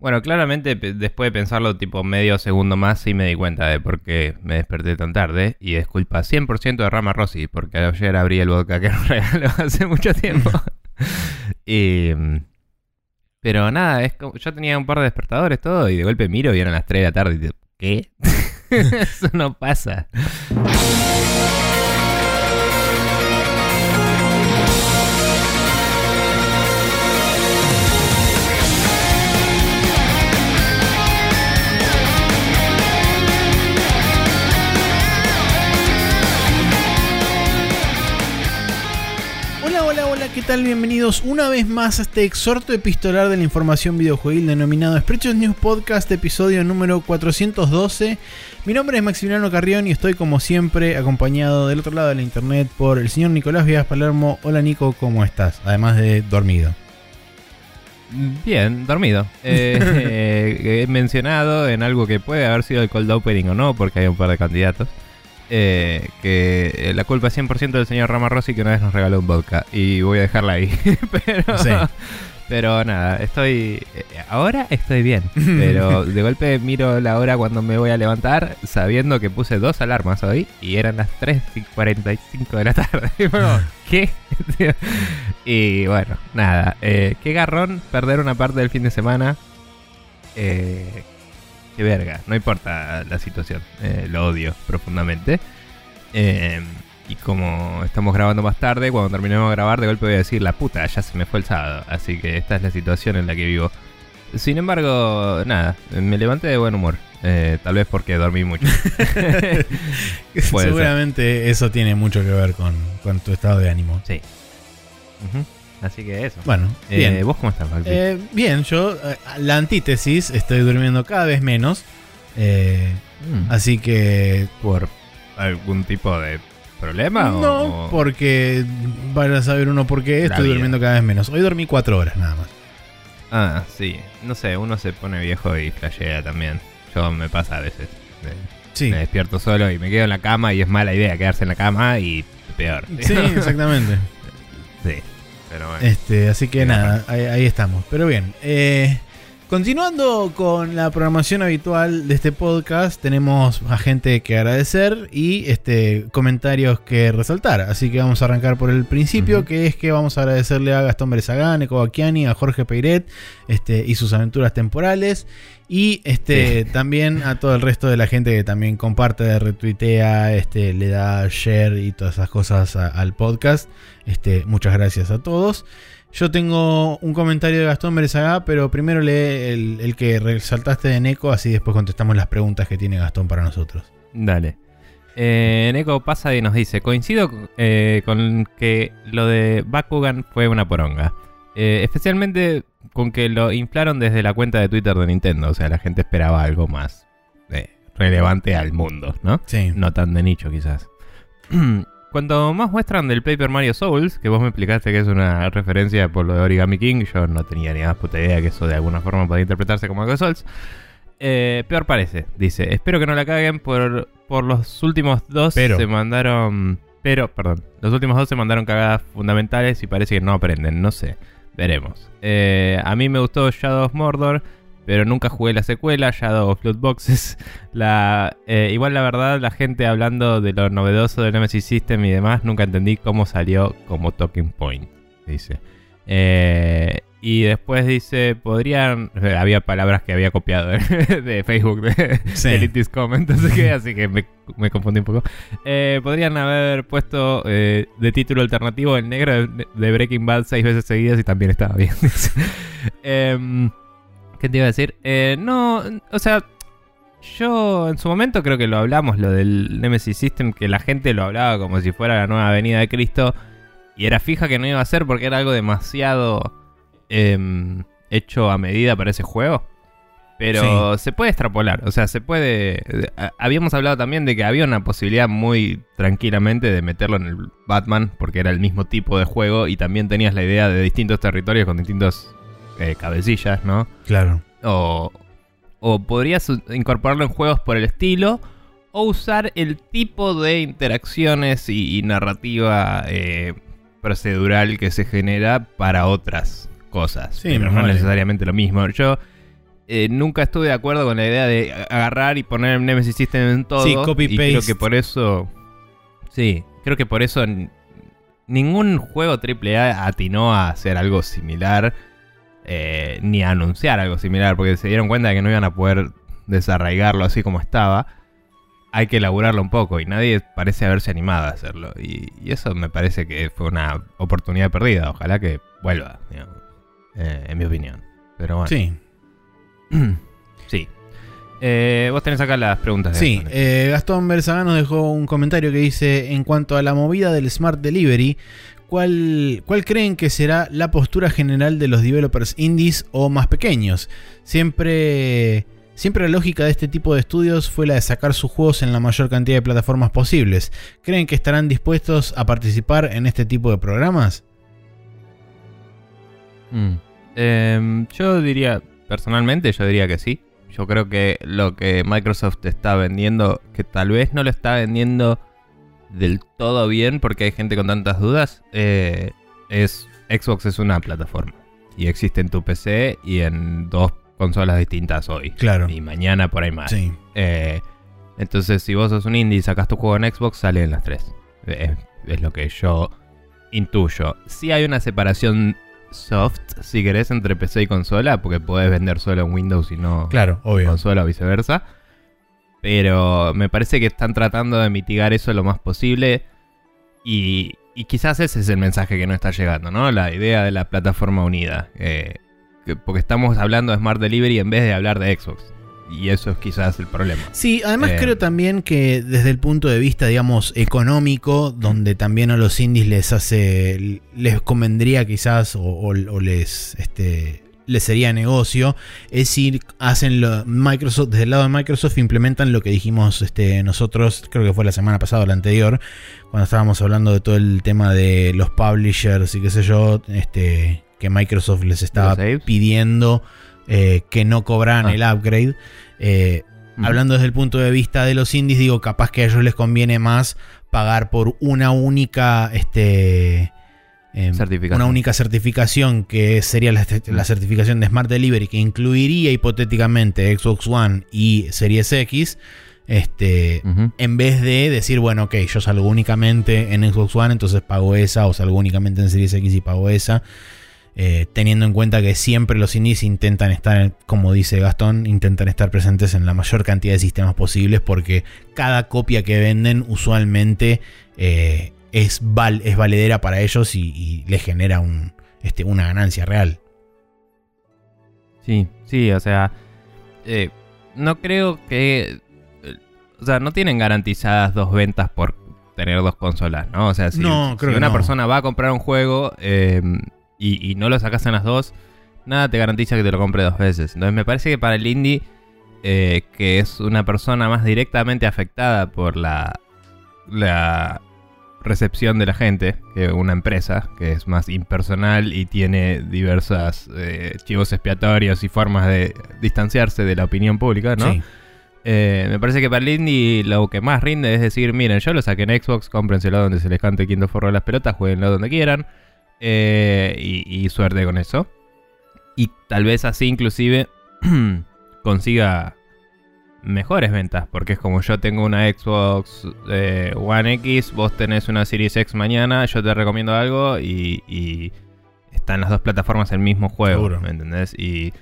Bueno, claramente después de pensarlo tipo medio segundo más sí me di cuenta de por qué me desperté tan tarde y es culpa 100% de Rama Rossi porque ayer abrí el vodka que nos regaló hace mucho tiempo. y, mm, pero nada, es como, yo tenía un par de despertadores todo y de golpe miro y eran las 3 de la tarde y digo, ¿qué? Eso no pasa. ¿Qué tal? Bienvenidos una vez más a este exhorto epistolar de la información videojuegil denominado Spreadshot News Podcast, episodio número 412. Mi nombre es Maximiliano Carrión y estoy como siempre acompañado del otro lado de la internet por el señor Nicolás Vías Palermo. Hola Nico, ¿cómo estás? Además de dormido. Bien, dormido. Eh, eh, he mencionado en algo que puede haber sido el cold opening o no, porque hay un par de candidatos, eh, que eh, la culpa es 100% del señor Rama Rossi que una vez nos regaló un vodka. Y voy a dejarla ahí. pero, Sí. pero nada, estoy... eh, ahora estoy bien. Pero de golpe miro la hora cuando me voy a levantar, sabiendo que puse dos alarmas hoy y eran las 3.45 de la tarde. ¿Qué? y bueno, nada. eh, qué garrón perder una parte del fin de semana. Eh, qué verga. No importa la situación. eh, lo odio profundamente. Eh, y como estamos grabando más tarde, cuando terminemos de grabar, de golpe voy a decir, la puta, ya se me fue el sábado. Así que esta es la situación en la que vivo. Sin embargo, nada, me levanté de buen humor. eh, tal vez porque dormí mucho. Seguramente eso tiene mucho que ver con, con tu estado de ánimo. Sí. Así que eso. Bueno, Eh, bien. ¿Vos cómo estás? Eh, bien, yo, eh, la antítesis, estoy durmiendo cada vez menos. eh, Mm. así que ¿Por algún tipo de problema? No, o- porque van a saber uno por qué La estoy vida. durmiendo cada vez menos. Hoy dormí cuatro horas nada más. Ah, sí. No sé, uno se pone viejo y flashea también. Yo me pasa a veces. Sí, me despierto solo y me quedo en la cama y es mala idea quedarse en la cama y peor. sí, exactamente. sí. Pero bueno. Este, así que nada, ahí, ahí estamos. Pero bien, eh, continuando con la programación habitual de este podcast, tenemos a gente que agradecer y este, comentarios que resaltar. Así que vamos a arrancar por el principio, que es que vamos a agradecerle a Gastón Beresagán, Eco Bacchiani, a Jorge Peiret este, y sus aventuras temporales. Y este, también a todo el resto de la gente que también comparte, retuitea, este, le da share y todas esas cosas a- al podcast. Este, muchas gracias a todos. Yo tengo un comentario de Gastón Berezagá, pero primero lee el, el que resaltaste de Neko, así después contestamos las preguntas que tiene Gastón para nosotros. Dale. Eh, Neko pasa y nos dice: Coincido eh, con que lo de Bakugan fue una poronga. Eh, especialmente con que lo inflaron desde la cuenta de Twitter de Nintendo. O sea, la gente esperaba algo más eh, relevante al mundo, ¿no? Sí. No tan de nicho, quizás. Cuando más muestran del Paper Mario Souls, que vos me explicaste que es una referencia por lo de Origami King, yo no tenía ni más puta idea que eso de alguna forma podía interpretarse como algo de Souls. Eh, peor parece, dice. Espero que no la caguen por, por los últimos dos Pero. se mandaron. Pero, perdón. Los últimos dos se mandaron cagadas fundamentales y parece que no aprenden. No sé. Veremos. Eh, a mí me gustó Shadow of Mordor. Pero nunca jugué la secuela, Shadow of Loot Boxes. La, eh, igual la verdad, la gente hablando de lo novedoso del Nemesis System y demás, nunca entendí cómo salió como talking point. Dice. Eh, y después dice, podrían... eh, Había palabras que había copiado de, de Facebook, de, Sí. de Elitis Comment, así que, así que me, me confundí un poco. Eh, podrían haber puesto eh, de título alternativo el negro de, de Breaking Bad seis veces seguidas y también estaba bien. dice. ¿Qué te iba a decir? Eh, no, o sea, yo en su momento creo que lo hablamos, lo del Nemesis System, que la gente lo hablaba como si fuera la nueva venida de Cristo. Y era fija que no iba a ser porque era algo demasiado em, hecho a medida para ese juego. Pero se puede extrapolar, o sea, se puede... Habíamos hablado también de que había una posibilidad muy tranquilamente de meterlo en el Batman, porque era el mismo tipo de juego y también tenías la idea de distintos territorios con distintos eh, cabecillas, ¿no? Claro. O, o podrías incorporarlo en juegos por el estilo. O usar el tipo de interacciones y, y narrativa eh, procedural que se genera para otras cosas. Sí, pero no vale. necesariamente lo mismo. Yo eh, nunca estuve de acuerdo con la idea de agarrar y poner el Nemesis System en todo. Sí, copy y creo paste. que por eso. Sí, creo que por eso ningún juego AAA atinó a hacer algo similar. Eh, ni a anunciar algo similar. Porque se dieron cuenta de que no iban a poder desarraigarlo así como estaba. Hay que elaborarlo un poco. Y nadie parece haberse animado a hacerlo. Y, y eso me parece que fue una oportunidad perdida. Ojalá que vuelva, digamos, eh, en mi opinión. Pero bueno. Sí, Sí. Eh, vos tenés acá las preguntas. de sí. Gastón. eh, Gastón Berzaga nos dejó un comentario que dice: En cuanto a la movida del Smart Delivery, ¿cuál, ¿cuál creen que será la postura general de los developers indies o más pequeños? Siempre. Siempre la lógica de este tipo de estudios fue la de sacar sus juegos en la mayor cantidad de plataformas posibles. ¿Creen que estarán dispuestos a participar en este tipo de programas? Mm. Em, yo diría, personalmente, yo diría que sí. Yo creo que lo que Microsoft está vendiendo, que tal vez no lo está vendiendo del todo bien porque hay gente con tantas dudas, eh, es Xbox es una plataforma. Y existe en tu PC y en dos consolas distintas hoy. Claro. Y mañana por ahí más. Sí. Eh, entonces, si vos sos un indie y sacas tu juego en Xbox, sale en las tres. Es, es lo que yo intuyo. Sí hay una separación soft, si querés, entre PC y consola, porque podés vender solo en Windows y no Claro, en obvio. consola o viceversa. Pero me parece que están tratando de mitigar eso lo más posible. Y, y quizás ese es el mensaje que no está llegando, ¿no? La idea de la plataforma unida. Eh, que- porque estamos hablando de Smart Delivery en vez de hablar de Xbox. Y eso es quizás el problema. Sí, además Eh, creo también que desde el punto de vista, digamos, económico, donde también a los indies les hace, les convendría quizás o, o- o les, este, les sería negocio, es si hacen lo, Microsoft, desde el lado de Microsoft implementan lo que dijimos este, nosotros, creo que fue la semana pasada o la anterior, cuando estábamos hablando de todo el tema de los publishers y qué sé yo, este, que Microsoft les estaba pidiendo eh, que no cobraran Ah. el upgrade. Eh, Mm. Hablando desde el punto de vista de los indies, digo, capaz que a ellos les conviene más pagar por una única, este, em, una única certificación que sería la, la certificación de Smart Delivery, que incluiría hipotéticamente Xbox One y Series X, este, en vez de decir, bueno, ok, yo salgo únicamente en Xbox One, entonces pago esa, o salgo únicamente en Series X y pago esa. Eh, teniendo en cuenta que siempre los indies intentan estar, como dice Gastón, intentan estar presentes en la mayor cantidad de sistemas posibles porque cada copia que venden usualmente eh, es, val- es valedera para ellos y, y les genera un, este, una ganancia real. Sí, sí, o sea, eh, no creo que, eh, o sea, no tienen garantizadas dos ventas por tener dos consolas, ¿no? O sea, si, No, creo una no. persona va a comprar un juego eh, y, y no lo sacas en las dos, nada te garantiza que te lo compre dos veces. Entonces me parece que para el indie, eh, que es una persona más directamente afectada por la, la recepción de la gente que una empresa, que es más impersonal y tiene diversas eh, chivos expiatorios y formas de distanciarse de la opinión pública, ¿no? Sí. Eh, me parece que para el indie lo que más rinde es decir, miren, yo lo saqué en Xbox, cómprenselo donde se les cante quinto forro de las pelotas, jueguenlo donde quieran. eh, y, y suerte con eso. Y tal vez así inclusive consiga mejores ventas, porque es como yo tengo una Xbox eh, One X, vos tenés una Series X mañana, yo te recomiendo algo y, y están las dos plataformas el mismo juego, Seguro. ¿me entendés? Y,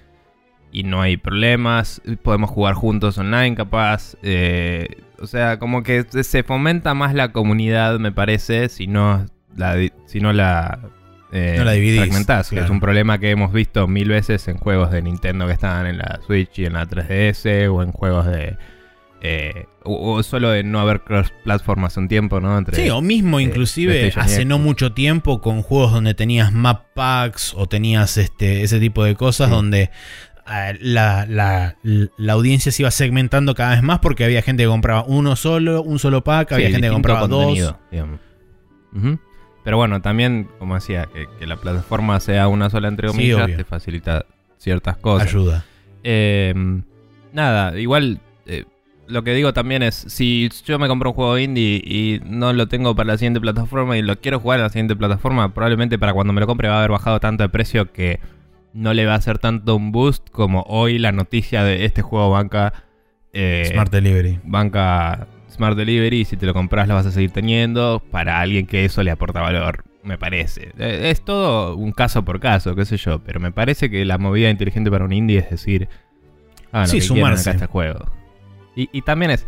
y no hay problemas, podemos jugar juntos online capaz, eh, o sea, como que se- fomenta más la comunidad, me parece, si no la, si no la, eh, No la dividís, fragmentás, que es un problema que hemos visto mil veces en juegos de Nintendo que estaban en la Switch y en la 3DS o en juegos de... eh, o, o solo de no haber cross-platform hace un tiempo, ¿no? Entre, Sí, o mismo eh, inclusive hace no mucho tiempo con juegos donde tenías map packs o tenías este, ese tipo de cosas Sí. donde eh, la, la- la audiencia se iba segmentando cada vez más porque había gente que compraba uno solo, un solo pack, había Sí, gente que compraba dos. digamos. Pero bueno, también, como decía, que, que la plataforma sea una sola entre comillas te facilita ciertas cosas. Ayuda. Eh, nada, igual eh, lo que digo también es, si yo me compro un juego indie y no lo tengo para la siguiente plataforma y lo quiero jugar en la siguiente plataforma, probablemente para cuando me lo compre va a haber bajado tanto de precio que no le va a hacer tanto un boost como hoy la noticia de este juego banca. eh, Smart Delivery. banca Smart Delivery si te lo compras lo vas a seguir teniendo para alguien que eso le aporta valor, me parece. Eh, Es todo un caso por caso, qué sé yo, pero me parece que la movida inteligente para un indie es decir, ah, lo Sí, que sumarse. a este juego. Y, y también es,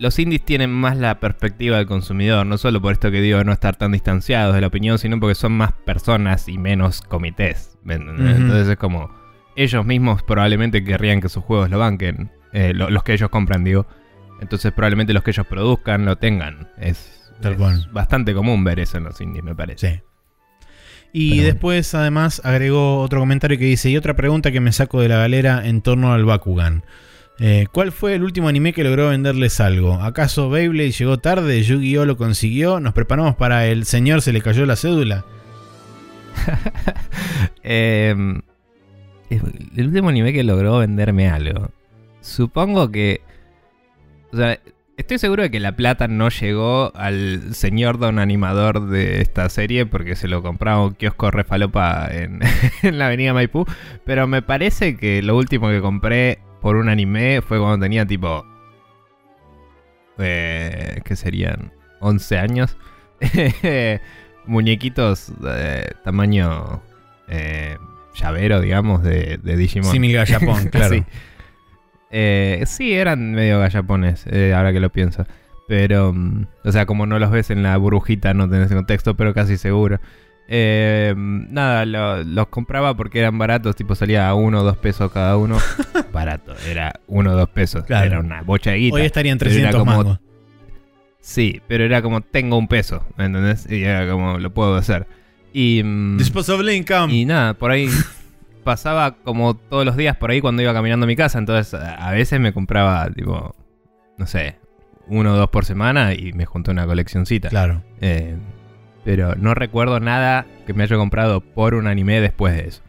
los indies tienen más la perspectiva del consumidor, no solo por esto que digo, no estar tan distanciados de la opinión, sino porque son más personas y menos comités. ¿me entendés? Ujú. Entonces es como, ellos mismos probablemente querrían que sus juegos lo banquen, eh, lo- los que ellos compran, digo. Entonces probablemente los que ellos produzcan lo tengan. Es, Tal es cual. bastante común ver eso en los indies, me parece. Sí. Y Pero después, además, agregó otro comentario que dice: Y otra pregunta que me saco de la galera en torno al Bakugan. Eh, ¿Cuál fue el último anime que logró venderles algo? ¿Acaso Beyblade llegó tarde? ¿Yu-Gi-Oh lo consiguió? ¿Nos preparamos para el señor se le cayó la cédula? Eh, el último anime que logró venderme algo. Supongo que. O sea, estoy seguro de que la plata no llegó al señor don animador de esta serie porque se lo compraba un kiosco refalopa en, en la avenida Maipú. Pero me parece que lo último que compré por un anime fue cuando tenía tipo. Eh, ¿Qué serían? 11 años. Muñequitos de tamaño eh, llavero, digamos, de, de Digimon. Simil Gallapón, claro. sí. Eh, sí, eran medio gallapones, eh, ahora que lo pienso. Pero, mm, o sea, como no los ves en la burbujita, no tenés contexto, pero casi seguro. Eh, nada, lo- los compraba porque eran baratos, tipo salía a uno o dos pesos cada uno. Barato, era uno o dos pesos. Claro. Era una bocha de guita. Hoy estarían Pero era 300 como- mangos. Sí, pero era como, tengo un peso, ¿me entendés? Y era como, lo puedo hacer. Y, mm, Disposable income. y nada, por ahí pasaba como todos los días por ahí cuando iba caminando a mi casa. Entonces a veces me compraba, tipo, no sé, uno o dos por semana y me junté una coleccioncita. Claro. Eh, pero no recuerdo nada que me haya comprado por un anime después de eso.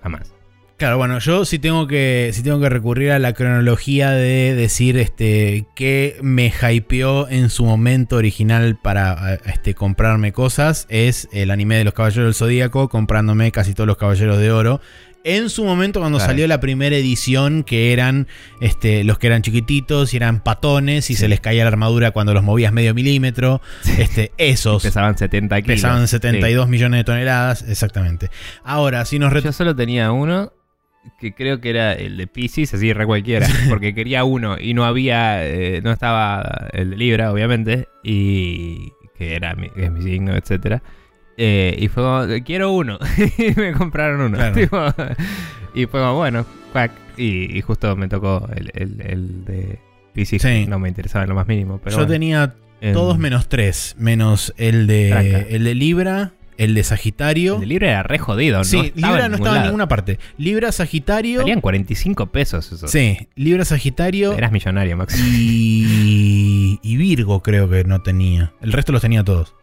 Jamás. Claro, bueno, yo sí tengo que, sí tengo que recurrir a la cronología de decir este, qué me hypeó en su momento original para este, comprarme cosas. Es el anime de los Caballeros del Zodíaco, comprándome casi todos los Caballeros de Oro. En su momento, cuando Claro. salió la primera edición, que eran este, los que eran chiquititos y eran patones y Sí. se les caía la armadura cuando los movías medio milímetro. Este, esos Pesaban 70 kilos. pesaban 72 millones de toneladas, exactamente. Ahora, si nos Yo solo tenía uno que creo que era el de Pisces, así re cualquiera, porque quería uno y no había, eh, no estaba el de Libra, obviamente, y que era mi, es mi signo, etcétera. Eh, y fue como, quiero uno. y me compraron uno. Claro. tipo, y fue como, bueno. Y, y justo me tocó el, el- el de Sí. que no me interesaba en lo más mínimo. Pero yo bueno, tenía todos menos tres, menos el de Tranca. el de Libra, el de Sagitario. El de Libra era re jodido, ¿no? sí, Libra no estaba en ninguna parte. Libra, Sagitario. Salían 45 pesos eso. Sí, Libra, Sagitario Eras millonario, Max. y, y Virgo creo que no tenía. El resto los tenía todos.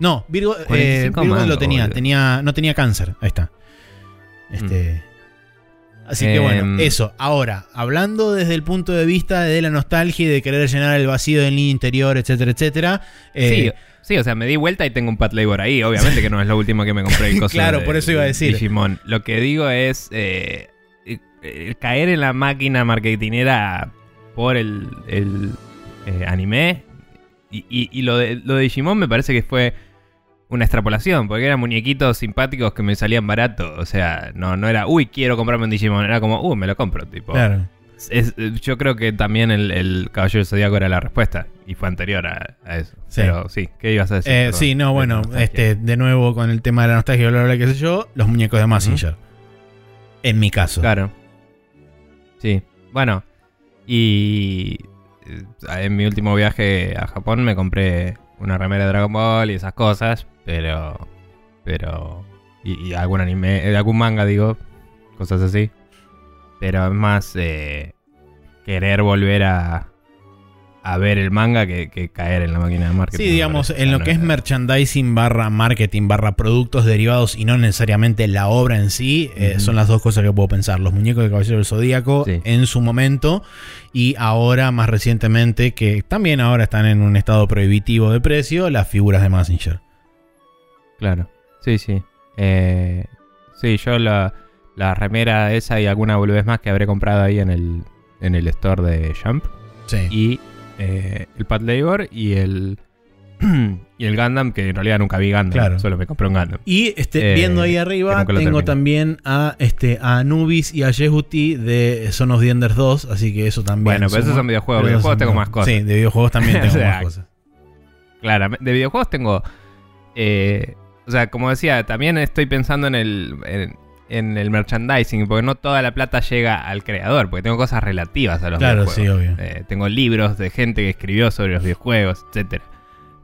No, Virgo, eh, 45 Virgo mango, lo tenía, boludo. tenía, no tenía cáncer. Ahí está. Este. Así que bueno, Em. eso. Ahora, hablando desde el punto de vista de la nostalgia y de querer llenar el vacío del niño interior, etcétera, etcétera. eh, sí, sí, o sea, me di vuelta y tengo un Pat Labor ahí. Obviamente que no es lo último que me compré el coso Claro, de- por eso iba a de decir. Digimon. Lo que digo es eh, caer en la máquina marketinera por el, el, anime. Y, y- y lo, de, lo de Digimon me parece que fue una extrapolación, porque eran muñequitos simpáticos que me salían barato. O sea, no, no era, uy, quiero comprarme un Digimon. Era como, uy, me lo compro, tipo. Claro. Es- yo creo que también el, el Caballero Zodíaco era la respuesta y fue anterior a, a eso. Sí. Pero sí, ¿qué ibas a decir? Eh, sí, no, bueno, este, de nuevo con el tema de la nostalgia, bla, bla, bla, qué sé yo, los muñecos de Massinger. En mi caso. Claro. Sí, bueno. Y eh, en mi último viaje a Japón me compré una remera de Dragon Ball y esas cosas, pero. Pero. Y, algún anime, eh, algún manga, digo, cosas así. Pero es más eh, querer volver a, a ver el manga que, que caer en la máquina de marketing. Sí, digamos, en lo No, que es merchandising barra marketing barra productos derivados y no necesariamente la obra en sí, eh, son las dos cosas que puedo pensar. Los muñecos de Caballero del Zodíaco Sí. en su momento y ahora más recientemente, que también ahora están en un estado prohibitivo de precio, las figuras de Massinger. Claro. Sí, sí. Eh, sí, yo la, la remera esa y alguna boludez más que habré comprado ahí en el, en el store de Jump. Sí. Y eh, el Pat Labor y el. y el Gundam, que en realidad nunca vi Gundam. Claro. Solo me compré un Gundam. Y este, Eh, viendo ahí arriba, tengo también a, este, a Anubis y a Yehuti de Son of the Enders 2, así que eso también. Bueno, pero esos son videojuegos. Pero Videojuegos tengo más cosas. Sí, de videojuegos también O tengo sea, más cosas. Claramente. De videojuegos tengo. eh, o sea, como decía, también estoy pensando en el. En, en el merchandising, porque no toda la plata llega al creador, porque tengo cosas relativas a los Claro, videojuegos. sí, obvio. Eh, tengo libros de gente que escribió sobre los videojuegos, etcétera.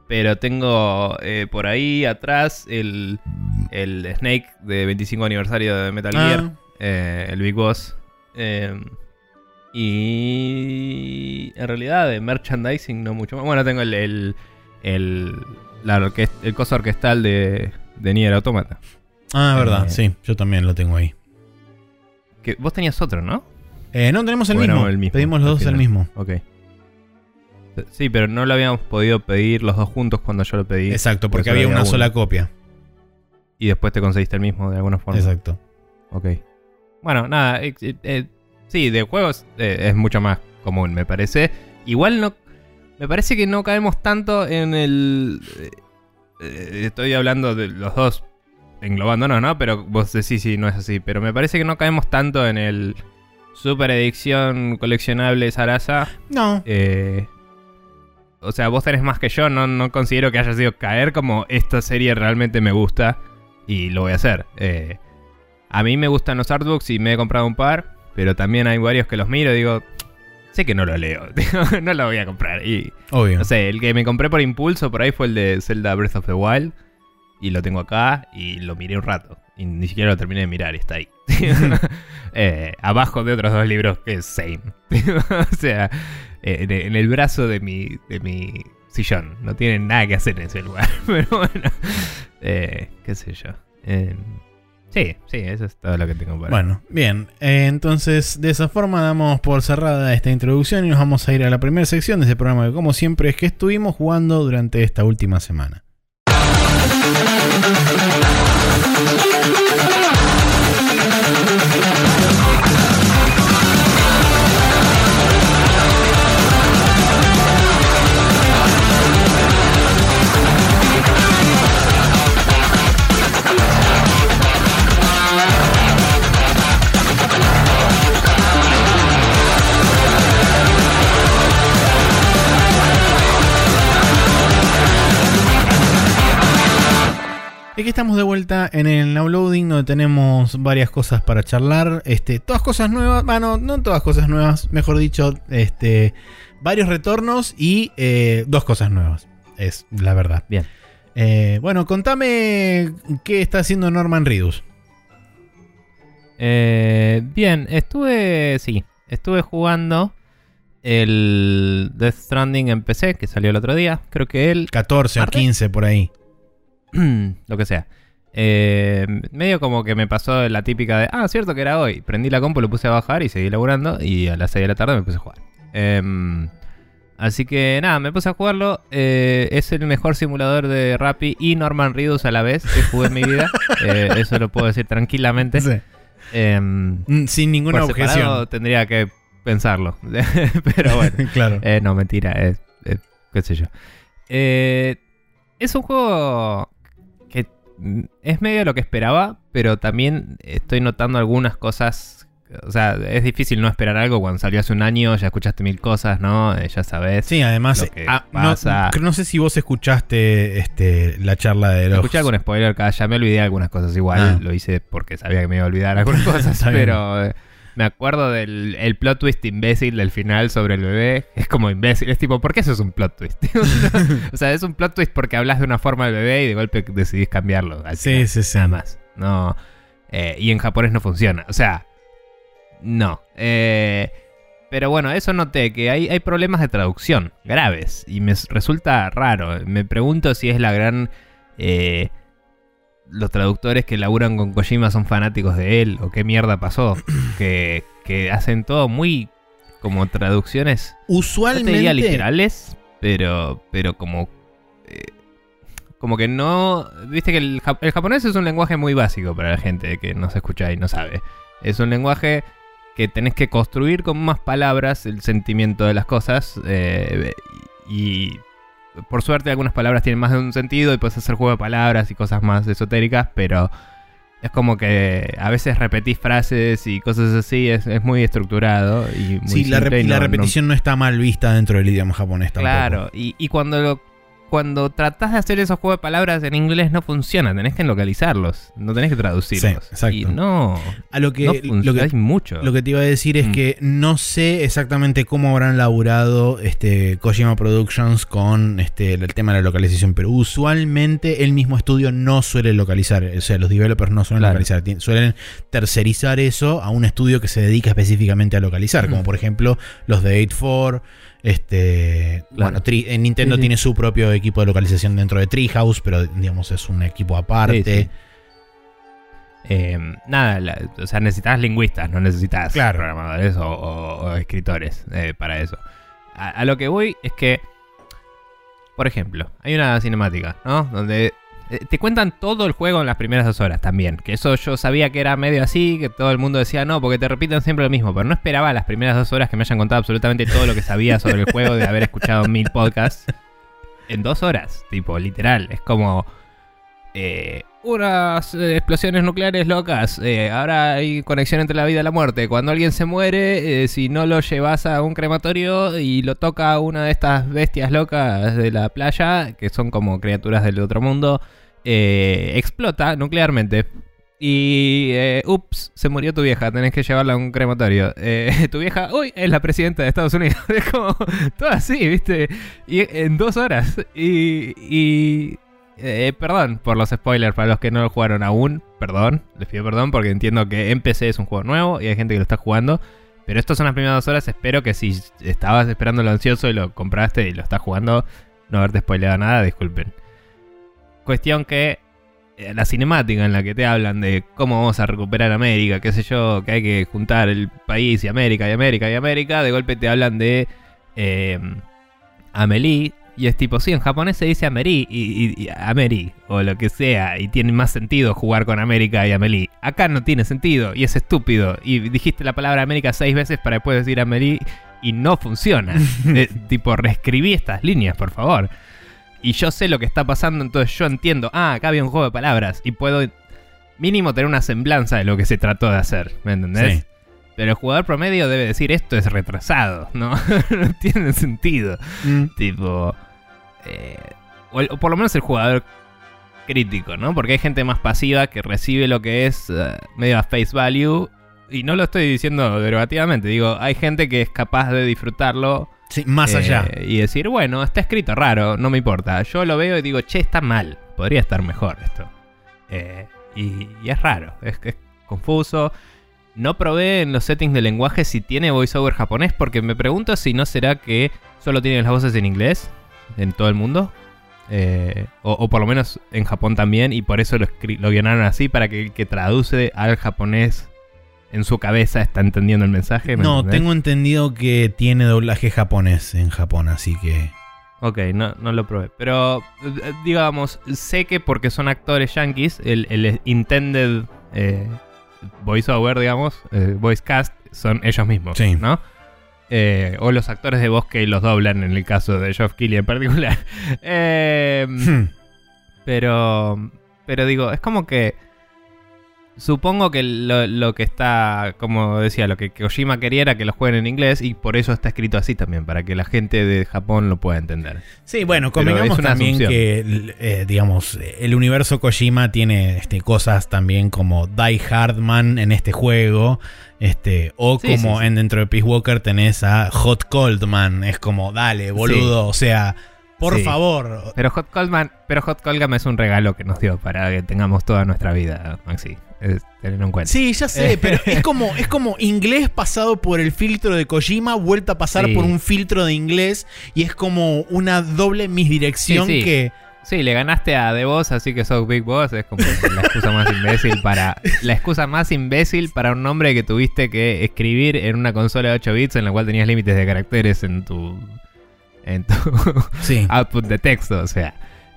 Pero tengo eh, por ahí atrás el, el Snake de 25 aniversario de Metal Gear, Ah, eh, el Big Boss. eh, y en realidad de merchandising no mucho más. Bueno, tengo el, el, el, la orquest- el coso orquestal de, de Nier Automata. Ah, verdad, Eh, sí, yo también lo tengo ahí. Que vos tenías otro, ¿no? Eh, no, tenemos el Bueno, mismo. el mismo, Pedimos los dos el mismo. Ok. Sí, pero no lo habíamos podido pedir los dos juntos cuando yo lo pedí. Exacto, porque había una uno. sola copia. Y después te conseguiste el mismo de alguna forma. Exacto. Ok. Bueno, nada. eh, eh, sí, de juegos eh, es mucho más común, me parece. Igual no. Me parece que no caemos tanto en el. estoy hablando de los dos englobándonos, ¿no? Pero vos decís sí, no es así. Pero me parece que no caemos tanto en el. Super edición coleccionable Sarasa. No, Eh, o sea, vos tenés más que yo. No, no considero que haya sido caer como esta serie realmente me gusta. Y lo voy a hacer. Eh, a mí me gustan los artbooks y me he comprado un par. Pero también hay varios que los miro y digo. Sé que no lo leo. no lo voy a comprar. Y obvio. no sé, el que me compré por impulso por ahí fue el de Zelda Breath of the Wild. Y lo tengo acá y lo miré un rato. Y ni siquiera lo terminé de mirar está ahí. Eh, abajo de otros dos libros que es Same. o sea, eh, en, en el brazo de mi, de mi sillón. No tienen nada que hacer en ese lugar. Pero bueno, eh, qué sé yo. Eh, sí, sí, eso es todo lo que tengo para Bueno, bien. Eh, entonces, de esa forma damos por cerrada esta introducción y nos vamos a ir a la primera sección de este programa que, como siempre, es que estuvimos jugando durante esta última semana. Aquí estamos de vuelta en el downloading donde tenemos varias cosas para charlar. Este, todas cosas nuevas, bueno, no todas cosas nuevas, mejor dicho, este, varios retornos y eh, dos cosas nuevas. Es la verdad. Bien. Eh, bueno, contame qué está haciendo Norman Reedus. Eh, bien, estuve. Sí, estuve jugando el Death Stranding en PC, que salió el otro día. Creo que él. 14 o ¿Martes? 15 por ahí. lo que sea. Eh, medio como que me pasó la típica de. Ah, cierto que era hoy. Prendí la compu, lo puse a bajar y seguí laburando. Y a las 6 de la tarde me puse a jugar. Em, así que nada, me puse a jugarlo. Eh, es el mejor simulador de Rappi y Norman Reedus a la vez que jugué en mi vida. Eh, eso lo puedo decir tranquilamente. Sí. Em, Mm, Sin ninguna por separado objeción. tendría que pensarlo. Pero bueno. claro. No, mentira. Qué sé yo. Es un juego es medio lo que esperaba, pero también estoy notando algunas cosas. O sea, es difícil no esperar algo cuando salió hace un año, ya escuchaste mil cosas, ¿no? Eh, ya sabes. Sí, además, lo que ah, no, pasa. no sé si vos escuchaste este, la charla de los... Escuché algún spoiler acá, ya me olvidé de algunas cosas igual, Ah. lo hice porque sabía que me iba a olvidar algunas cosas, pero eh, me acuerdo del el plot twist imbécil del final sobre el bebé, es como imbécil, es tipo, ¿por qué eso es un plot twist? o sea, es un plot twist porque hablas de una forma del bebé y de golpe decidís cambiarlo. Sí, sí, sí. Nada más. No. eh, y en japonés no funciona. O sea, no. Eh, pero bueno, eso noté, que hay, hay problemas de traducción graves. Y me resulta raro. Me pregunto si es la gran... eh, los traductores que laburan con Kojima son fanáticos de él o qué mierda pasó. que, que hacen todo muy como traducciones no te Usualmente... diría literales, pero, pero como. eh, como que no. Viste que el japonés es un lenguaje muy básico para la gente que no se escucha y no sabe. Es un lenguaje que tenés que construir con más palabras el sentimiento de las cosas. eh, y por suerte algunas palabras tienen más de un sentido y puedes hacer juego de palabras y cosas más esotéricas, pero es como que a veces repetís frases y cosas así, es, es muy estructurado y muy Sí, la, no- repetición no, está mal vista dentro del idioma japonés tampoco. Claro, y, y cuando lo- cuando tratás de hacer esos juegos de palabras en inglés no funciona, tenés que localizarlos, no tenés que traducirlos. Sí, exacto. Y no, A lo que, no lo funciona, que hay mucho. Lo que te iba a decir es Mm. que no sé exactamente cómo habrán laburado este, Kojima Productions con este, el tema de la localización, pero usualmente el mismo estudio no suele localizar, o sea, los developers no suelen Claro. localizar, suelen tercerizar eso a un estudio que se dedica específicamente a localizar, como Mm. por ejemplo los de 8-4. Este, Claro. bueno, Tri- en Nintendo Sí, sí. tiene su propio equipo de localización dentro de Treehouse, pero digamos es un equipo aparte. Sí. Eh, nada, la- o sea, necesitas lingüistas, no necesitas Claro. programadores o, o- o escritores eh, para eso. A, a lo que voy es que, por ejemplo, hay una cinemática, ¿no? Donde eh, te cuentan todo el juego en las primeras dos horas también. Que eso yo sabía que era medio así, que todo el mundo decía no, porque te repiten siempre lo mismo. Pero no esperaba las primeras dos horas que me hayan contado absolutamente todo lo que sabía sobre el juego de haber escuchado mil podcasts. En dos horas, tipo, literal. Es como eh, unas eh, explosiones nucleares locas. eh, ahora hay conexión entre la vida y la muerte. Cuando alguien se muere, eh, si no lo llevas a un crematorio y lo toca una de estas bestias locas de la playa, que son como criaturas del otro mundo, explota nuclearmente. Y, ups, se murió tu vieja, tenés que llevarla a un crematorio. Tu vieja, uy, es la presidenta de Estados Unidos. Es como todo así, ¿viste? Y en dos horas. Y, y eh, perdón por los spoilers para los que no lo jugaron aún. Perdón, les pido perdón porque entiendo que en es un juego nuevo y hay gente que lo está jugando. Pero estas son las primeras dos horas. Espero que si estabas esperando lo ansioso y lo compraste y lo estás jugando, no haberte spoileado nada, disculpen. Cuestión que eh, la cinemática en la que te hablan de cómo vamos a recuperar América, qué sé yo, que hay que juntar el país y América y América y América, de golpe te hablan de eh, Amelie. Y es tipo, sí, en japonés se dice Amelie y, y- y Amelie, o lo que sea, y tiene más sentido jugar con América y Amelie. Acá no tiene sentido, y es estúpido. Y dijiste la palabra América seis veces para después decir Amelie, y no funciona. Eh, tipo, reescribí estas líneas, por favor. Y yo sé lo que está pasando, entonces yo entiendo, ah, acá había un juego de palabras, y puedo mínimo tener una semblanza de lo que se trató de hacer, ¿me entendés? Sí. Pero el jugador promedio debe decir esto es retrasado, ¿no? no tiene sentido. Mm. Tipo. Eh, o, el- o por lo menos el jugador crítico, ¿no? Porque hay gente más pasiva que recibe lo que es eh, medio a face value. Y no lo estoy diciendo derogativamente, digo, hay gente que es capaz de disfrutarlo Sí, más eh, allá. y decir, bueno, está escrito raro, no me importa. Yo lo veo y digo, che, está mal, podría estar mejor esto. Eh, y, y es raro, es, es confuso. No probé en los settings de lenguaje si tiene voiceover japonés, porque me pregunto si no será que solo tienen las voces en inglés en todo el mundo. Eh, o, o por lo menos en Japón también, y por eso lo, lo guionaron así, para que el que traduce al japonés en su cabeza está entendiendo el mensaje. ¿me No, entendés? tengo entendido que tiene doblaje japonés en Japón, así que. Ok, no, no lo probé. Pero, eh, digamos, sé que porque son actores yankees, el, el intended eh, voiceover, digamos, eh, voice cast, son ellos mismos, Sí. ¿no? Eh, o los actores de voz que los doblan, en el caso de Geoff Keighley en particular. Eh, Hmm. pero, pero digo, es como que supongo que lo, lo que está, como decía, lo que Kojima quería era que lo jueguen en inglés y por eso está escrito así también, para que la gente de Japón lo pueda entender. Sí, bueno, convengamos también asunción. que, eh, digamos, el universo Kojima tiene este, cosas también como Die Hardman en este juego. Este, o Sí, como sí, sí. en dentro de Peace Walker tenés a Hot Cold Man. Es como, dale, boludo. O sea, por Sí. favor. Pero Hot Coldman, pero Hot Coldman es un regalo que nos dio para que tengamos toda nuestra vida, Maxi. Es tenerlo en cuenta. Sí, ya sé, pero es como, es como inglés pasado por el filtro de Kojima, vuelta a pasar Sí. por un filtro de inglés, y es como una doble misdirección Sí, sí. que. Sí, le ganaste a The Boss, así que sos Big Boss. Es como la excusa más imbécil para. La excusa más imbécil para un nombre que tuviste que escribir en una consola de 8 bits en la cual tenías límites de caracteres en tu. en tu Sí. output de texto, o sea.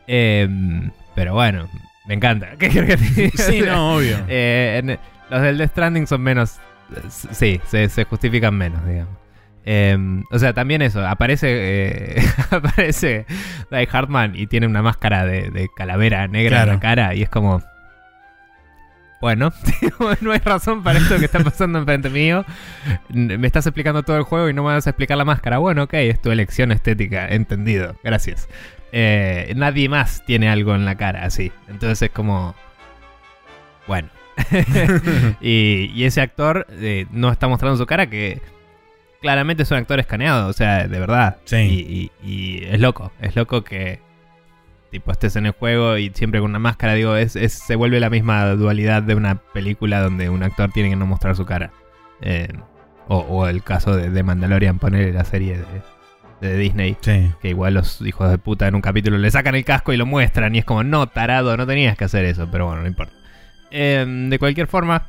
Em, pero bueno, me encanta. ¿Qué que te? Sí, no, obvio. Eh, en- Los del Death Stranding son menos. Sí, se, se justifican menos, digamos. Em, o sea, también eso, aparece eh, aparece Die Hartman y tiene una máscara de, de calavera negra en la cara y es como... Bueno, no hay razón para esto que está pasando enfrente mío. Me estás explicando todo el juego y no me vas a explicar la máscara. Bueno, ok, es tu elección estética, entendido. Gracias. Eh, nadie más tiene algo en la cara así. Entonces es como... Bueno. y, y ese actor eh, no está mostrando su cara que claramente es un actor escaneado, o sea, de verdad. Sí. Y, y- y es loco, es loco que tipo estés en el juego y siempre con una máscara, digo, es, es- se vuelve la misma dualidad de una película donde un actor tiene que no mostrar su cara. Eh, o, o el caso de, de Mandalorian, poner la serie de, de Disney. Sí. Que igual los hijos de puta en un capítulo le sacan el casco y lo muestran. Y es como, no, tarado, no tenías que hacer eso. Pero bueno, no importa. Eh, de cualquier forma,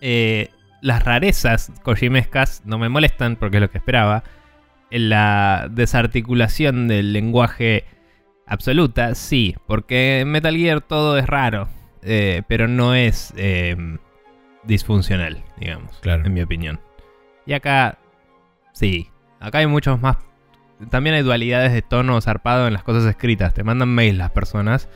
eh, las rarezas kojimescas no me molestan porque es lo que esperaba. En la desarticulación del lenguaje absoluta, sí. Porque en Metal Gear todo es raro. eh, pero no es eh, disfuncional, digamos. Claro. En mi opinión. Y acá, sí. Acá hay muchos más. También hay dualidades de tono zarpado en las cosas escritas. Te mandan mails las personas.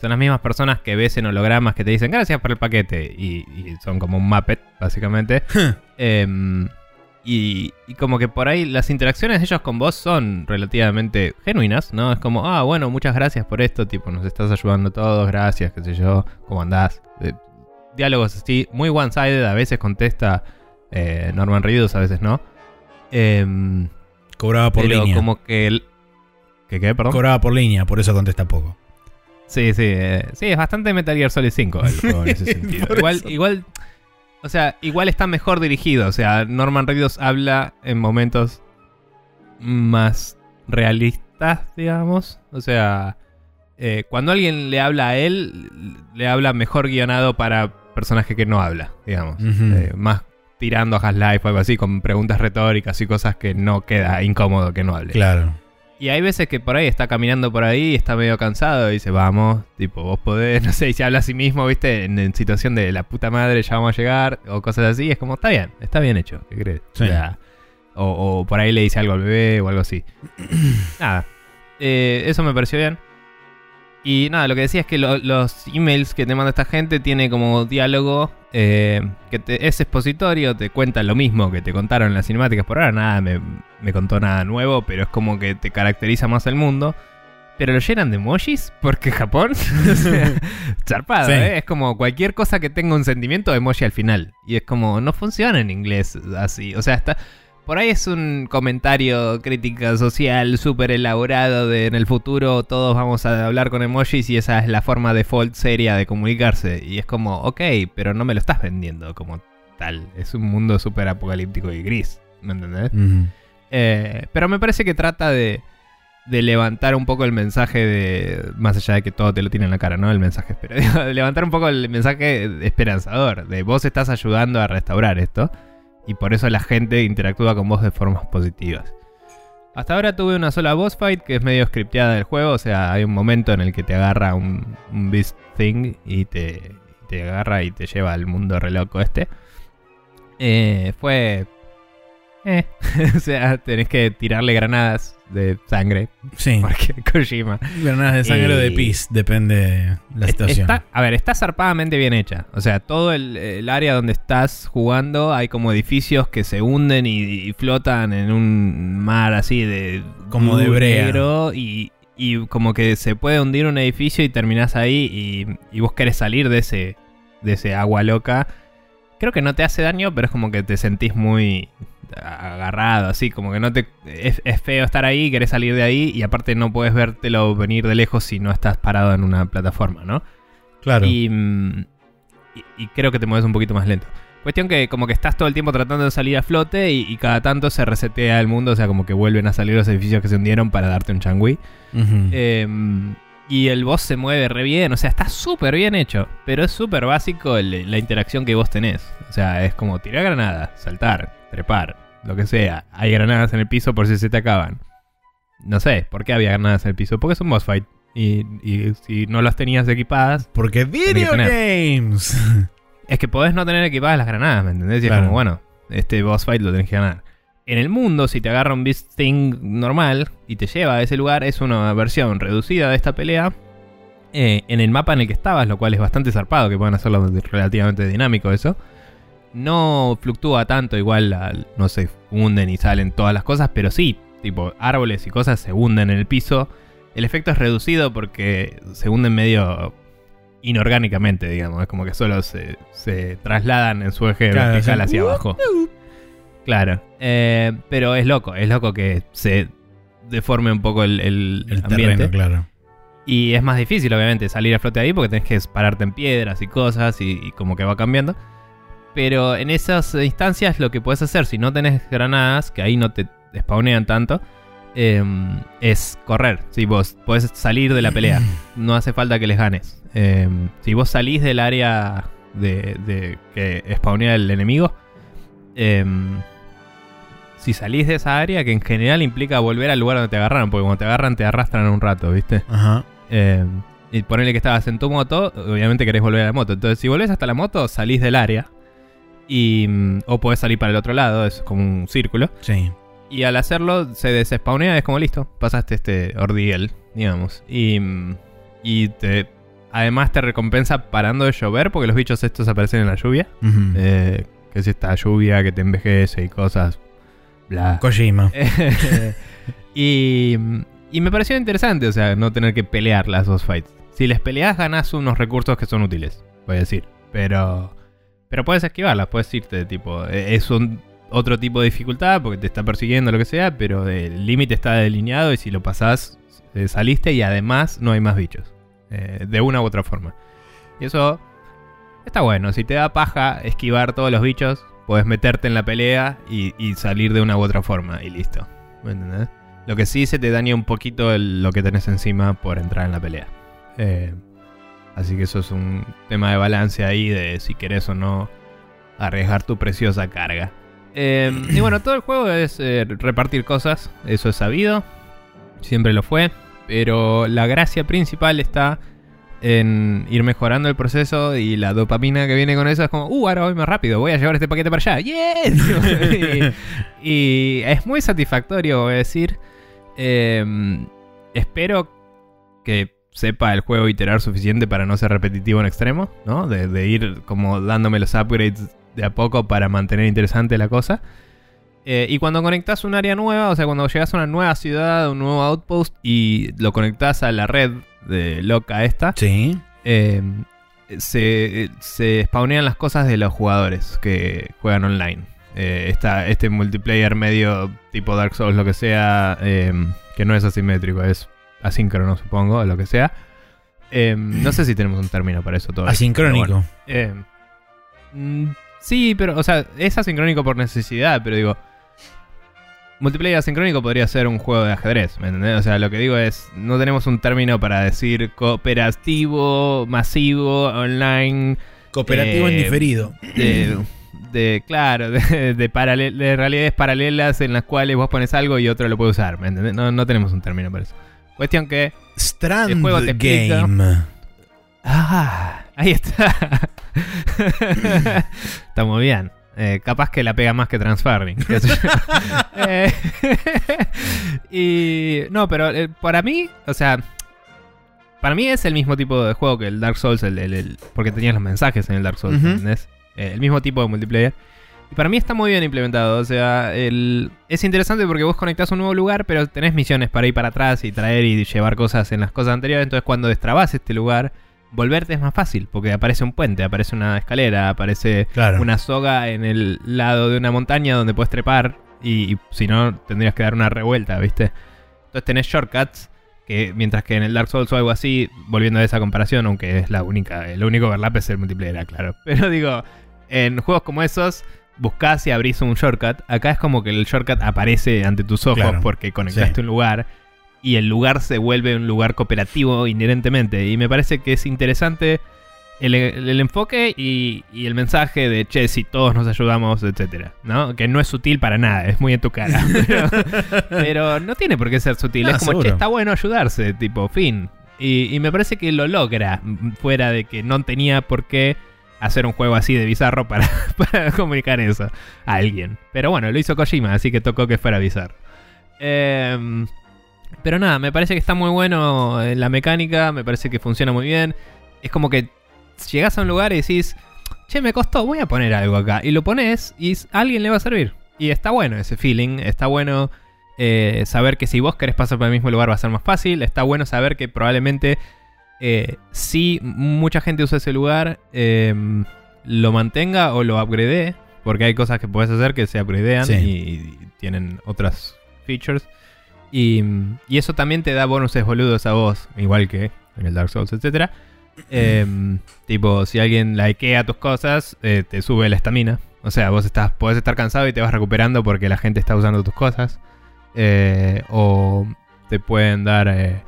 Son las mismas personas que ves en hologramas que te dicen gracias por el paquete. Y, y son como un Muppet, básicamente. Em, y, y como que por ahí las interacciones de ellos con vos son relativamente genuinas, ¿no? Es como, ah, bueno, muchas gracias por esto, tipo, nos estás ayudando todos, gracias, qué sé yo, ¿cómo andás? Eh, diálogos así, muy one-sided, a veces contesta eh, Norman Reedus, a veces no. Em, Cobraba por pero línea. como que... El, ¿Que qué, perdón? Cobraba por línea, por eso contesta poco. Sí, sí, eh, sí, es bastante Metal Gear Solid 5 el juego en ese sentido. Igual, eso. igual, o sea, igual está mejor dirigido. O sea, Norman Reedus habla en momentos más realistas, digamos. O sea, eh, cuando alguien le habla a él, le habla mejor guionado para personaje que no habla, digamos. Ujú. Eh, más tirando a Half-Life o algo así, con preguntas retóricas y cosas que no queda incómodo que no hable. Claro. Y hay veces que por ahí está caminando por ahí y está medio cansado y dice, vamos, tipo, vos podés, no sé, y se habla a sí mismo, viste, en, en situación de la puta madre, ya vamos a llegar, o cosas así, es como, está bien, está bien hecho, ¿qué crees? Sí. O, sea, o- o por ahí le dice algo al bebé o algo así. nada, eh, eso me pareció bien. Y nada, lo que decía es que lo- los emails que te manda esta gente tiene como diálogo eh, que te- es expositorio, te cuenta lo mismo que te contaron en las cinemáticas. Por ahora nada me, me contó nada nuevo, pero es como que te caracteriza más el mundo. Pero lo llenan de emojis porque Japón. zarpado, Sí. ¿eh? Es como cualquier cosa que tenga un sentimiento, emoji al final. Y es como, no funciona en inglés así. O sea, está. Por ahí es un comentario crítica social súper elaborado de en el futuro todos vamos a hablar con emojis y esa es la forma default seria de comunicarse. Y es como, ok, pero no me lo estás vendiendo como tal. Es un mundo súper apocalíptico y gris. ¿Me entendés? Eh, pero me parece que trata de, de levantar un poco el mensaje de. Más allá de que todo te lo tiene en la cara, ¿no? El mensaje pero de levantar un poco el mensaje esperanzador. De vos estás ayudando a restaurar esto. Y por eso la gente interactúa con vos de formas positivas. Hasta ahora tuve una sola boss fight que es medio scripteada del juego. O sea, hay un momento en el que te agarra un, Beast Thing y te, te agarra y te lleva al mundo re loco este. Eh, fue. Eh. o sea, tenés que tirarle granadas de sangre. Sí. Porque Kojima. Granadas de sangre o de pis, depende la situación. Está, a ver, está zarpadamente bien hecha. O sea, todo el, el área donde estás jugando hay como edificios que se hunden y, y flotan en un mar así de. Como de brea. Y, y como que se puede hundir un edificio y terminás ahí y, y vos querés salir de ese, de ese agua loca. Creo que no te hace daño, pero es como que te sentís muy agarrado, así, como que no te... Es, es feo estar ahí, querés salir de ahí y aparte no puedes vértelo venir de lejos si no estás parado en una plataforma, ¿no? Claro. Y, y- y creo que te mueves un poquito más lento. Cuestión que como que estás todo el tiempo tratando de salir a flote y, y cada tanto se resetea el mundo, o sea, como que vuelven a salir los edificios que se hundieron para darte un changui. Eh, y el boss se mueve re bien, o sea, está súper bien hecho, pero es súper básico el- la interacción que vos tenés. O sea, es como tirar granada, saltar, trepar, lo que sea. Hay granadas en el piso por si se te acaban. No sé, ¿por qué había granadas en el piso? Porque es un boss fight. Y, y si no las tenías equipadas, Porque video games. es que podés no tener equipadas las granadas, ¿me entendés? Y Claro. es como, bueno, este boss fight lo tenés que ganar. En el mundo, si te agarra un Beast Thing normal y te lleva a ese lugar, es una versión reducida de esta pelea eh, en el mapa en el que estabas, lo cual es bastante zarpado, que puedan hacerlo relativamente dinámico eso. No fluctúa tanto, igual, al- no se hunden y salen todas las cosas, pero sí, tipo, árboles y cosas se hunden en el piso. El efecto es reducido porque se hunden medio inorgánicamente, digamos. Es como que solo se, se trasladan en su eje Claro, vertical hacia abajo. Claro. Eh, pero es loco, es loco que se deforme un poco el, el El ambiente. terreno, claro. Y es más difícil, obviamente, salir a flote ahí porque tenés que pararte en piedras y cosas y, y como que va cambiando. Pero en esas instancias lo que puedes hacer si no tenés granadas, que ahí no te spawnean tanto, eh, es correr. Si vos podés salir de la pelea, no hace falta que les ganes. Eh, si vos salís del área de, de que spawnea el enemigo, eh, si salís de esa área, que en general implica volver al lugar donde te agarraron, porque cuando te agarran te arrastran un rato, ¿viste? Ajá. Eh, y ponele que estabas en tu moto, obviamente querés volver a la moto. Entonces, si volvés hasta la moto, salís del área. Y, mm, o podés salir para el otro lado, es como un círculo. Sí. Y al hacerlo, se desespawnea, es como listo, pasaste este ordiel, digamos. Y, mm, y te, además te recompensa parando de llover, porque los bichos estos aparecen en la lluvia. Eh, que es esta lluvia que te envejece y cosas. Bla. Kojima. y, y me pareció interesante, o sea, no tener que pelear las dos fights. Si les peleas, ganas unos recursos que son útiles, voy a decir. Pero, pero puedes esquivarlas, puedes irte, tipo, eh, es un otro tipo de dificultad porque te está persiguiendo, lo que sea, pero el límite está delineado y si lo pasás, eh, saliste y además no hay más bichos. eh, de una u otra forma. Y eso está bueno. Si te da paja esquivar todos los bichos, puedes meterte en la pelea y, salir de una u otra forma y listo. ¿Me entendés? Lo que sí se te daña un poquito lo que tenés encima por entrar en la pelea. Eh, así que eso es un tema de balance ahí de si querés o no arriesgar tu preciosa carga. Eh, y bueno, todo el juego es eh, repartir cosas, eso es sabido, siempre lo fue, pero la gracia principal está en ir mejorando el proceso y la dopamina que viene con eso es como, uh, ahora voy más rápido, voy a llevar este paquete para allá, ¡yes! y, y es muy satisfactorio, voy a decir. Eh, espero que sepa el juego iterar suficiente para no ser repetitivo en extremo, ¿no? De, de ir como dándome los upgrades de a poco para mantener interesante la cosa. Eh, y cuando conectas un área nueva, o sea, cuando llegas a una nueva ciudad, un nuevo outpost y lo conectas a la red de loca esta, Sí. eh, se, se spawnean las cosas de los jugadores que juegan online. Eh, esta- este multiplayer medio tipo Dark Souls, lo que sea, eh, que no es asimétrico, es asíncrono, supongo, o lo que sea. Eh, no sé si tenemos un término para eso todavía. Asincrónico. Eh, mm, sí, pero, o sea, es asincrónico por necesidad, pero digo. Multiplayer asincrónico podría ser un juego de ajedrez, ¿me entendés? O sea, lo que digo es, no tenemos un término para decir cooperativo, masivo, online, Cooperativo Eh, en diferido. de, de claro, de, de, paralel- de realidades paralelas en las cuales vos pones algo y otro lo puede usar, ¿me entendés? No, no tenemos un término para eso. Cuestión que Strand el juego te explica- Game. Ah, ahí está. está muy bien. Eh, capaz que la pega más que Transferring. Eh, y. No, pero eh, para mí, o sea. Para mí es el mismo tipo de juego que el Dark Souls, el, el- el- porque tenías los mensajes en el Dark Souls, Ujú. ¿entendés? El mismo tipo de multiplayer. Y para mí está muy bien implementado. O sea, el- es interesante porque vos conectás a un nuevo lugar, pero tenés misiones para ir para atrás y traer y llevar cosas en las cosas anteriores. Entonces, cuando destrabas este lugar, volverte es más fácil. Porque aparece un puente, aparece una escalera, aparece Claro. una soga en el lado de una montaña donde puedes trepar. Y, y si no, tendrías que dar una revuelta, ¿viste? Entonces tenés shortcuts. Que mientras que en el Dark Souls o algo así, volviendo a esa comparación, aunque es la única, el único overlap es el multiplayer, claro. Pero digo, en juegos como esos, buscás y abrís un shortcut. Acá es como que el shortcut aparece ante tus ojos Claro. porque conectaste Sí. un lugar. Y el lugar se vuelve un lugar cooperativo inherentemente. Y me parece que es interesante el, el enfoque y, y el mensaje de che, si todos nos ayudamos, etcétera, ¿no? Que no es sutil para nada, es muy en tu cara. Pero, pero no tiene por qué ser sutil. No, es como, seguro. che, está bueno ayudarse, tipo, fin. Y, y me parece que lo logra, fuera de que no tenía por qué hacer un juego así de bizarro para, comunicar eso a alguien. Pero bueno, lo hizo Kojima, así que tocó que fuera bizarro. Em, pero nada, me parece que está muy bueno en la mecánica, me parece que funciona muy bien. Es como que llegas a un lugar y decís, che, me costó, voy a poner algo acá. Y lo pones y a alguien le va a servir. Y está bueno ese feeling, está bueno eh, saber que si vos querés pasar por el mismo lugar va a ser más fácil, está bueno saber que probablemente eh, si mucha gente usa ese lugar, em, lo mantenga o lo upgrade, porque hay cosas que puedes hacer que se upgradean Sí. y, tienen otras features. Y, y eso también te da bonuses boludos a vos, igual que en el Dark Souls, etc. tipo, si alguien likea tus cosas, eh, te sube la estamina. O sea, vos estás, podés estar cansado y te vas recuperando porque la gente está usando tus cosas. Eh, o te pueden dar...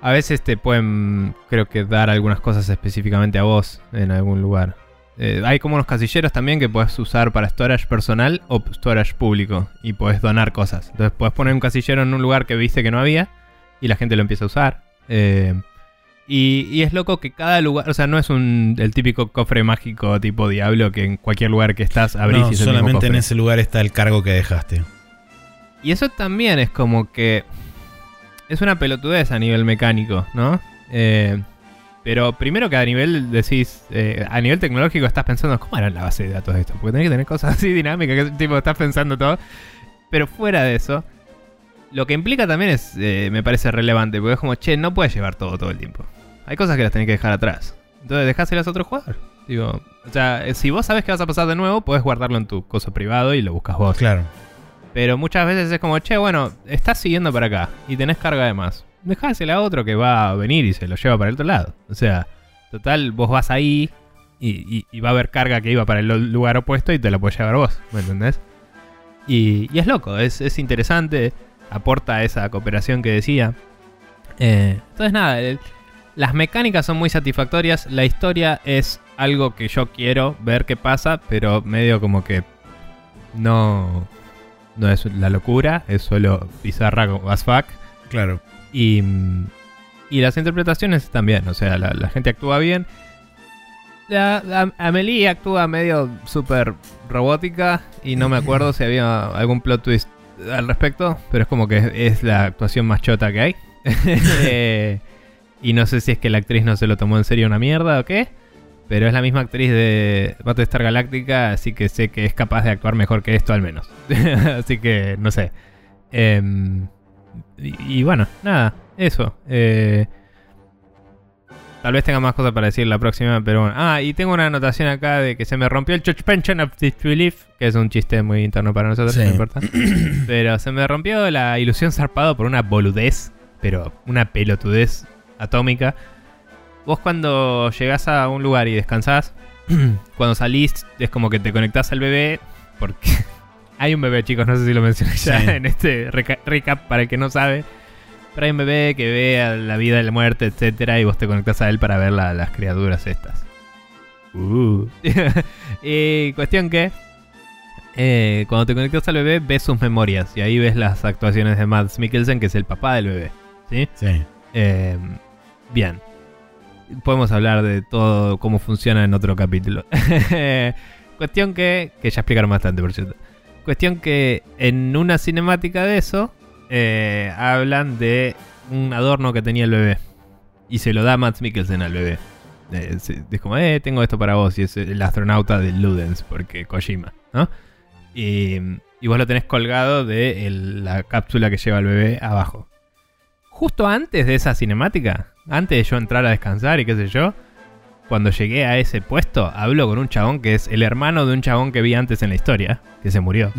a veces te pueden, creo que, dar algunas cosas específicamente a vos en algún lugar. Eh, hay como unos casilleros también que puedes usar para storage personal o storage público. Y puedes donar cosas. Entonces puedes poner un casillero en un lugar que viste que no había. Y la gente lo empieza a usar. Eh, y, y es loco que cada lugar, o sea, no es un, el típico cofre mágico tipo diablo que en cualquier lugar que estás abrís No, y es el mismo solamente en ese lugar está el cargo que dejaste. Y eso también es como que. Es una pelotudez a nivel mecánico, ¿no? Eh, pero primero que a nivel decís. eh, a nivel tecnológico estás pensando, ¿cómo era la base de datos de esto? Porque tenés que tener cosas así dinámicas, que tipo estás pensando todo. Pero fuera de eso. Lo que implica también es. eh, me parece relevante. Porque es como, che, no puedes llevar todo todo el tiempo. Hay cosas que las tenés que dejar atrás. Entonces dejáselas a otro jugador. Digo, o sea, eh, si vos sabes que vas a pasar de nuevo, podés guardarlo en tu coso privado y lo buscas vos. Claro. Pero muchas veces es como, che, bueno, estás siguiendo para acá y tenés carga de más. Dejásela a otro que va a venir y se lo lleva para el otro lado. O sea, total, vos vas ahí y, y- va a haber carga que iba para el lugar opuesto y te la puedes llevar vos, ¿me entendés? Y, y es loco, es, es interesante, aporta esa cooperación que decía. Eh, entonces nada, las mecánicas son muy satisfactorias, la historia es algo que yo quiero ver qué pasa, pero medio como que no, no es la locura, es solo bizarra as fuck. Claro. Y, mm, y las interpretaciones también, o sea, la, la gente actúa bien. La, la- Amelie actúa medio súper robótica y no me acuerdo si había algún plot twist al respecto, pero es como que es la actuación más chota que hay. Eh, y no sé si es que la actriz no se lo tomó en serio una mierda o qué, pero es la misma actriz de Battlestar Galactica, así que sé que es capaz de actuar mejor que esto al menos. así que no sé. Em, y, y bueno, nada, eso. Eh, tal vez tenga más cosas para decir la próxima, pero bueno. Ah, y tengo una anotación acá de que se me rompió el suspension of disbelief, que es un chiste muy interno para nosotros, Sí. no importa. pero se me rompió la ilusión zarpado por una boludez, pero una pelotudez atómica. Vos cuando llegás a un lugar y descansás, cuando salís es como que te conectás al bebé, porque hay un bebé, chicos, no sé si lo mencioné ya Sí. en este reca- recap para el que no sabe. Pero hay un bebé que ve a la vida y la muerte, etcétera, y vos te conectás a él para ver la- las criaturas estas. Uh. y cuestión que eh, cuando te conectas al bebé ves sus memorias y ahí ves las actuaciones de Mads Mikkelsen, que es el papá del bebé. ¿Sí? Sí. Eh, bien. Podemos hablar de todo cómo funciona en otro capítulo. Cuestión que. Que ya explicaron bastante, por cierto. Cuestión que en una cinemática de eso. eh, hablan de un adorno que tenía el bebé. Y se lo da Matt Mikkelsen al bebé. Eh, es como, eh, tengo esto para vos. Y es el astronauta de Ludens, porque Kojima, ¿no? Y, y vos lo tenés colgado de la cápsula que lleva el bebé abajo justo antes de esa cinemática, antes de yo entrar a descansar y qué sé yo, cuando llegué a ese puesto, hablo con un chabón que es el hermano de un chabón que vi antes en la historia, que se murió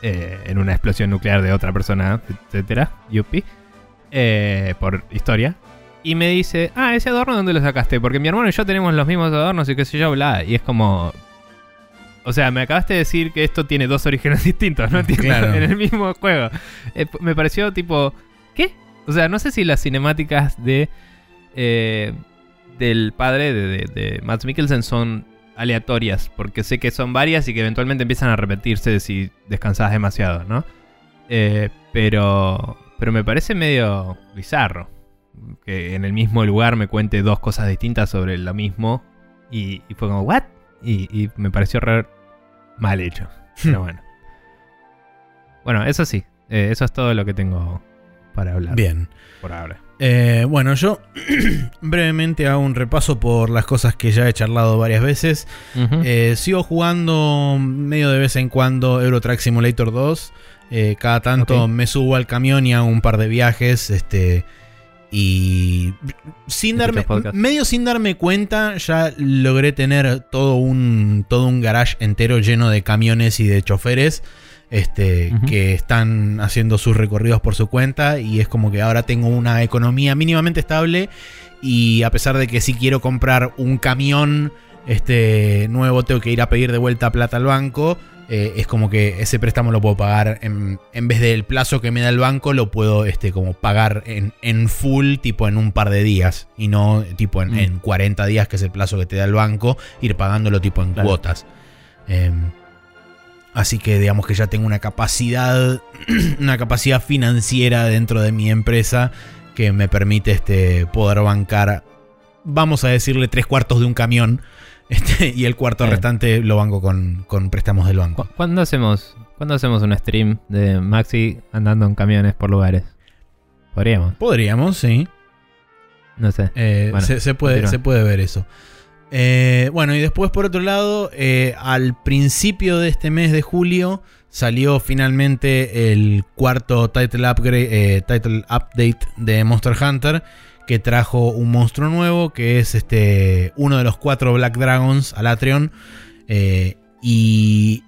eh, en una explosión nuclear de otra persona, etcétera, yupi, eh, por historia. Y me dice, ah, ese adorno, ¿dónde lo sacaste? Porque mi hermano y yo tenemos los mismos adornos y qué sé yo, bla. Y es como... O sea, me acabaste de decir que esto tiene dos orígenes distintos, ¿no? Claro. En el mismo juego. Eh, me pareció tipo... O sea, no sé si las cinemáticas de... eh, del padre de, de, de Mads Mikkelsen son aleatorias, porque sé que son varias y que eventualmente empiezan a repetirse si descansas demasiado, ¿no? Eh, pero, pero me parece medio bizarro que en el mismo lugar me cuente dos cosas distintas sobre lo mismo Y, y fue como, ¿what? Y, y me pareció re mal hecho. Pero bueno. Bueno, eso sí. eh, eso es todo lo que tengo para hablar. Bien. Por ahora. Eh, bueno, yo brevemente hago un repaso por las cosas que ya he charlado varias veces. Eh, sigo jugando medio de vez en cuando Euro Truck Simulator 2. Eh, cada tanto me subo al camión y hago un par de viajes. Este. Y. Sin darme. Medio sin darme cuenta, ya logré tener todo un. todo un garage entero lleno de camiones y de choferes. Este. Que están haciendo sus recorridos por su cuenta. Y es como que ahora tengo una economía mínimamente estable. Y a pesar de que si quiero comprar un camión este nuevo, tengo que ir a pedir de vuelta plata al banco. eh, es como que ese préstamo lo puedo pagar en, en vez del plazo que me da el banco, lo puedo este, como pagar en, en full, tipo en un par de días. Y no tipo en, Mm. en 40 días, que es el plazo que te da el banco, ir pagándolo tipo en Claro. cuotas. Em, así que digamos que ya tengo una capacidad, una capacidad financiera dentro de mi empresa que me permite este, poder bancar, vamos a decirle, tres cuartos de un camión. Este, y el cuarto Bien. restante lo banco con, con préstamos del banco. ¿Cu- ¿Cuándo hacemos, ¿Cuándo hacemos un stream de Maxi andando en camiones por lugares? Podríamos, Podríamos, sí. no sé. Eh, Bueno, se, se puede, se puede ver eso. Eh, bueno, y después por otro lado, eh, al principio de este mes de julio salió finalmente el cuarto title, upgrade, eh, title update de Monster Hunter que trajo un monstruo nuevo que es este uno de los cuatro Black Dragons, Alatrion. Y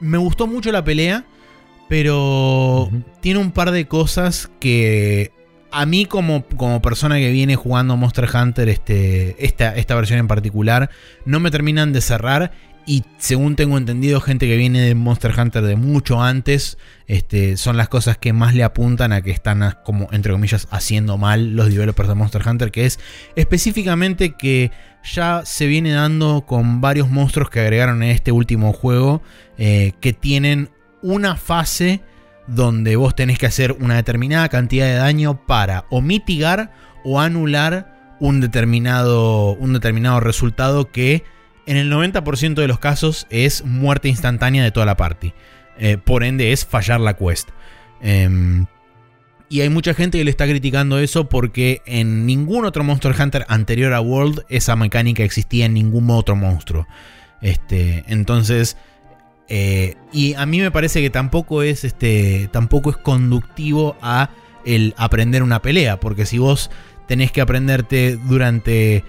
me gustó mucho la pelea, pero tiene un par de cosas que a mí como, como persona que viene jugando Monster Hunter, este, esta, esta versión en particular, no me terminan de cerrar. Y según tengo entendido, gente que viene de Monster Hunter de mucho antes, este, son las cosas que más le apuntan a que están, como entre comillas, haciendo mal los developers de Monster Hunter, que es específicamente que ya se viene dando con varios monstruos que agregaron en este último juego, eh, que tienen una fase donde vos tenés que hacer una determinada cantidad de daño para o mitigar o anular un determinado, un determinado resultado que en el 90% de los casos es muerte instantánea de toda la party. Eh, por ende es fallar la quest. Em, y hay mucha gente que le está criticando eso porque en ningún otro Monster Hunter anterior a World esa mecánica existía en ningún otro monstruo. Este, entonces, eh, y a mí me parece que tampoco es, este, tampoco es conductivo a el aprender una pelea, porque si vos tenés que aprenderte durante,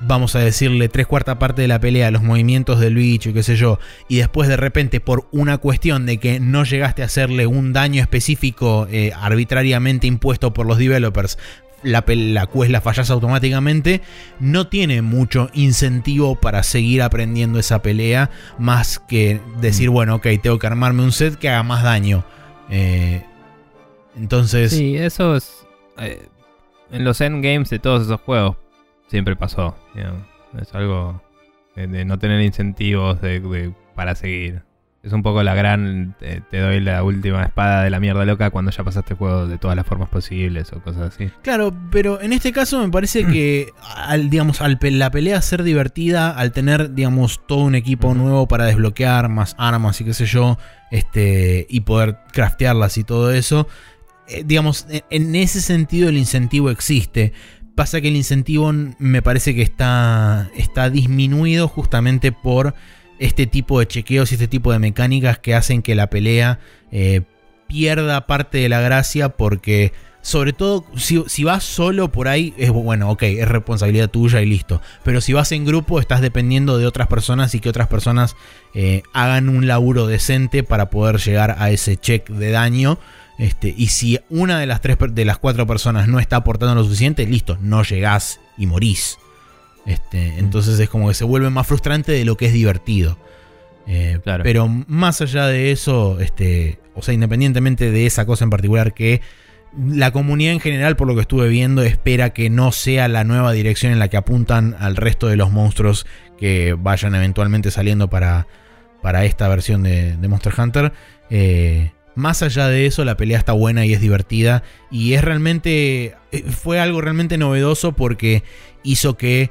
vamos a decirle, tres cuartas parte de la pelea, los movimientos del bicho qué sé yo, y después de repente por una cuestión de que no llegaste a hacerle un daño específico eh, arbitrariamente impuesto por los developers, la, la quest la fallas automáticamente, no tiene mucho incentivo para seguir aprendiendo esa pelea, más que decir, bueno, ok, tengo que armarme un set que haga más daño. Eh, entonces, Sí, eso es. eh, en los endgames de todos esos juegos siempre pasó. Es algo de, de no tener incentivos de, de- para seguir. Es un poco la gran. eh, te doy la última espada de la mierda loca cuando ya pasaste el juego de todas las formas posibles o cosas así. Claro, pero en este caso me parece que al, digamos, al pe- la pelea ser divertida, al tener, digamos, todo un equipo nuevo para desbloquear, más armas y qué sé yo, este, y poder craftearlas y todo eso, eh, digamos, en, en ese sentido el incentivo existe. Pasa que el incentivo me parece que está, está disminuido justamente por este tipo de chequeos y este tipo de mecánicas que hacen que la pelea eh, pierda parte de la gracia porque sobre todo si, si vas solo por ahí es bueno, ok, es responsabilidad tuya y listo. Pero si vas en grupo estás dependiendo de otras personas y que otras personas eh, hagan un laburo decente para poder llegar a ese check de daño. Este, y si una de las tres de las cuatro personas no está aportando lo suficiente, listo, no llegás y morís. Este, entonces es como que se vuelve más frustrante de lo que es divertido. Eh, Claro. Pero más allá de eso, este, o sea, independientemente de esa cosa en particular que la comunidad en general, por lo que estuve viendo, espera que no sea la nueva dirección en la que apuntan al resto de los monstruos que vayan eventualmente saliendo para, para esta versión de, de Monster Hunter. Eh, más allá de eso, la pelea está buena y es divertida. Y es realmente. eh, Fue algo realmente novedoso porque hizo que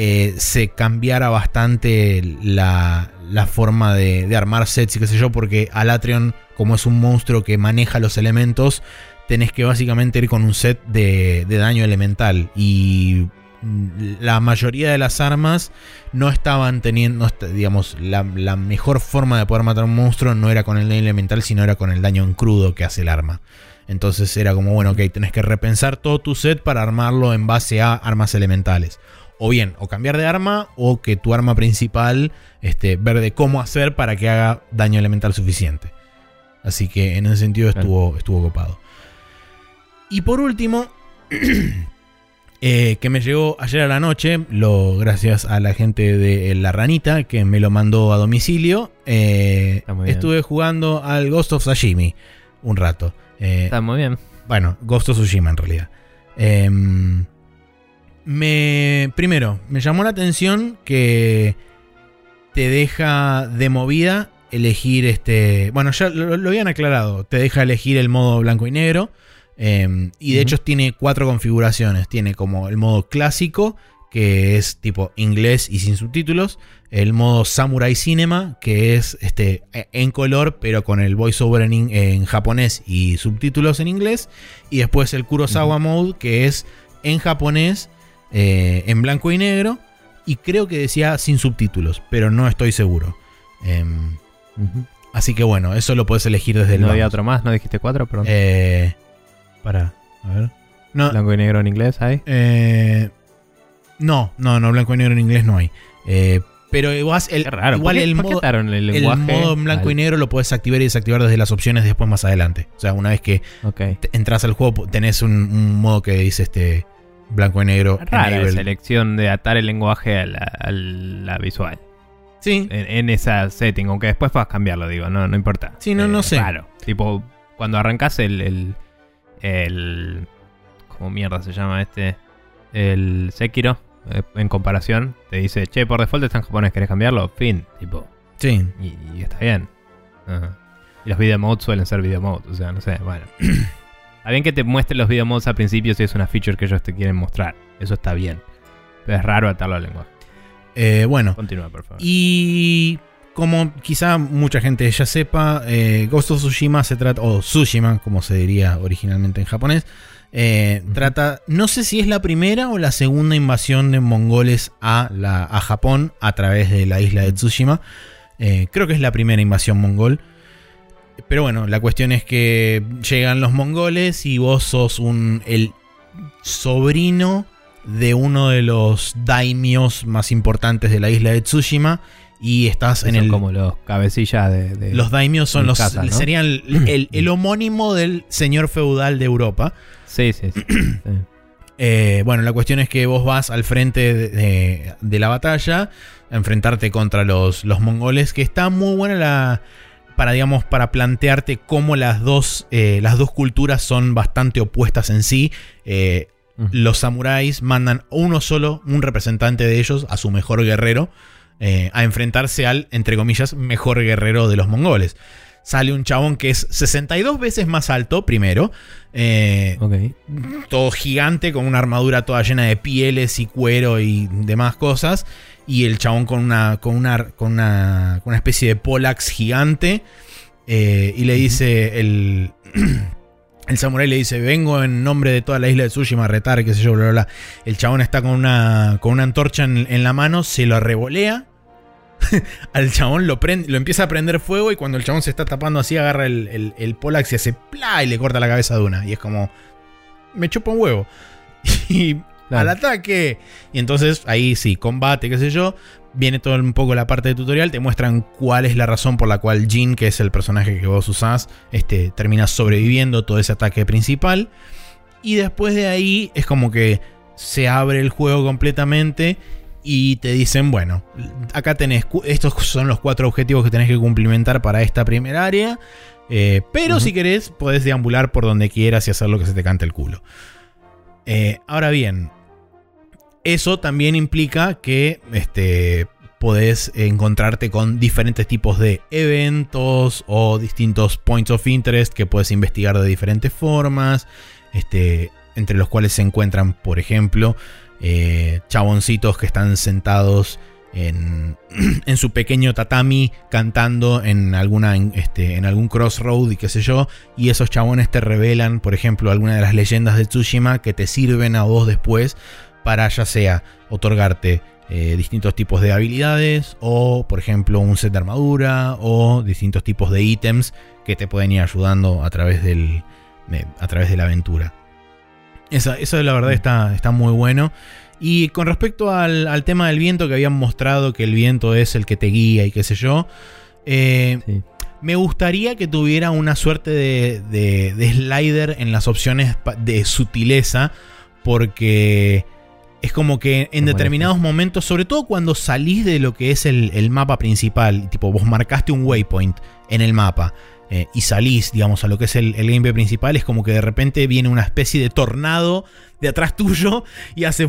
eh, se cambiara bastante la, la forma de, armar sets y qué sé yo, porque Alatrion, como es un monstruo que maneja los elementos, tenés que básicamente ir con un set de, de daño elemental. Y la mayoría de las armas no estaban teniendo, digamos, la, la mejor forma de poder matar a un monstruo no era con el daño elemental, sino era con el daño en crudo que hace el arma. Entonces era como, bueno, ok, tenés que repensar todo tu set para armarlo en base a armas elementales. O bien, o cambiar de arma, o que tu arma principal, este, ver de cómo hacer para que haga daño elemental suficiente. Así que en ese sentido Claro. estuvo, estuvo copado. Y por último, eh, que me llegó ayer a la noche, lo, gracias a la gente de La Ranita, que me lo mandó a domicilio, eh, estuve jugando al Ghost of Sashimi un rato. Eh, Está muy bien. bueno, Ghost of Tsushima en realidad. Me. Primero, me llamó la atención que te deja de movida elegir este. Bueno, ya lo, lo habían aclarado. Te deja elegir el modo blanco y negro. em, y de hecho tiene cuatro configuraciones. Tiene como el modo clásico, que es tipo inglés y sin subtítulos. El modo Samurai Cinema, que es este, e- en color, pero con el voiceover en japonés y subtítulos en inglés. Y después el Kurosawa Mode, que es en japonés, eh, en blanco y negro. Y creo que decía sin subtítulos, pero no estoy seguro. Em, así que bueno, eso lo puedes elegir desde el no había otro más, ¿no dijiste cuatro? Perdón. Eh, para, a ver. No, Blanco y negro en inglés, ¿hay? eh, no, no, no, blanco y negro en inglés no hay. Eh, pero igual el, Qué raro. igual ¿Por qué, el modo, el modo en blanco y negro lo puedes activar y desactivar desde las opciones después más adelante. O sea, una vez que entras al juego tenés un, un modo que dice este blanco y negro. Rara enable. esa elección de atar el lenguaje a la, a la visual. Sí, En, en esa setting, aunque después puedas cambiarlo, digo, no, no importa. Sí, no, no sé. Claro. Tipo, cuando arrancas el, el. el. ¿Cómo mierda se llama este? El Sekiro. eh, En comparación, te dice, che, por default está en japonés, ¿querés cambiarlo? Fin, tipo, sí. y, y está bien. Ajá. Y los video modes suelen ser video modes, o sea, no sé, bueno. está bien que te muestren los video modes al principio si es una feature que ellos te quieren mostrar. Eso está bien. Pero es raro atarlo al lenguaje. Eh, bueno, Continúa, por favor. Y como quizá mucha gente ya sepa, eh, Ghost of Tsushima se trata, o Tsushima, como se diría originalmente en japonés, eh, trata, no sé si es la primera o la segunda invasión de mongoles a, la, a Japón a través de la isla de Tsushima. Eh, creo que es la primera invasión mongol. Pero bueno, la cuestión es que llegan los mongoles y vos sos un, el sobrino de uno de los daimios más importantes de la isla de Tsushima y estás en Son el como los cabecillas de. de- los daimios son los serían el, el- el homónimo del señor feudal de Europa. Sí, sí, sí. sí. Eh, bueno, la cuestión es que vos vas al frente de, de- de la batalla a enfrentarte contra los, los mongoles, que está muy buena la para digamos para plantearte cómo las dos eh, las dos culturas son bastante opuestas en sí. Eh, Ujú. los samuráis mandan uno solo, un representante de ellos, a su mejor guerrero, eh, a enfrentarse al, entre comillas, mejor guerrero de los mongoles. Sale un chabón que es 62 veces más alto, primero. todo gigante, con una armadura toda llena de pieles y cuero y demás cosas. Y el chabón con una, con una, con una, con una especie de polax gigante. eh, y le dice el... El samurái le dice, vengo en nombre de toda la isla de Tsushima a retar, qué sé yo, bla, bla, bla. El chabón está con una, con una antorcha en, en la mano, se lo revolea. Al chabón lo, prende, lo empieza a prender fuego y cuando el chabón se está tapando así, agarra el, el, el Polax y hace pla y le corta la cabeza de una. Y es como, me chupa un huevo. Y Al ataque. Y entonces ahí sí, combate, qué sé yo. Viene todo un poco la parte de tutorial. Te muestran cuál es la razón por la cual Jin, que es el personaje que vos usás, este, termina sobreviviendo todo ese ataque principal. Y después de ahí es como que se abre el juego completamente. Y te dicen, bueno, acá tenés, estos son los cuatro objetivos que tenés que cumplimentar para esta primera área. eh, pero si querés, podés deambular por donde quieras y hacer lo que se te cante el culo. Eh, ahora bien, eso también implica que este, podés encontrarte con diferentes tipos de eventos o distintos points of interest que puedes investigar de diferentes formas, este, entre los cuales se encuentran, por ejemplo, eh, chaboncitos que están sentados en, su pequeño tatami cantando en, este, en algún crossroad y qué sé yo. Y esos chabones te revelan, por ejemplo, alguna de las leyendas de Tsushima que te sirven a vos después para ya sea otorgarte eh, distintos tipos de habilidades o, por ejemplo, un set de armadura o distintos tipos de ítems que te pueden ir ayudando a través, del, a través de la aventura. Eso, eso la verdad está, está muy bueno. Y con respecto al, tema del viento que habían mostrado que el viento es el que te guía y qué sé yo, eh, me gustaría que tuviera una suerte de, de, slider en las opciones de sutileza porque es como que en determinados momentos, sobre todo cuando salís de lo que es el, el, mapa principal, tipo vos marcaste un waypoint en el mapa eh, y salís, digamos, a lo que es el, el, gameplay principal, es como que de repente viene una especie de tornado de atrás tuyo y hace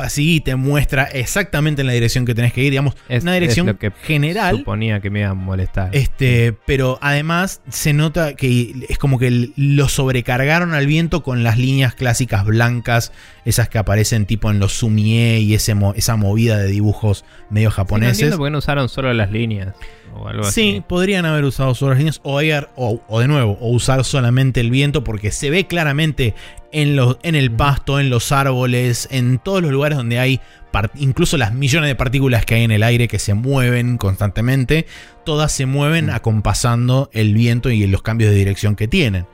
así y te muestra exactamente en la dirección que tenés que ir, digamos, es, una dirección es lo que general. Suponía que me iba a molestar. Este, pero además se nota que es como que lo sobrecargaron al viento con las líneas clásicas blancas, esas que aparecen tipo en los sumie y ese, esa movida de dibujos medio japoneses. Sí, no por qué no usaron solo las líneas. O algo sí, podrían haber usado solo las líneas o, o, o, de nuevo, o usar solamente el viento porque se ve claramente en, los, en el pasto, en los árboles, en todos los lugares donde hay incluso las millones de partículas que hay en el aire que se mueven constantemente, todas se mueven acompasando el viento y los cambios de dirección que tienen.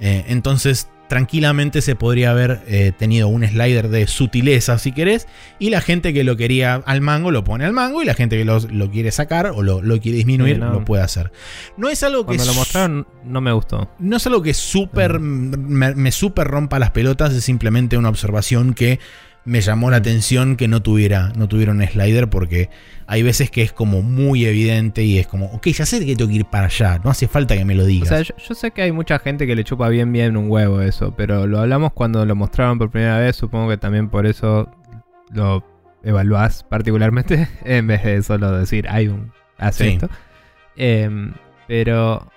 Eh, entonces tranquilamente se podría haber eh, tenido un slider de sutileza si querés y la gente que lo quería al mango lo pone al mango y la gente que lo, lo quiere sacar o lo, lo quiere disminuir sí, no. lo puede hacer. No es algo Cuando que... lo mostraron no me gustó. No es algo que super, me, me super rompa las pelotas, es simplemente una observación que me llamó la atención que no tuviera, no tuviera un slider porque hay veces que es como muy evidente y es como, ok, ya sé que tengo que ir para allá, no hace falta que me lo digas. O sea, yo, yo, sé que hay mucha gente que le chupa bien bien un huevo eso, pero lo hablamos cuando lo mostraron por primera vez, supongo que también por eso lo evaluás particularmente, en vez de solo decir, hay un, hace sí. esto. Eh, pero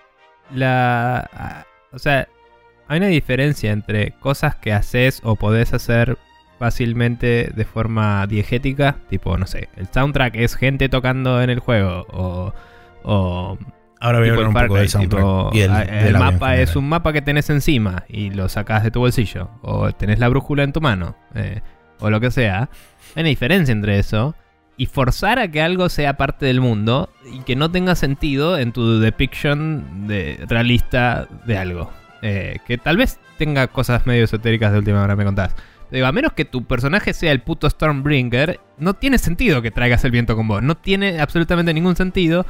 la... O sea, hay una diferencia entre cosas que haces o podés hacer fácilmente de forma diegética, tipo, no sé, el soundtrack es gente tocando en el juego o... o Ahora voy a hablar un poco del soundtrack. Tipo, y el, el mapa es un mapa que tenés encima y lo sacás de tu bolsillo. O tenés la brújula en tu mano. Eh, o lo que sea. Hay una diferencia entre eso y forzar a que algo sea parte del mundo y que no tenga sentido en tu depiction de realista de algo. Eh, que tal vez tenga cosas medio esotéricas de última hora me contás. Digo, a menos que tu personaje sea el puto Stormbringer, no tiene sentido que traigas el viento con vos. No tiene absolutamente ningún sentido.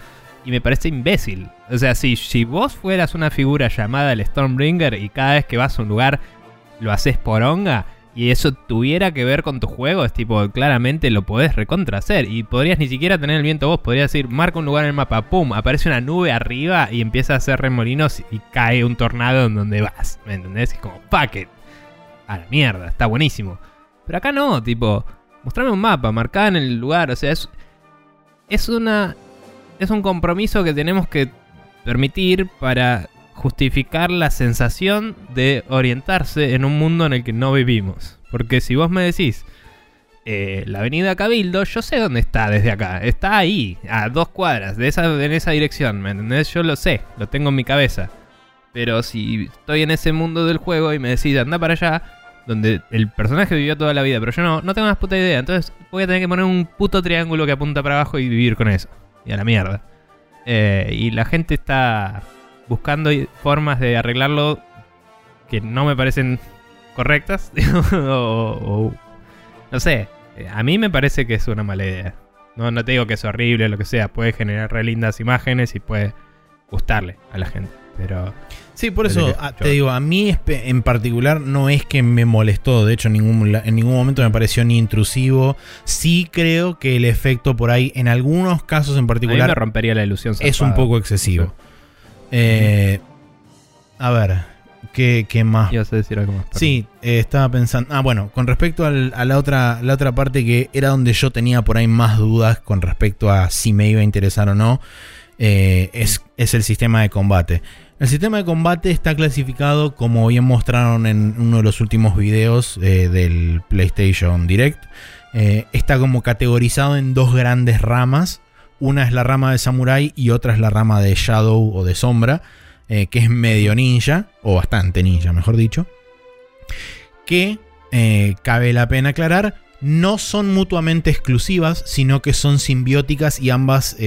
Y me parece imbécil. O sea, si, si vos fueras una figura llamada el Stormbringer y cada vez que vas a un lugar lo haces por onga y eso tuviera que ver con tu juego, es tipo, claramente lo podés recontra hacer. Y podrías ni siquiera tener el viento vos, podrías decir, marca un lugar en el mapa, pum, aparece una nube arriba y empieza a hacer remolinos y cae un tornado en donde vas. ¿Me entendés? Es como, fuck it a la mierda, está buenísimo. Pero acá no, tipo, mostrame un mapa, marcá en el lugar, o sea, es, es una... Es un compromiso que tenemos que permitir para justificar la sensación de orientarse en un mundo en el que no vivimos. Porque si vos me decís, eh, la avenida Cabildo, yo sé dónde está desde acá. Está ahí, a dos cuadras, de esa, en esa dirección, ¿me entendés? Yo lo sé, lo tengo en mi cabeza. Pero si estoy en ese mundo del juego y me decís, anda para allá, donde el personaje vivió toda la vida, pero yo no, no tengo más puta idea. Entonces voy a tener que poner un puto triángulo que apunta para abajo y vivir con eso. Y a la mierda. Eh, y la gente está buscando formas de arreglarlo que no me parecen correctas. o, o, no sé. A mí me parece que es una mala idea. No, no te digo que es horrible lo que sea. Puede generar re lindas imágenes y puede gustarle a la gente. Pero. Sí, por eso a, te digo, a mí en particular no es que me molestó, de hecho en ningún, en ningún momento me pareció ni intrusivo. Sí creo que el efecto por ahí, en algunos casos en particular, a mí me rompería la ilusión. Zafada. Es un poco excesivo. Eh, a ver, ¿qué, qué más? Ibas a decir algo más. Perdón. Sí, eh, estaba pensando. Ah, bueno, con respecto al, a la otra, la otra parte que era donde yo tenía por ahí más dudas con respecto a si me iba a interesar o no, eh, es, es el sistema de combate. El sistema de combate está clasificado, como bien mostraron en uno de los últimos videos eh, del PlayStation Direct, eh, está como categorizado en dos grandes ramas. Una es la rama de Samurai y otra es la rama de Shadow o de Sombra, eh, que es medio ninja, o bastante ninja, mejor dicho. Que, cabe la pena aclarar, no son mutuamente exclusivas, sino que son simbióticas y ambas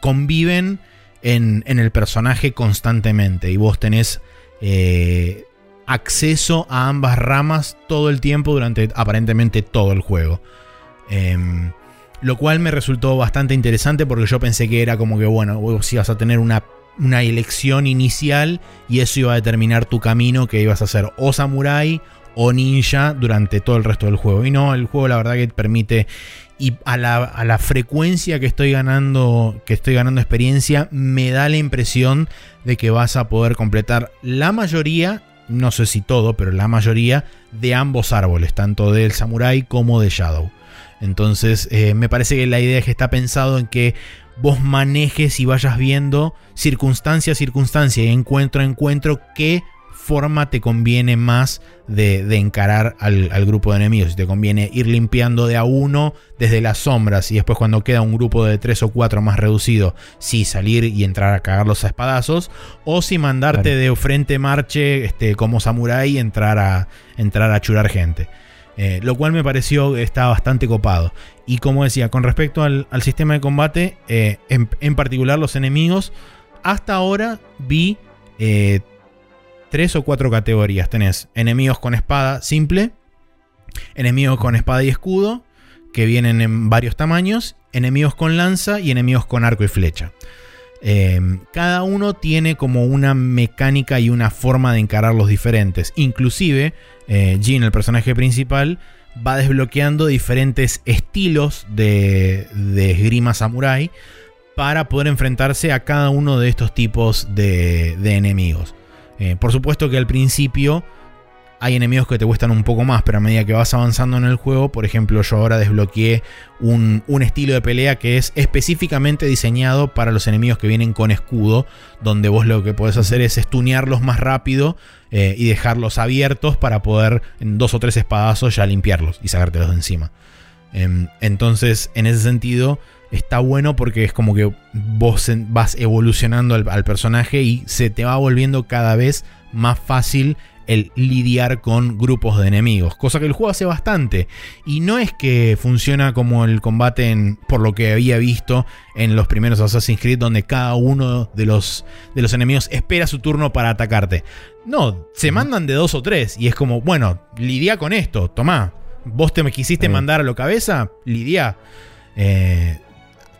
conviven en, el personaje constantemente y vos tenés eh, acceso a ambas ramas todo el tiempo durante aparentemente todo el juego. Em, lo cual me resultó bastante interesante porque yo pensé que era como que, bueno, vos ibas a tener una, una elección inicial y eso iba a determinar tu camino, que ibas a ser o samurai o ninja durante todo el resto del juego. Y no, el juego la verdad que permite y a la, frecuencia que estoy ganando que estoy ganando experiencia me da la impresión de que vas a poder completar la mayoría no sé si todo pero la mayoría de ambos árboles tanto del samurai como de shadow. Entonces eh, me parece que la idea es que está pensado en que vos manejes y vayas viendo circunstancia a circunstancia y encuentro a encuentro que forma te conviene más de, encarar al, grupo de enemigos. Si te conviene ir limpiando de a uno desde las sombras y después cuando queda un grupo de tres o cuatro más reducido, sí salir y entrar a cagarlos a espadazos. O si mandarte de frente marche este, como samurai y entrar a, entrar a churar gente. Eh, lo cual me pareció está bastante copado. Y como decía, con respecto al, sistema de combate, eh, en, particular los enemigos, hasta ahora vi eh, tres o cuatro categorías. Tenés enemigos con espada simple, enemigos con espada y escudo, que vienen en varios tamaños, enemigos con lanza y enemigos con arco y flecha. Em, cada uno tiene como una mecánica y una forma de encararlos diferentes. Inclusive, eh, Jin, el personaje principal, va desbloqueando diferentes estilos de, esgrima samurai para poder enfrentarse a cada uno de estos tipos de enemigos. Eh, por supuesto que al principio hay enemigos que te cuestan un poco más, pero a medida que vas avanzando en el juego, por ejemplo, yo ahora desbloqueé un, estilo de pelea que es específicamente diseñado para los enemigos que vienen con escudo, donde vos lo que podés hacer es estunearlos más rápido eh, y dejarlos abiertos para poder en dos o tres espadazos ya limpiarlos y sacártelos de encima. Em, entonces, en ese sentido, está bueno porque es como que vos vas evolucionando al, personaje y se te va volviendo cada vez más fácil el lidiar con grupos de enemigos, cosa que el juego hace bastante. Y no es que funciona como el combate en, por lo que había visto en los primeros Assassin's Creed, donde cada uno de los, de los enemigos espera su turno para atacarte. No, se mandan de dos o tres y es como, bueno, lidia con esto, tomá. Vos te me quisiste mandar a lo cabeza, lidia. Eh,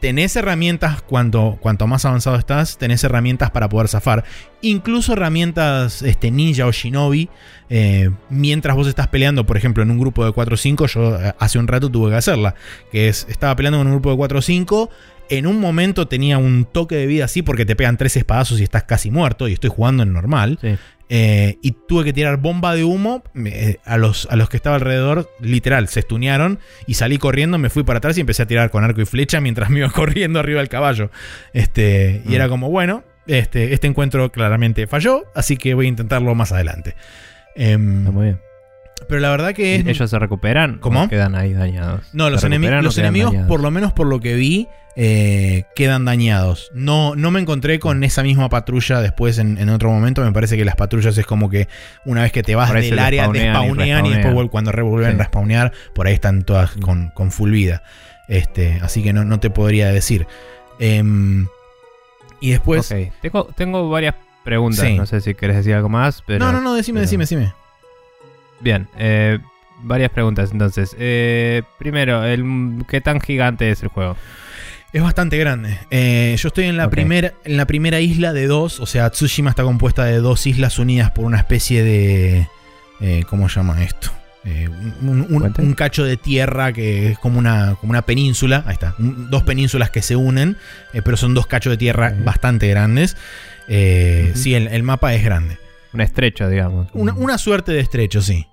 tenés herramientas cuanto, cuanto más avanzado estás, tenés herramientas para poder zafar. Incluso herramientas este, ninja o shinobi. Eh, mientras vos estás peleando, por ejemplo, en un grupo de 4 o 5, yo eh, hace un rato tuve que hacerla. Que es, estaba peleando en un grupo de 4 o 5. En un momento tenía un toque de vida así porque te pegan tres espadazos y estás casi muerto. Y estoy jugando en normal. Sí. Eh, y tuve que tirar bomba de humo eh, a, los, a los que estaba alrededor, literal, se estunearon y salí corriendo, me fui para atrás y empecé a tirar con arco y flecha mientras me iba corriendo arriba del caballo. Este, Y era mm. como, bueno, este, este encuentro claramente falló, así que voy a intentarlo más adelante. Em, muy bien. Pero la verdad que... ¿Ellos se recuperan? ¿Cómo? quedan ahí dañados? No, los, los enemigos, por lo menos por lo que vi, eh, quedan dañados. No, no me encontré con esa misma patrulla después en, otro momento. Me parece que las patrullas es como que una vez que te vas del área, te spawnean y, después cuando revuelven a respawnear, por ahí están todas con, full vida. Este, así que no, te podría decir. Em, y después. Tengo, tengo varias preguntas. No sé si querés decir algo más. Pero, no, no, no, decime, decime, decime. Bien, eh, varias preguntas entonces. Eh, primero, el, ¿qué tan gigante es el juego? Es bastante grande. Eh, yo estoy en la, primera, en la primera isla de dos, o sea, Tsushima está compuesta de dos islas unidas por una especie de... ¿Cómo se llama esto? un, cacho de tierra que es como una, como una península. Ahí está. dos penínsulas que se unen, pero son dos cachos de tierra bastante grandes. Sí, el, mapa es grande. Un estrecho, digamos. Una, una suerte de estrecho, sí.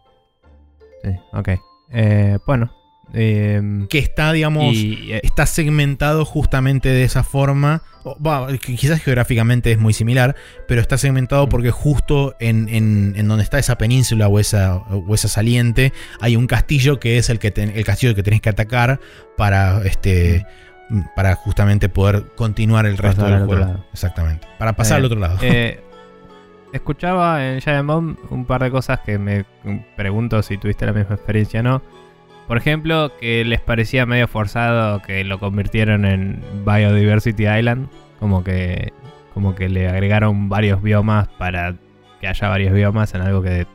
Sí, ok. Eh, bueno, Eh, Que está, digamos, y, eh, está segmentado justamente de esa forma. O, quizás geográficamente es muy similar, pero está segmentado Mm. porque justo en, en- en donde está esa península o esa, o esa saliente hay un castillo que es el, que ten- el castillo que tenés que atacar para este para justamente poder continuar el resto del juego. Exactamente. Para pasar Eh, al otro lado. eh, escuchaba en Giant Bomb un par de cosas que me pregunto si tuviste la misma experiencia o no. Por ejemplo, que les parecía medio forzado que lo convirtieron en Biodiversity Island. Como que, como que le agregaron varios biomas para que haya varios biomas en algo que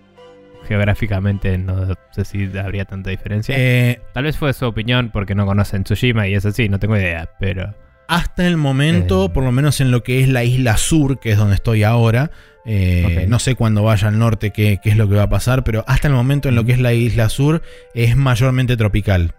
geográficamente no sé si habría tanta diferencia. Eh, Tal vez fue su opinión porque no conocen Tsushima y es así, no tengo idea, pero... hasta el momento, Eh. por lo menos en lo que es la isla sur, que es donde estoy ahora, eh, no sé cuando vaya al norte qué, qué es lo que va a pasar, pero hasta el momento en lo que es la isla sur es mayormente tropical.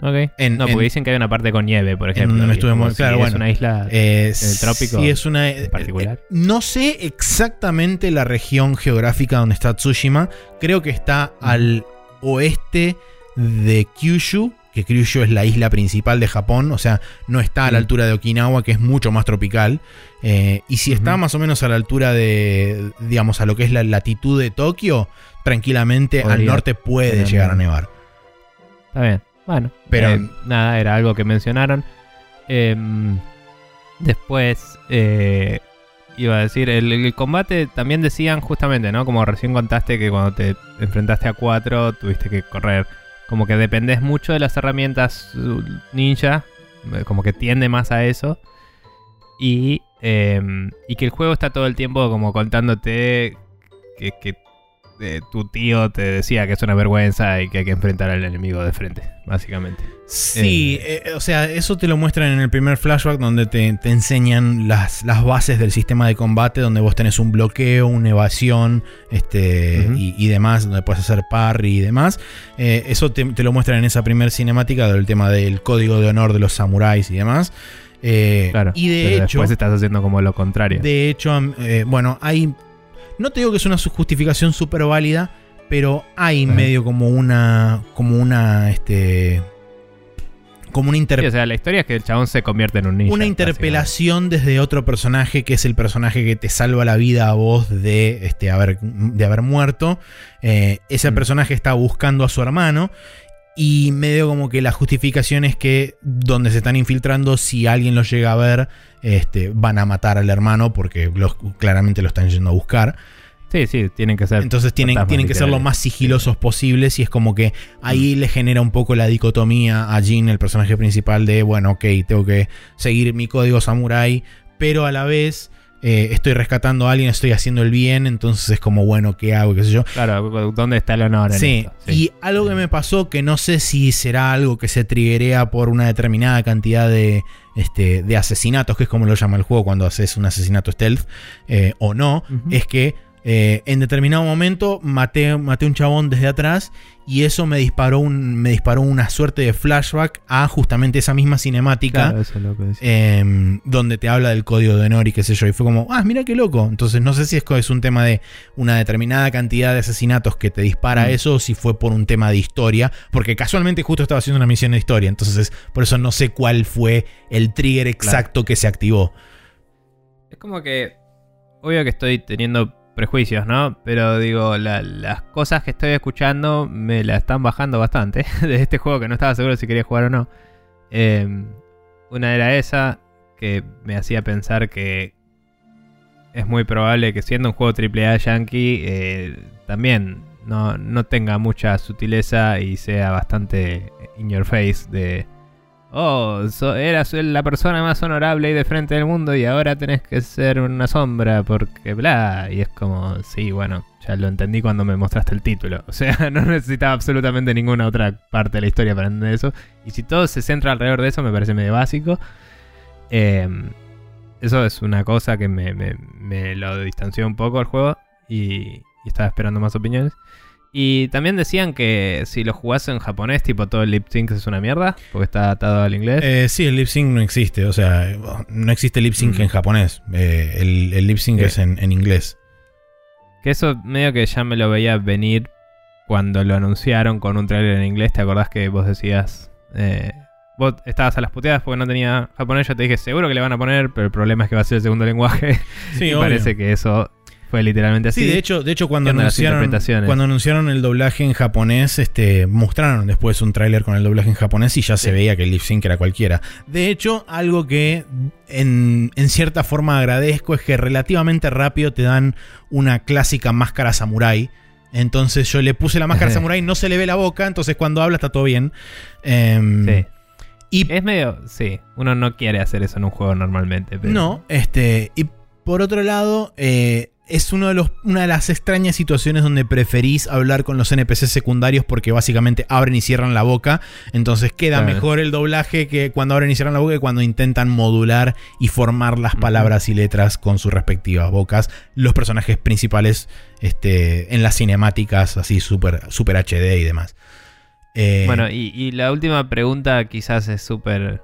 Ok. En- no, porque en- dicien que hay una parte con nieve, por ejemplo. donde y es estuvimos- como si claro, es bueno. una isla... Eh, ¿En el trópico sí, es una. en particular? eh, no sé exactamente la región geográfica donde está Tsushima. Creo que está al oeste de Kyushu. Que Kyushu es la isla principal de Japón. O sea, no está a la Mm. altura de Okinawa, que es mucho más tropical. Eh, y si está más o menos a la altura de. digamos, a lo que es la latitud de Tokio, tranquilamente al norte puede llegar a nevar. Está bien. Bueno, Pero- eh, nada, era algo que mencionaron. Em, después, eh, iba a decir, el, el combate también decían justamente, ¿no? Como recién contaste que cuando te enfrentaste a cuatro tuviste que correr. Como que dependes mucho de las herramientas uh, ninja. eh, Como que tiende más a eso. Y, em, y que el juego está todo el tiempo como contándote que, que, eh, tu tío te decía que es una vergüenza y que hay que enfrentar al enemigo de frente, básicamente. Sí, eh, o sea, eso te lo muestran en el primer flashback donde te, te enseñan las, las bases del sistema de combate, donde vos tenés un bloqueo, una evasión este, y, y demás, donde puedes hacer parry y demás. Eh, eso te, te lo muestran en esa primera cinemática del tema del código de honor de los samuráis y demás. Eh, Claro. y de pero hecho, después estás haciendo como lo contrario. de hecho, eh, bueno, hay. No te digo que es una justificación súper válida, pero hay medio como una. como una. este. como una Sí, inter- o sea, la historia es que el chabón se convierte en un ninja. una interpelación desde otro personaje que es el personaje que te salva la vida a vos de, este, haber, de haber muerto. Eh, ese Mm. personaje está buscando a su hermano. Y medio como que la justificación es que donde se están infiltrando, si alguien los llega a ver, este, van a matar al hermano porque los, claramente lo están yendo a buscar. Sí, sí, tienen que ser. Entonces tienen, tienen que ser lo más sigilosos posibles y es como que ahí le genera un poco la dicotomía a Jin, el personaje principal, de, bueno, ok, tengo que seguir mi código samurai, pero a la vez eh, estoy rescatando a alguien, estoy haciendo el bien, entonces es como, bueno, ¿qué hago? ¿Qué sé yo? Claro, ¿dónde está el honor en Sí, esto? y algo que me pasó que no sé si será algo que se triggerea por una determinada cantidad de, este, de asesinatos, que es como lo llama el juego cuando haces un asesinato stealth, eh, o no, es que eh, en determinado momento maté, maté un chabón desde atrás y eso me disparó, un, me disparó una suerte de flashback a justamente esa misma cinemática. Claro, eso es lo que decía. em, donde te habla del código de honor y qué sé yo. Y fue como, ah, mira qué loco. Entonces no sé si es un tema de una determinada cantidad de asesinatos que te dispara Mm. eso o si fue por un tema de historia. Porque casualmente justo estaba haciendo una misión de historia. Entonces por eso no sé cuál fue el trigger exacto que se activó. Es como que. Obvio que estoy teniendo prejuicios, ¿no? Pero digo, la- las cosas que estoy escuchando me la están bajando bastante. De este juego que no estaba seguro si quería jugar o no. Eh, una era esa, que me hacía pensar que es muy probable que siendo un juego AAA yankee, eh, también no, no tenga mucha sutileza y sea bastante in your face de... Oh, eras la persona más honorable y de frente del mundo y ahora tenés que ser una sombra porque bla. Y es como, sí, bueno, ya lo entendí cuando me mostraste el título. O sea, no necesitaba absolutamente ninguna otra parte de la historia para entender eso. Y si todo se centra alrededor de eso, me parece medio básico. Eh, eso es una cosa que me, lo distanció un poco el juego y estaba esperando más opiniones. Y también decían que si lo jugás en japonés, tipo todo el lip sync es una mierda, porque está atado al inglés. Eh, sí, el lip sync no existe. O sea, no existe lip sync Mm. en japonés. Eh, el, el lip sync Sí. es en, en inglés. Que eso medio que ya me lo veía venir cuando lo anunciaron con un trailer en inglés, ¿te acordás que vos decías... eh, vos estabas a las puteadas porque no tenía japonés, yo te dije seguro que le van a poner, pero el problema es que va a ser el segundo lenguaje. Sí, y obvio. parece que eso fue literalmente así. Sí, de hecho, de hecho cuando, ¿Qué onda las anunciaron, cuando anunciaron el doblaje en japonés, este, mostraron después un tráiler con el doblaje en japonés y ya se veía que el lip sync era cualquiera. De hecho, algo que en, en cierta forma agradezco es que relativamente rápido te dan una clásica máscara samurai. Entonces yo le puse la máscara samurai, no se le ve la boca, entonces cuando habla está todo bien. Em, Sí. Y Es medio. Sí, uno no quiere hacer eso en un juego normalmente. Pero... No, este. Y por otro lado, eh, es uno de los, una de las extrañas situaciones donde preferís hablar con los NPCs secundarios porque básicamente abren y cierran la boca. Entonces queda Claro. mejor el doblaje que cuando abren y cierran la boca que cuando intentan modular y formar las palabras y letras con sus respectivas bocas. Los personajes principales este, en las cinemáticas, así súper super HD y demás. Eh, Bueno, y, y la última pregunta quizás es súper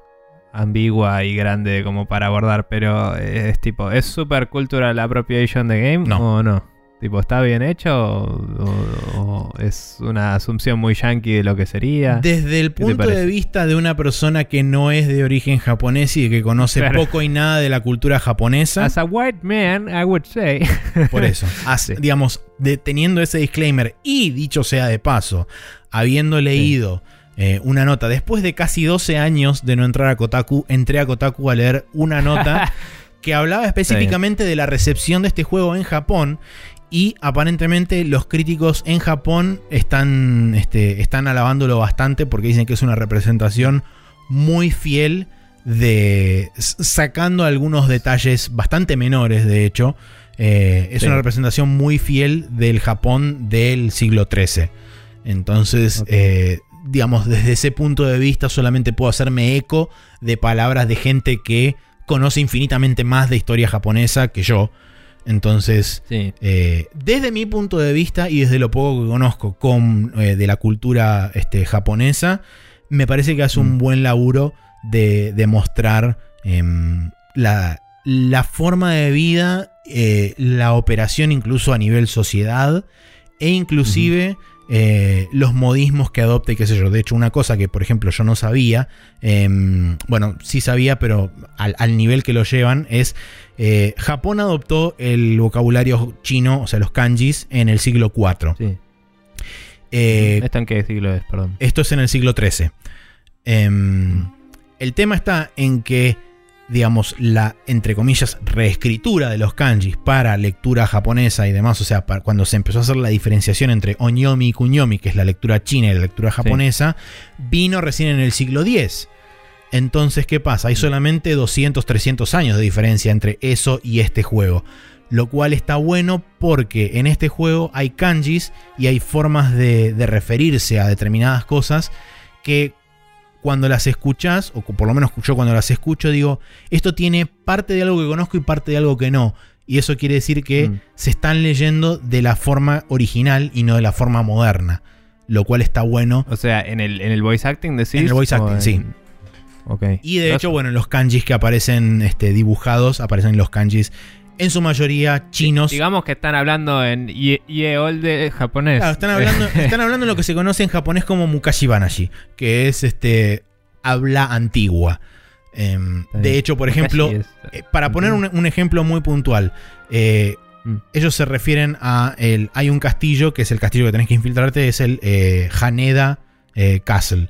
ambigua y grande como para abordar, pero es tipo, ¿es super cultural appropriation de game No. o no? Tipo, ¿está bien hecho o, o- o es una asunción muy yankee de lo que sería? Desde el ¿Qué te punto de vista de una persona que no es de origen japonés y que conoce Claro. poco y nada de la cultura japonesa, As a white man, I would say. por eso, as- Sí. digamos, de- teniendo ese disclaimer y dicho sea de paso, habiendo leído eh, una nota, después de casi 12 años de no entrar a Kotaku, entré a Kotaku a leer una nota que hablaba específicamente de la recepción de este juego en Japón. Y aparentemente los críticos en Japón están, este, están alabándolo bastante porque dicen que es una representación muy fiel de sacando algunos detalles bastante menores de hecho eh, es Sí. una representación muy fiel del Japón del siglo XIII entonces eh, digamos desde ese punto de vista solamente puedo hacerme eco de palabras de gente que conoce infinitamente más de historia japonesa que yo entonces sí. eh, desde mi punto de vista y desde lo poco que conozco con, eh, de la cultura este, japonesa, me parece que hace un Mm. buen laburo de, de mostrar em, la, la forma de vida, eh, la operación incluso a nivel sociedad e inclusive eh, los modismos que adopte, qué sé yo. De hecho, una cosa que, por ejemplo, yo no sabía, em, bueno, sí sabía, pero al, al nivel que lo llevan, es eh, Japón adoptó el vocabulario chino, o sea, los kanjis, en el siglo IV. sí. Eh, ¿Esto en qué siglo es? Perdón. esto es en el siglo XIII. Em, el tema está en que, digamos, la, entre comillas, reescritura de los kanjis para lectura japonesa y demás, o sea, para cuando se empezó a hacer la diferenciación entre onyomi y kunyomi, que es la lectura china y la lectura japonesa, vino recién en el siglo X. Entonces, ¿qué pasa? Hay solamente 200, 300 años de diferencia entre eso y este juego. Lo cual está bueno porque en este juego hay kanjis y hay formas de, de referirse a determinadas cosas que cuando las escuchas, o por lo menos yo cuando las escucho, digo, esto tiene parte de algo que conozco y parte de algo que no. Y eso quiere decir que Mm. se están leyendo de la forma original y no de la forma moderna. Lo cual está bueno. O sea, en el, en el voice acting decís. En el voice acting, en- sí. Ok. Y de hecho, bueno, los kanjis que aparecen este, dibujados, aparecen los kanjis en su mayoría chinos. Digamos que están hablando en Ye- Yeol de japonés. Claro, están hablando, están hablando en lo que se conoce en japonés como Mukashi Banashi, que es este habla antigua. Em, de hecho, por ejemplo, eh, para poner un, un ejemplo muy puntual, eh, Mm. ellos se refieren a el, hay un castillo que es el castillo que tenés que infiltrarte, es el eh, Haneda Castle.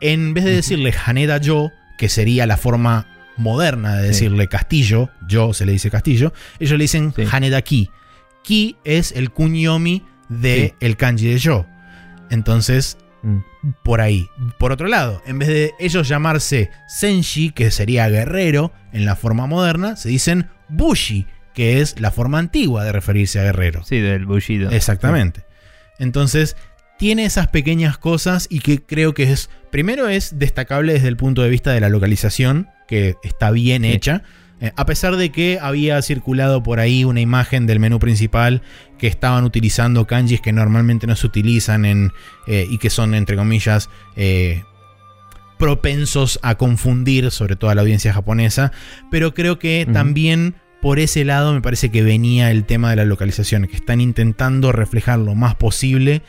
En vez de decirle Haneda Yo, que sería la forma moderna de Sí. decirle castillo, yo se le dice castillo, ellos le dicen Sí. Haneda Ki. Ki es el kunyomi de Sí. el kanji de yo. Entonces, Mm. por ahí. Por otro lado, en vez de ellos llamarse Senshi, que sería guerrero en la forma moderna, se dicen Bushi, que es la forma antigua de referirse a guerrero. Sí, del Bushido. Exactamente. Entonces, tiene esas pequeñas cosas y que creo que es, primero es destacable desde el punto de vista de la localización, que está bien Sí. hecha. Eh, a pesar de que había circulado por ahí una imagen del menú principal que estaban utilizando kanjis que normalmente no se utilizan en, eh, y que son, entre comillas, eh, propensos a confundir, sobre todo a la audiencia japonesa, pero creo que también por ese lado me parece que venía el tema de la localización, que están intentando reflejar lo más posible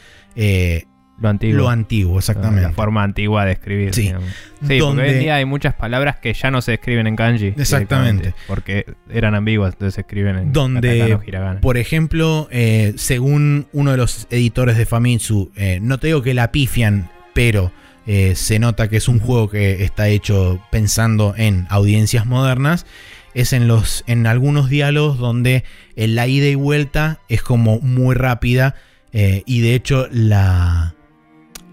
Lo antiguo. lo antiguo, exactamente. La forma antigua de escribir. Sí. Sí, Donde- porque hoy en día hay muchas palabras que ya no se escriben en kanji. Exactamente. Porque eran ambiguas, entonces se escriben en Donde, hiragana. Por ejemplo, eh, según uno de los editores de Famitsu, eh, no te digo que la pifian, pero eh, se nota que es un juego que está hecho pensando en audiencias modernas. Es en, los, en algunos diálogos donde la ida y vuelta es como muy rápida eh, y de hecho la,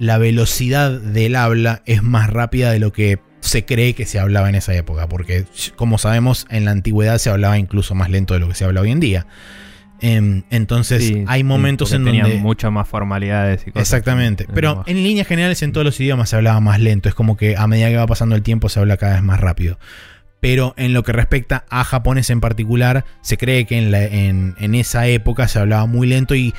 la velocidad del habla es más rápida de lo que se cree que se hablaba en esa época, porque como sabemos en la antigüedad se hablaba incluso más lento de lo que se habla hoy en día. Em, entonces Sí, hay momentos en tenían donde... mucho más formalidades y cosas. Exactamente, pero en líneas generales en todos los idiomas se hablaba más lento, es como que a medida que va pasando el tiempo se habla cada vez más rápido. Pero en lo que respecta a japonés en particular, se cree que en, la- en- en esa época se hablaba muy lento y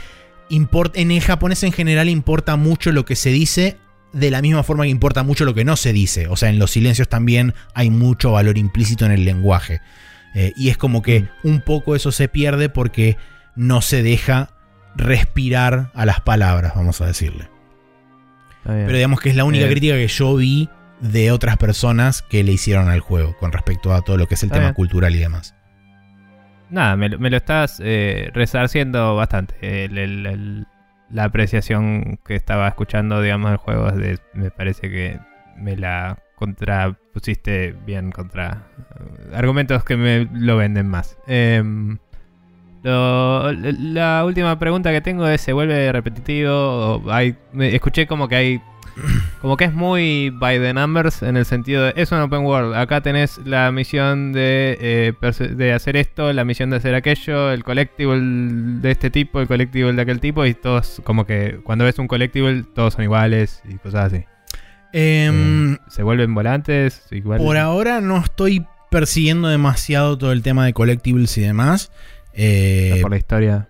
import- en el japonés en general importa mucho lo que se dice de la misma forma que importa mucho lo que no se dice. O sea, en los silencios también hay mucho valor implícito en el lenguaje. Eh, y es como que un poco eso se pierde porque no se deja respirar a las palabras, vamos a decirle. Pero digamos que es la única Eh. crítica que yo vi de otras personas que le hicieron al juego con respecto a todo lo que es el Está tema bien. cultural y demás. Nada, me, lo- me lo estás eh, resarciendo bastante. La apreciación que estaba escuchando, digamos, del juego, de- me parece que me la contrapusiste bien contra eh, argumentos que me lo venden más. Em, la última pregunta que tengo es, ¿se vuelve repetitivo? O hay, escuché como que hay... Como que es muy by the numbers en el sentido de... Es un open world. Acá tenés la misión de, eh, de hacer esto, la misión de hacer aquello, el collectible de este tipo, el collectible de aquel tipo. Y todos como que cuando ves un collectible todos son iguales y cosas así. Em, Eh, ¿Se vuelven volantes? Iguales? por ahora no estoy persiguiendo demasiado todo el tema de collectibles y demás. Eh, por la historia.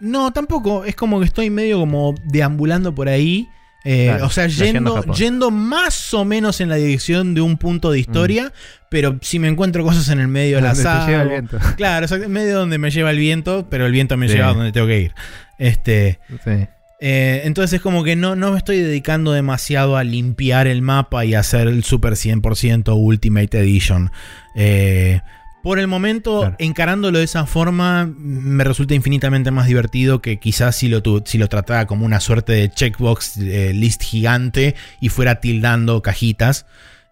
No, tampoco. Es como que estoy medio como deambulando por ahí. Eh, Claro, o sea, yendo, yendo más o menos en la dirección de un punto de historia, pero si me encuentro cosas en el medio de la sala. lleva el viento. Claro, exacto, en medio donde me lleva el viento, pero el viento me Sí. lleva a donde tengo que ir. Este, Sí. eh, entonces es como que no, no me estoy dedicando demasiado a limpiar el mapa y hacer el Super 100% Ultimate Edition. Eh, por el momento, Claro. encarándolo de esa forma, me resulta infinitamente más divertido que quizás si lo, si lo tratara como una suerte de checkbox eh, list gigante y fuera tildando cajitas.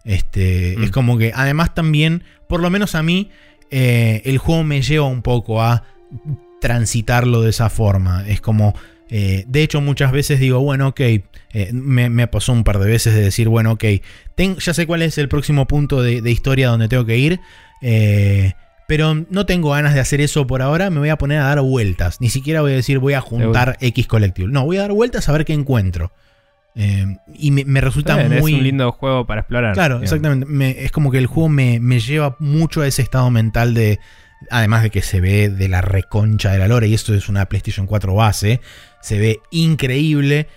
Este, Mm. Es como que además también, por lo menos a mí, eh, el juego me lleva un poco a transitarlo de esa forma. Es como, eh, de hecho muchas veces digo, bueno, ok, eh, me, me pasó un par de veces de decir, bueno, ok, ten- ya sé cuál es el próximo punto de, de historia donde tengo que ir. Eh, pero no tengo ganas de hacer eso por ahora, me voy a poner a dar vueltas. Ni siquiera voy a decir voy a juntar X colectivo. No, voy a dar vueltas a ver qué encuentro. Eh, y me, me resulta bien, muy... Es un lindo juego para explorar. Claro, digamos. exactamente. Me- es como que el juego me, me lleva mucho a ese estado mental de. Además de que se ve de la reconcha de la lore, y esto es una PlayStation 4 base, se ve increíble.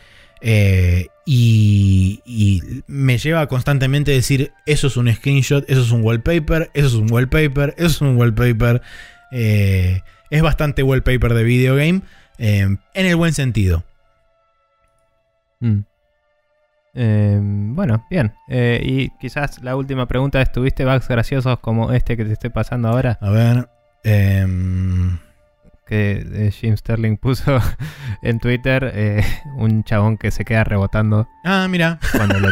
Eh, y, y me lleva constantemente a decir: Eso es un screenshot, eso es un wallpaper, eso es un wallpaper, eso es un wallpaper. Eh, es bastante wallpaper de videogame, eh, en el buen sentido. Mm. Eh, bueno, bien. Eh, y quizás la última pregunta es, ¿tuviste bugs graciosos como este que te esté pasando ahora? A ver. Que eh, Jim Sterling puso en Twitter eh, un chabón que se queda rebotando ah, mira. cuando lo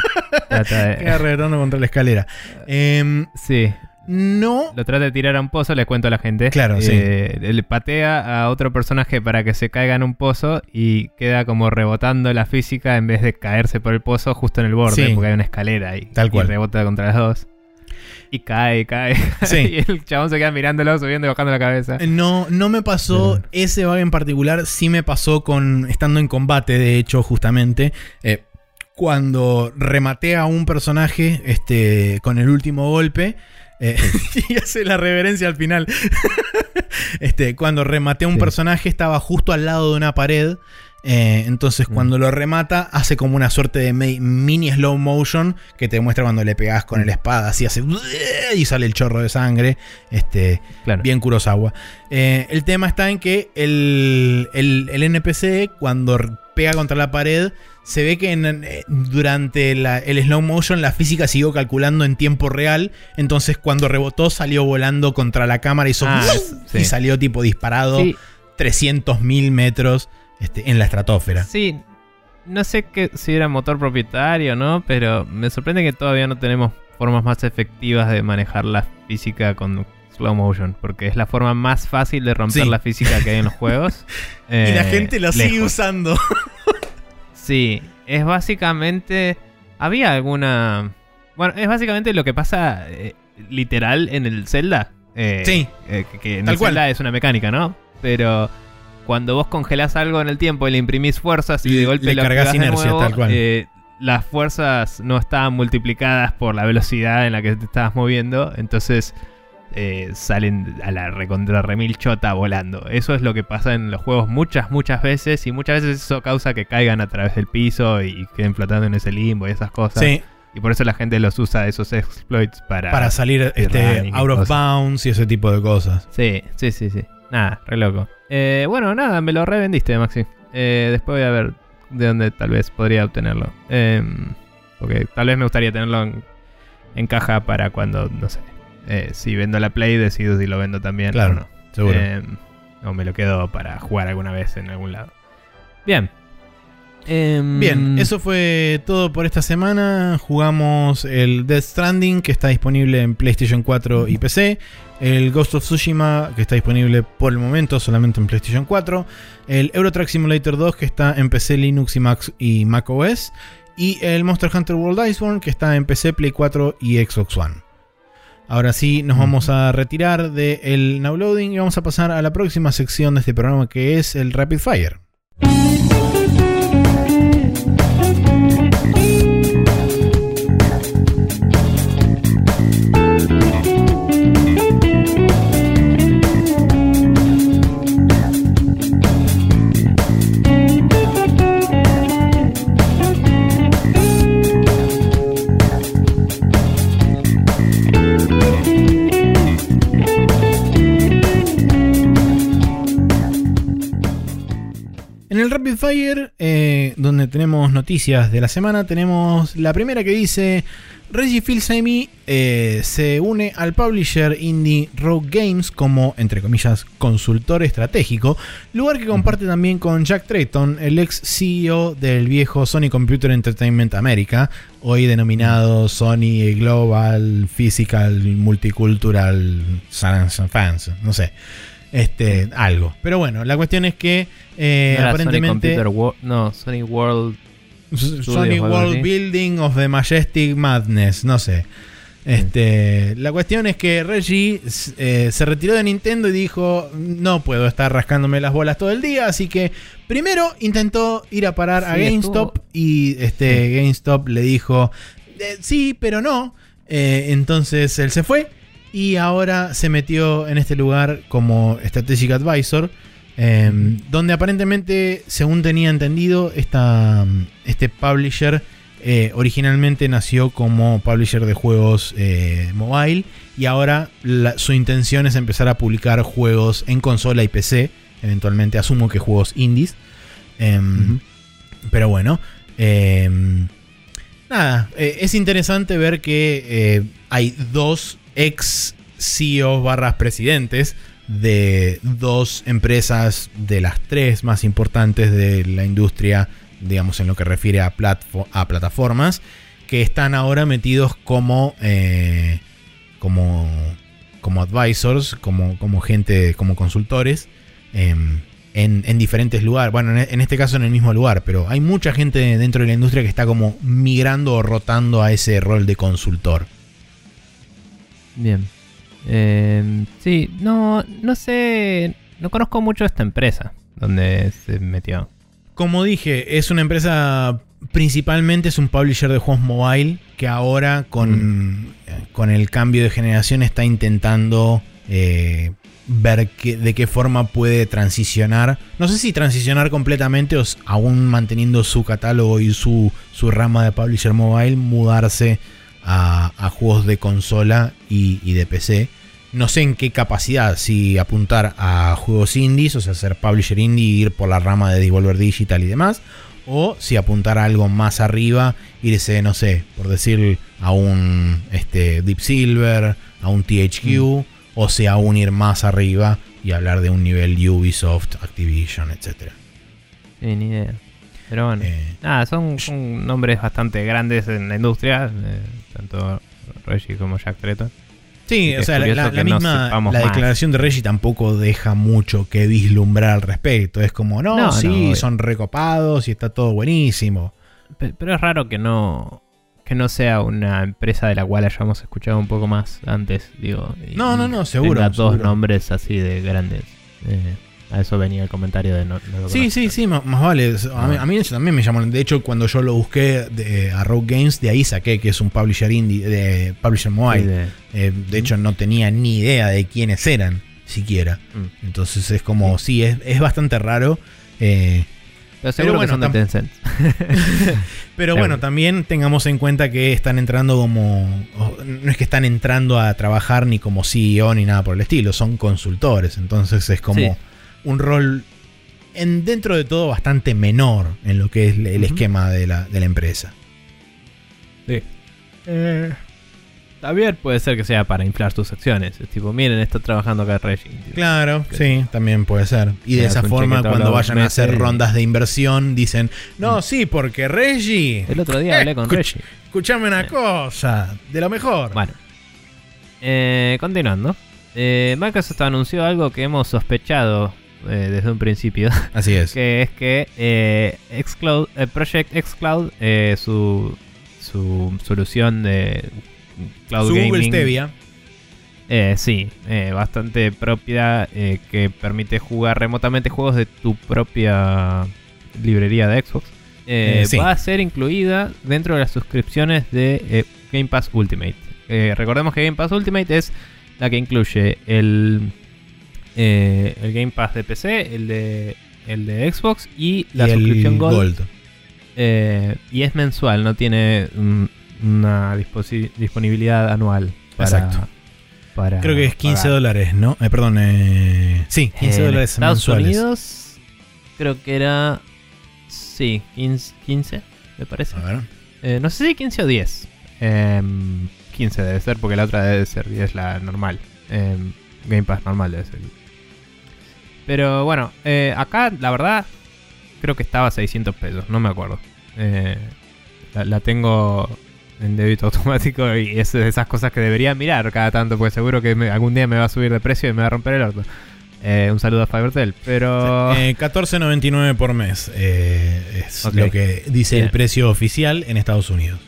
trata Queda de... rebotando contra la escalera. Em, Sí, no. lo trata de tirar a un pozo, les cuento a la gente. Claro, sí. Eh, Le patea a otro personaje para que se caiga en un pozo y queda como rebotando la física en vez de caerse por el pozo justo en el borde, Sí. porque hay una escalera ahí. Tal cual. Y rebota contra las dos. Y cae, cae. Sí. y el chabón se queda mirándolo, subiendo y bajando la cabeza. No, no me pasó ese bug en particular. Sí me pasó con. estando en combate, de hecho, justamente. eh, cuando rematé a un personaje este, con el último golpe. eh, y hace la reverencia al final. este, cuando rematé a un Sí. personaje, estaba justo al lado de una pared. Eh, entonces, Mm. cuando lo remata, hace como una suerte de mini slow motion que te muestra cuando le pegas con Mm. el espada, así hace y sale el chorro de sangre. Este, Claro. bien Kurosawa. Eh, el tema está en que el, el- el NPC, cuando pega contra la pared, se ve que en- eh, durante la- el slow motion la física siguió calculando en tiempo real. Entonces, cuando rebotó, salió volando contra la cámara y, Ah, y salió tipo disparado Sí, 300.000 metros este, en la estratosfera. sí. No sé que, si era motor propietario no, pero me sorprende que todavía no tenemos formas más efectivas de manejar la física con slow motion, porque es la forma más fácil de romper Sí. la física que hay en los juegos. y la Eh, gente lo sigue usando. Sí, es básicamente. Había alguna. Bueno, es básicamente lo que pasa eh, literal en el Zelda. Eh, Sí. eh, que, que en Tal el cual. Zelda es una mecánica, ¿no? Pero cuando vos congelás algo en el tiempo y le imprimís fuerzas y de golpe le lo cargas de inercia, nuevo, tal cual. eh, las fuerzas no estaban multiplicadas por la velocidad en la que te estabas moviendo. Entonces. eh, salen a la recontra remil chota volando. Eso es lo que pasa en los juegos muchas, muchas veces. Y muchas veces eso causa que caigan a través del piso y queden flotando en ese limbo y esas cosas. Sí, Y por eso la gente los usa esos exploits para. para salir este, y out of cosas. bounds y ese tipo de cosas. Sí, sí, sí, sí. Nada, re loco. Eh, bueno, nada, me lo revendiste, Maxi. Eh, después voy a ver de dónde tal vez podría obtenerlo. Em, porque tal vez me gustaría tenerlo en, en caja para cuando, no sé. eh, si vendo la Play, decido si lo vendo también. Claro, o no. Seguro. Em, o me lo quedo para jugar alguna vez en algún lado. Bien. Em, Bien, eso fue todo por esta semana. Jugamos el Death Stranding, que está disponible en PlayStation 4 y PC. El Ghost of Tsushima, que está disponible por el momento solamente en PlayStation 4. El Euro Truck Simulator 2, que está en PC, Linux y Mac, y OS. Y el Monster Hunter World Iceborne, que está en PC, Play 4 y Xbox One. Ahora sí, nos vamos a retirar del Now Loading y vamos a pasar a la próxima sección de este programa, que es el Rapid Fire. En Rapid Fire, eh, donde tenemos noticias de la semana, tenemos la primera que dice: Reggie Fils-Aimé eh, se une al publisher indie Rogue Games como, entre comillas, consultor estratégico, lugar que comparte también con Jack Trayton, el ex CEO del viejo Sony Computer Entertainment America, hoy denominado Sony Global Physical Multicultural Science and Fans, no sé. Este, algo. Pero bueno, la cuestión es que eh, ¿No era aparentemente. Sony Computer no, Sony World. Sony World. Building of the Majestic Madness, no sé. Este, La cuestión es que Reggie eh, se retiró de Nintendo y dijo, no puedo estar rascándome las bolas todo el día, así que primero intentó ir a parar a GameStop y este, GameStop le dijo, "Eh, sí, pero no. Eh, entonces él se fue y ahora se metió en este lugar como Strategic Advisor. eh, donde aparentemente, según tenía entendido, esta, este publisher eh, originalmente nació como publisher de juegos eh, mobile y ahora la- su intención es empezar a publicar juegos en consola y PC, eventualmente asumo que juegos indies. Em. Pero bueno, em, nada, eh, es interesante ver que hay dos ex CEOs barras presidentes de dos empresas de las tres más importantes de la industria, digamos en lo que refiere a, plataformas, que están ahora metidos como, eh, como, como advisors, como, como gente, como consultores. em, en, en diferentes lugares. Bueno, en, en este caso en el mismo lugar, pero hay mucha gente dentro de la industria que está como migrando o rotando a ese rol de consultor. Bien. Eh, sí, no, no sé. No conozco mucho esta empresa donde se metió. Como dije, es una empresa principalmente es un publisher de juegos mobile que ahora con, eh, con el cambio de generación está intentando eh, ver que- de qué forma puede transicionar. No sé si transicionar completamente o aún manteniendo su catálogo y su, su rama de publisher mobile, mudarse a, a juegos de consola y, y de PC. No sé en qué capacidad, si apuntar a juegos indies, o sea, ser publisher indie ir por la rama de Devolver Digital y demás, o si apuntar a algo más arriba, irse, no sé, por decir a un este, Deep Silver, a un THQ, o sea, aún ir más arriba y hablar de un nivel Ubisoft, Activision, etc. Sí, ni idea. Pero bueno. Eh, Nada, son, son nombres bastante grandes en la industria, eh, tanto Reggie como Jack Tretton. Sí, o sea, la, no misma la más. declaración de Reggie tampoco deja mucho que vislumbrar al respecto. Es como, no, No, sí, no, son recopados y está todo buenísimo. Pe- Pero es raro que no que no sea una empresa de la cual hayamos escuchado un poco más antes, digo. No, no, no, seguro, tenga dos seguro. nombres así de grandes. Eh, a eso venía el comentario de no, no lo Sí, sí, sí, más vale. A mí, a mí eso también me llamó. De hecho, cuando yo lo busqué de, a Rogue Games, de ahí saqué que es un publisher indie, de publisher Sí, mobile. de- Eh, de hecho, no tenía ni idea de quiénes eran, siquiera. mm. Entonces es como, sí, es, es bastante raro. eh, Pero seguro bueno, que son de tam- Tencent. Pero bueno, también tengamos en cuenta que están entrando como. No es que están entrando a trabajar ni como CEO ni nada por el estilo, son consultores. Entonces es como Sí. Un rol en, dentro de todo bastante menor en lo que es el esquema de la, de la empresa. Eh, También puede ser que sea para inflar tus acciones. Es tipo, miren, está trabajando acá Reggie. Claro, sí, también puede ser. Y de esa forma, cuando vayan a hacer rondas de inversión, dicen: No, Mm. sí, porque Reggie. El otro día hablé con Escuch- Reggie. Escuchame una Eh. cosa, de lo mejor. Bueno. Eh, continuando. Eh, Microsoft anunció algo que hemos sospechado eh, desde un principio. Así es. que es que eh, Xcloud, eh, Project Xcloud, eh, su, su solución de cloud Su gaming, Google Stevia. sí, bastante propia que permite jugar remotamente juegos de tu propia librería de Xbox. sí. Va a ser incluida dentro de las suscripciones de Game Pass Ultimate. Recordemos que Game Pass Ultimate es la que incluye el, eh, el Game Pass de PC, el de, el de Xbox y la y suscripción Gold. Gold. Eh, y es mensual, no tiene mm, una disponibilidad anual. Para, Exacto. para Creo que es 15 pagar. dólares, ¿no? Eh, perdón, eh, sí, 15 En dólares Estados mensuales. Unidos creo que era... Sí, 15, 15 me parece. A ver. Eh, no sé si 15 o 10. Em, 15 debe ser porque la otra debe ser 10 la normal. Em, Game Pass normal debe ser. Pero bueno, eh, acá la verdad creo que estaba a 600 pesos, no me acuerdo. Eh, la, la tengo en débito automático y es de esas cosas que debería mirar cada tanto porque seguro que me- algún día me va a subir de precio y me va a romper el orto. Eh, un saludo a Fivertel, pero... Eh, 14.99 por mes es lo que dice el precio oficial en Estados Unidos.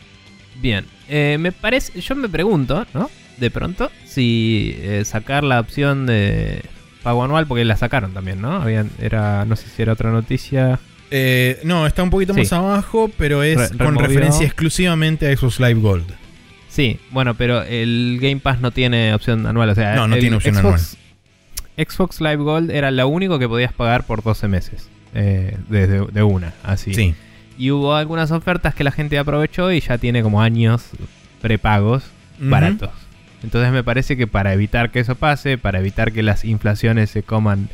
Bien, me parece, yo me pregunto, ¿no? De pronto, si sacar la opción de pago anual, porque la sacaron también, ¿no? Habían, era, no sé si era otra noticia. Eh, no, está un poquito Sí. más abajo, pero es Re- con referencia exclusivamente a Xbox Live Gold. Sí, bueno, pero el Game Pass no tiene opción anual, o sea, No, no tiene opción Xbox, Xbox Live Gold era lo único que podías pagar por 12 meses, eh, desde de una, así. Sí. Y hubo algunas ofertas que la gente aprovechó y ya tiene como años prepagos baratos. Entonces me parece que para evitar que eso pase, para evitar que las inflaciones se coman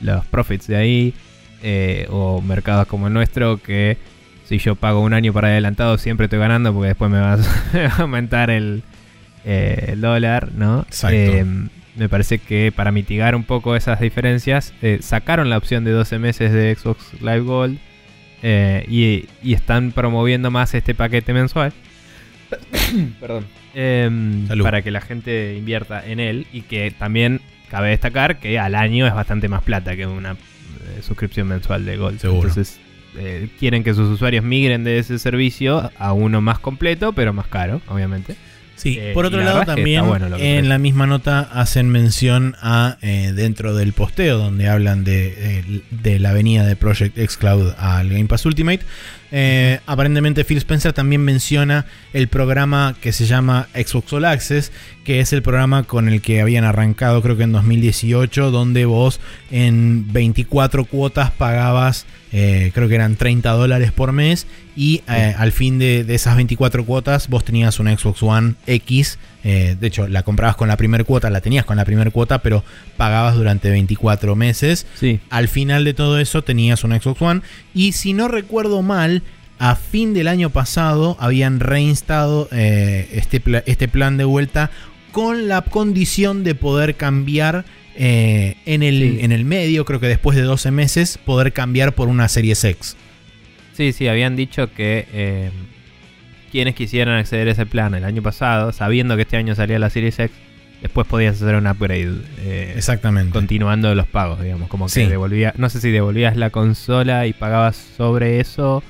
los profits de ahí, eh, o mercados como el nuestro, que si yo pago un año para adelantado siempre estoy ganando porque después me va a, aumentar el, eh, el dólar, ¿no? Exacto. Eh, me parece que para mitigar un poco esas diferencias, eh, sacaron la opción de 12 meses de Xbox Live Gold eh, y, y están promoviendo más este paquete mensual. Perdón. Em, Salud. para que la gente invierta en él y que también cabe destacar que al año es bastante más plata que una eh, suscripción mensual de Gold. Seguro. Entonces eh, quieren que sus usuarios migren de ese servicio a uno más completo, pero más caro, obviamente. Sí, Eh, por otro la lado también bueno en la misma nota hacen mención a eh, dentro del posteo donde hablan de, de la venida de Project X Cloud al Game Pass Ultimate. Eh, aparentemente Phil Spencer también menciona el programa que se llama Xbox All Access, que es el programa con el que habían arrancado creo que en 2018, donde vos en 24 cuotas pagabas, eh, creo que eran 30 dólares por mes, y eh, al fin de, de esas 24 cuotas vos tenías una Xbox One X, eh, de hecho la comprabas con la primera cuota, la tenías con la primera cuota, pero pagabas durante 24 meses. Sí. Al final de todo eso tenías una Xbox One. Y si no recuerdo mal, a fin del año pasado habían reinstado eh, este, este plan de vuelta con la condición de poder cambiar eh, en, el, Sí. en el medio, creo que después de 12 meses, poder cambiar por una Series X. Sí, sí, habían dicho que quienes quisieran acceder a ese plan el año pasado, sabiendo que este año salía la Series X, después podías hacer un upgrade. eh, Exactamente. continuando los pagos, digamos, como que Sí. devolvía, no sé si devolvías la consola y pagabas sobre eso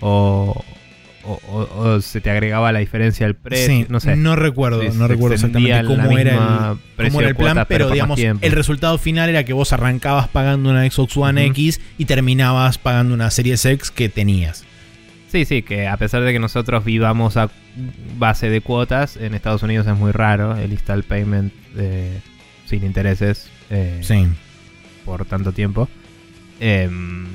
o, o, o- o se te agregaba la diferencia del precio, Sí, no sé. recuerdo, Sí, no recuerdo exactamente cómo era el, precio cómo era el plan, cuota, pero digamos, el resultado final era que vos arrancabas pagando una Xbox One. X y terminabas pagando una Series X que tenías. Sí, sí, que a pesar de que nosotros vivamos a base de cuotas, en Estados Unidos es muy raro el install payment eh, sin intereses eh, Sí. por tanto tiempo. Em,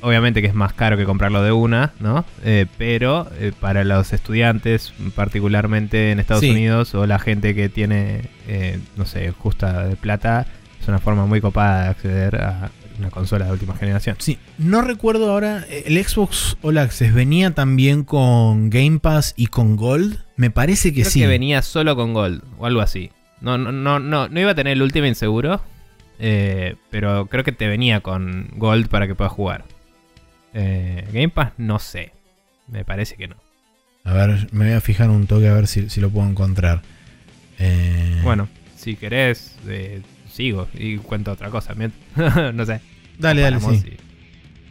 obviamente que es más caro que comprarlo de una, ¿no? Eh, pero para los estudiantes, particularmente en Estados Sí. Unidos, o la gente que tiene, eh, no sé, justa de plata, es una forma muy copada de acceder a una consola de última generación. Sí, no recuerdo ahora, el Xbox All Access venía también con Game Pass y con Gold. Me parece que Creo sí. que venía solo con Gold o algo así. No, no, no, no, no iba a tener el Ultimate seguro. eh, pero creo que te venía con Gold para que puedas jugar. Eh, Game Pass, no sé. Me parece que no. A ver, me voy a fijar un toque a ver si, si lo puedo encontrar. Eh, Bueno, si querés, eh, sigo y cuento otra cosa. no sé. dale, dale, sí. y-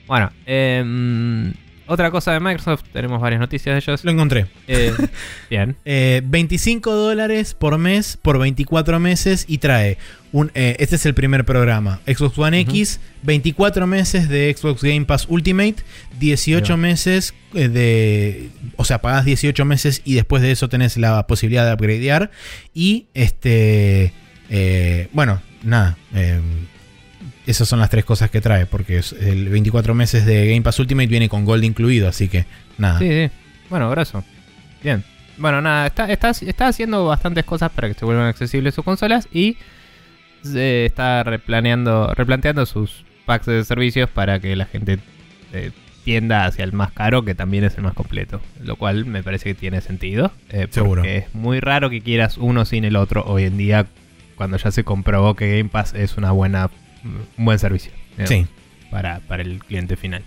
Bueno, em, otra cosa de Microsoft. Tenemos varias noticias de ellos. Lo encontré. Eh, bien. Eh, 25 dólares por mes por 24 meses y trae un. eh, este es el primer programa: Xbox One. X, 24 meses de Xbox Game Pass Ultimate, 18 Ahí va. meses eh, de. O sea, pagás 18 meses y después de eso tenés la posibilidad de upgradear. Y este. Eh, bueno, nada. eh, esas son las tres cosas que trae, porque es el 24 meses de Game Pass Ultimate viene con Gold incluido, así que nada. Sí, sí. Bueno, grosso. Bien. Bueno, nada, está, está, está haciendo bastantes cosas para que se vuelvan accesibles sus consolas y se está replaneando, replanteando sus packs de servicios para que la gente eh, tienda hacia el más caro, que también es el más completo. Lo cual me parece que tiene sentido. eh, Seguro. Porque es muy raro que quieras uno sin el otro hoy en día, cuando ya se comprobó que Game Pass es una buena, un buen servicio. Sí. para, para el cliente final.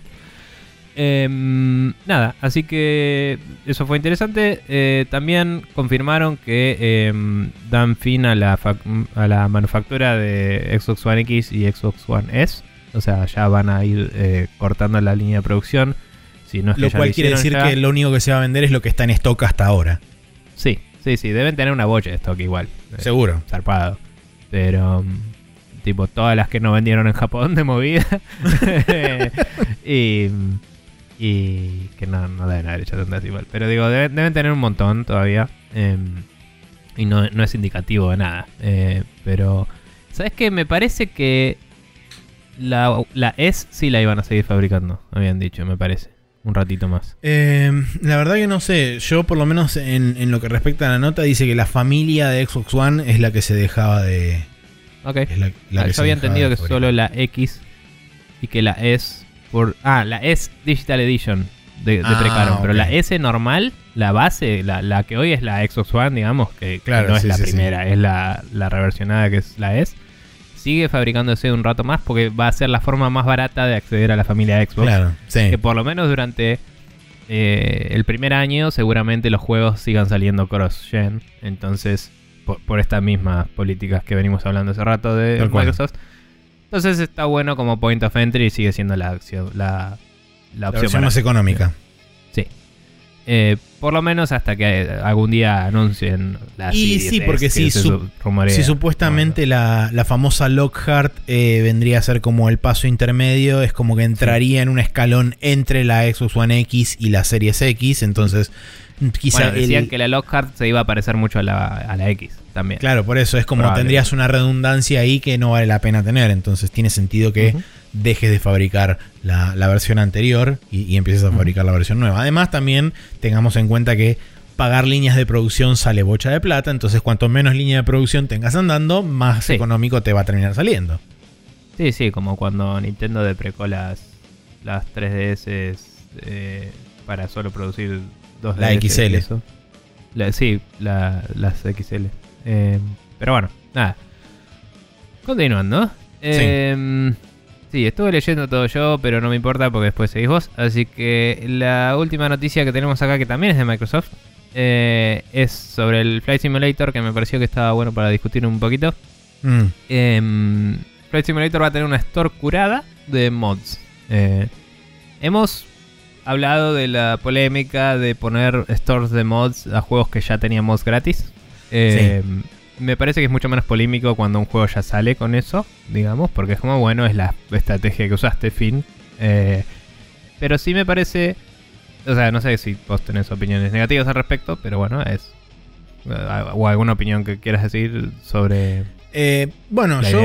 Em, nada, así que eso fue interesante. Eh, también confirmaron que em, dan fin a la, a la manufactura de Xbox One X y Xbox One S. O sea, ya van a ir eh, cortando la línea de producción. Si no es que Lo cual quiere decir ya. que lo único que se va a vender es lo que está en stock hasta ahora. Sí, sí. Deben tener una bocha de stock igual. eh, Seguro. zarpado. Pero, mm, tipo, todas las que no vendieron en Japón de movida. y, y que no, no deben haber hecho tantas igual. Pero digo, deben, deben tener un montón todavía. em, y no, no es indicativo de nada. Eh, pero, ¿sabes qué? Me parece que la, la S sí la iban a seguir fabricando, habían dicho, me parece. Un ratito más. Eh, la verdad que no sé. Yo, por lo menos en, en lo que respecta a la nota, dice que la familia de Xbox One es la que se dejaba de. Ok. es la- la Ah, que yo se había entendido que solo la X y que la S por ah la S Digital Edition de, de Ah, precaron, pero la S normal, la base, la, la que hoy es la Xbox One, digamos, que, que Claro, no es la sí, sí. primera, es la, la reversionada que es la S, sigue fabricándose un rato más porque va a ser la forma más barata de acceder a la familia Xbox. Claro, sí. Que por lo menos durante eh, el primer año seguramente los juegos sigan saliendo cross-gen. Entonces, por, por estas mismas políticas que venimos hablando hace rato de Tal cual. Microsoft. Entonces está bueno como point of entry y sigue siendo la, la, la La opción barata. más económica. Sí. Eh, por lo menos hasta que algún día anuncien la Y sí, porque que si, su- supuestamente la, la famosa Lockhart eh, vendría a ser como el paso intermedio, es como que entraría en un escalón entre la Xbox One X y la Series X, entonces quizá Bueno, decían el- que la Lockhart se iba a parecer mucho a la, a la X también. Claro, por eso es como Probable. tendrías una redundancia ahí que no vale la pena tener. Entonces tiene sentido que. Dejes de fabricar la, la versión anterior y, y empieces a fabricar la versión nueva. Además, también tengamos en cuenta que pagar líneas de producción sale bocha de plata. Entonces, cuanto menos línea de producción tengas andando, más Sí. económico te va a terminar saliendo. Sí, sí, como cuando Nintendo deprecó las, las 3DS eh, para solo producir dos La DS XL. eso. La- sí, la- las XL. Eh, pero bueno, nada. Continuando. Eh, sí, estuve leyendo todo yo, pero no me importa porque después seguís vos. Así que la última noticia que tenemos acá, que también es de Microsoft, eh, es sobre el Flight Simulator, que me pareció que estaba bueno para discutir un poquito. Mm, Em, Flight Simulator va a tener una store curada de mods. Eh, hemos hablado de la polémica de poner stores de mods a juegos que ya tenían mods gratis. Em, Me parece que es mucho menos polémico cuando un juego ya sale con eso, digamos, porque es como, bueno, es la estrategia que usaste, fin. Eh, pero sí me parece... O sea, no sé si vos tenés opiniones negativas al respecto, pero bueno, es... eh, O alguna opinión que quieras decir sobre... Eh, bueno, La yo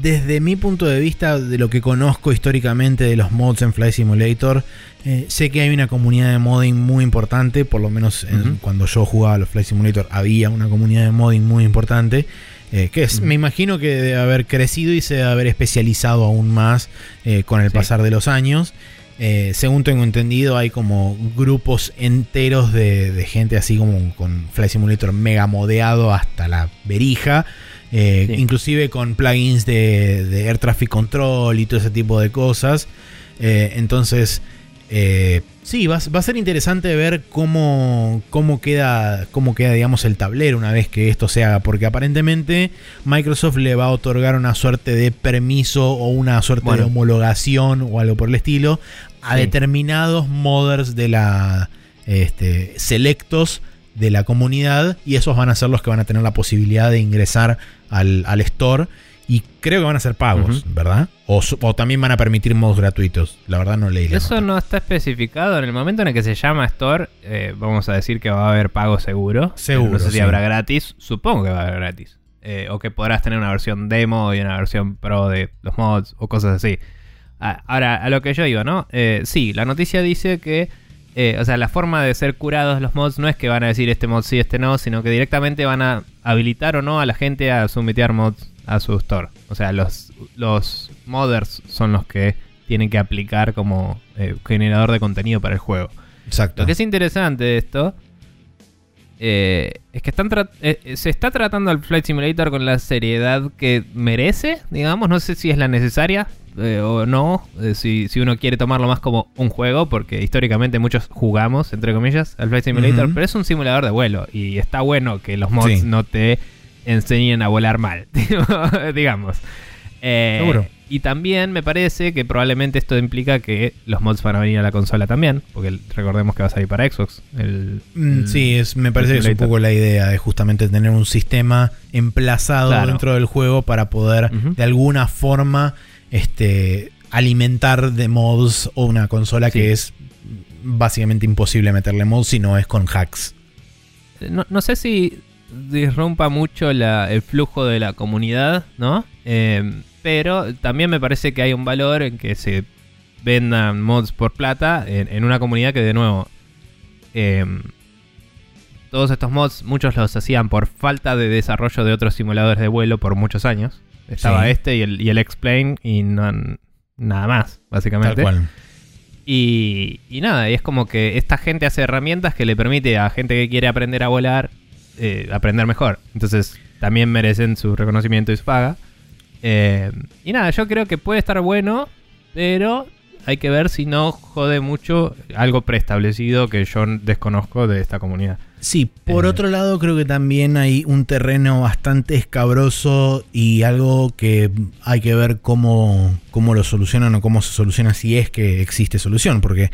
desde, de mi punto de vista, de lo que conozco históricamente de los mods en Flight Simulator, eh, sé que hay una comunidad de modding muy importante, por lo menos en- cuando yo jugaba a los Flight Simulator había una comunidad de modding muy importante. eh, que es, me imagino que debe haber crecido y se debe haber especializado aún más con el Sí. pasar de los años. Eh, según tengo entendido, hay como grupos enteros de, de gente así como con Flight Simulator mega modeado hasta la verija. Eh, Sí. Inclusive con plugins de, de Air Traffic Control y todo ese tipo de cosas. Eh, entonces, eh, sí, va, a- va a ser interesante ver cómo, cómo, queda, cómo queda, digamos, el tablero una vez que esto se haga. Porque aparentemente Microsoft le va a otorgar una suerte de permiso o una suerte Bueno. de homologación o algo por el estilo a Sí. determinados modders de la este, selectos de la comunidad y esos van a ser los que van a tener la posibilidad de ingresar al, al store y creo que van a ser pagos. ¿verdad? O, también van a permitir mods gratuitos. La verdad no leí la Eso nota. no está especificado. En el momento en el que se llama Store, eh, vamos a decir que va a haber pago seguro. Seguro, No sé si sí. habrá gratis. Supongo que va a haber gratis. Eh, o que podrás tener una versión demo y una versión pro de los mods o cosas así. Ah, ahora, a lo que yo iba, ¿no? Eh, sí, la noticia dice que. Eh, o sea, la forma de ser curados los mods no es que van a decir este mod sí, este no, sino que directamente van a habilitar o no a la gente a submitear mods a su store. O sea, los, los modders son los que tienen que aplicar como eh, generador de contenido para el juego. Exacto. Lo que es interesante de esto eh, es que están eh, eh, se está tratando al Flight Simulator con la seriedad que merece, digamos. No sé si es la necesaria eh, o no, eh, si, si uno quiere tomarlo más como un juego, porque históricamente muchos jugamos, entre comillas, al Flight Simulator, pero es un simulador de vuelo y está bueno que los mods Sí. no te enseñen a volar mal, digamos. Eh, Seguro. Y también me parece que probablemente esto implica que los mods van a venir a la consola también, porque recordemos que va a salir para Xbox. El, Mm, el- sí, es, me parece que es un poco la idea de justamente tener un sistema emplazado Claro. dentro del juego para poder de alguna forma este, alimentar de mods o una consola Sí. que es básicamente imposible meterle mods si no es con hacks. No, no sé si disrumpa mucho la- el flujo de la comunidad, ¿no? Eh, pero también me parece que hay un valor en que se vendan mods por plata en, en una comunidad que de nuevo... eh, todos estos mods, muchos los hacían por falta de desarrollo de otros simuladores de vuelo por muchos años. Estaba Sí. este y el, y el X-Plane y no, nada más, básicamente. Tal cual. Y, y nada, y es como que esta gente hace herramientas que le permite a gente que quiere aprender a volar eh, aprender mejor. Entonces también merecen su reconocimiento y su paga. Eh, y nada, yo creo que puede estar bueno, pero hay que ver si no jode mucho algo preestablecido que yo desconozco de esta comunidad. Sí, por Eh. otro lado creo que también hay un terreno bastante escabroso y algo que hay que ver cómo, cómo lo solucionan o cómo se soluciona si es que existe solución, porque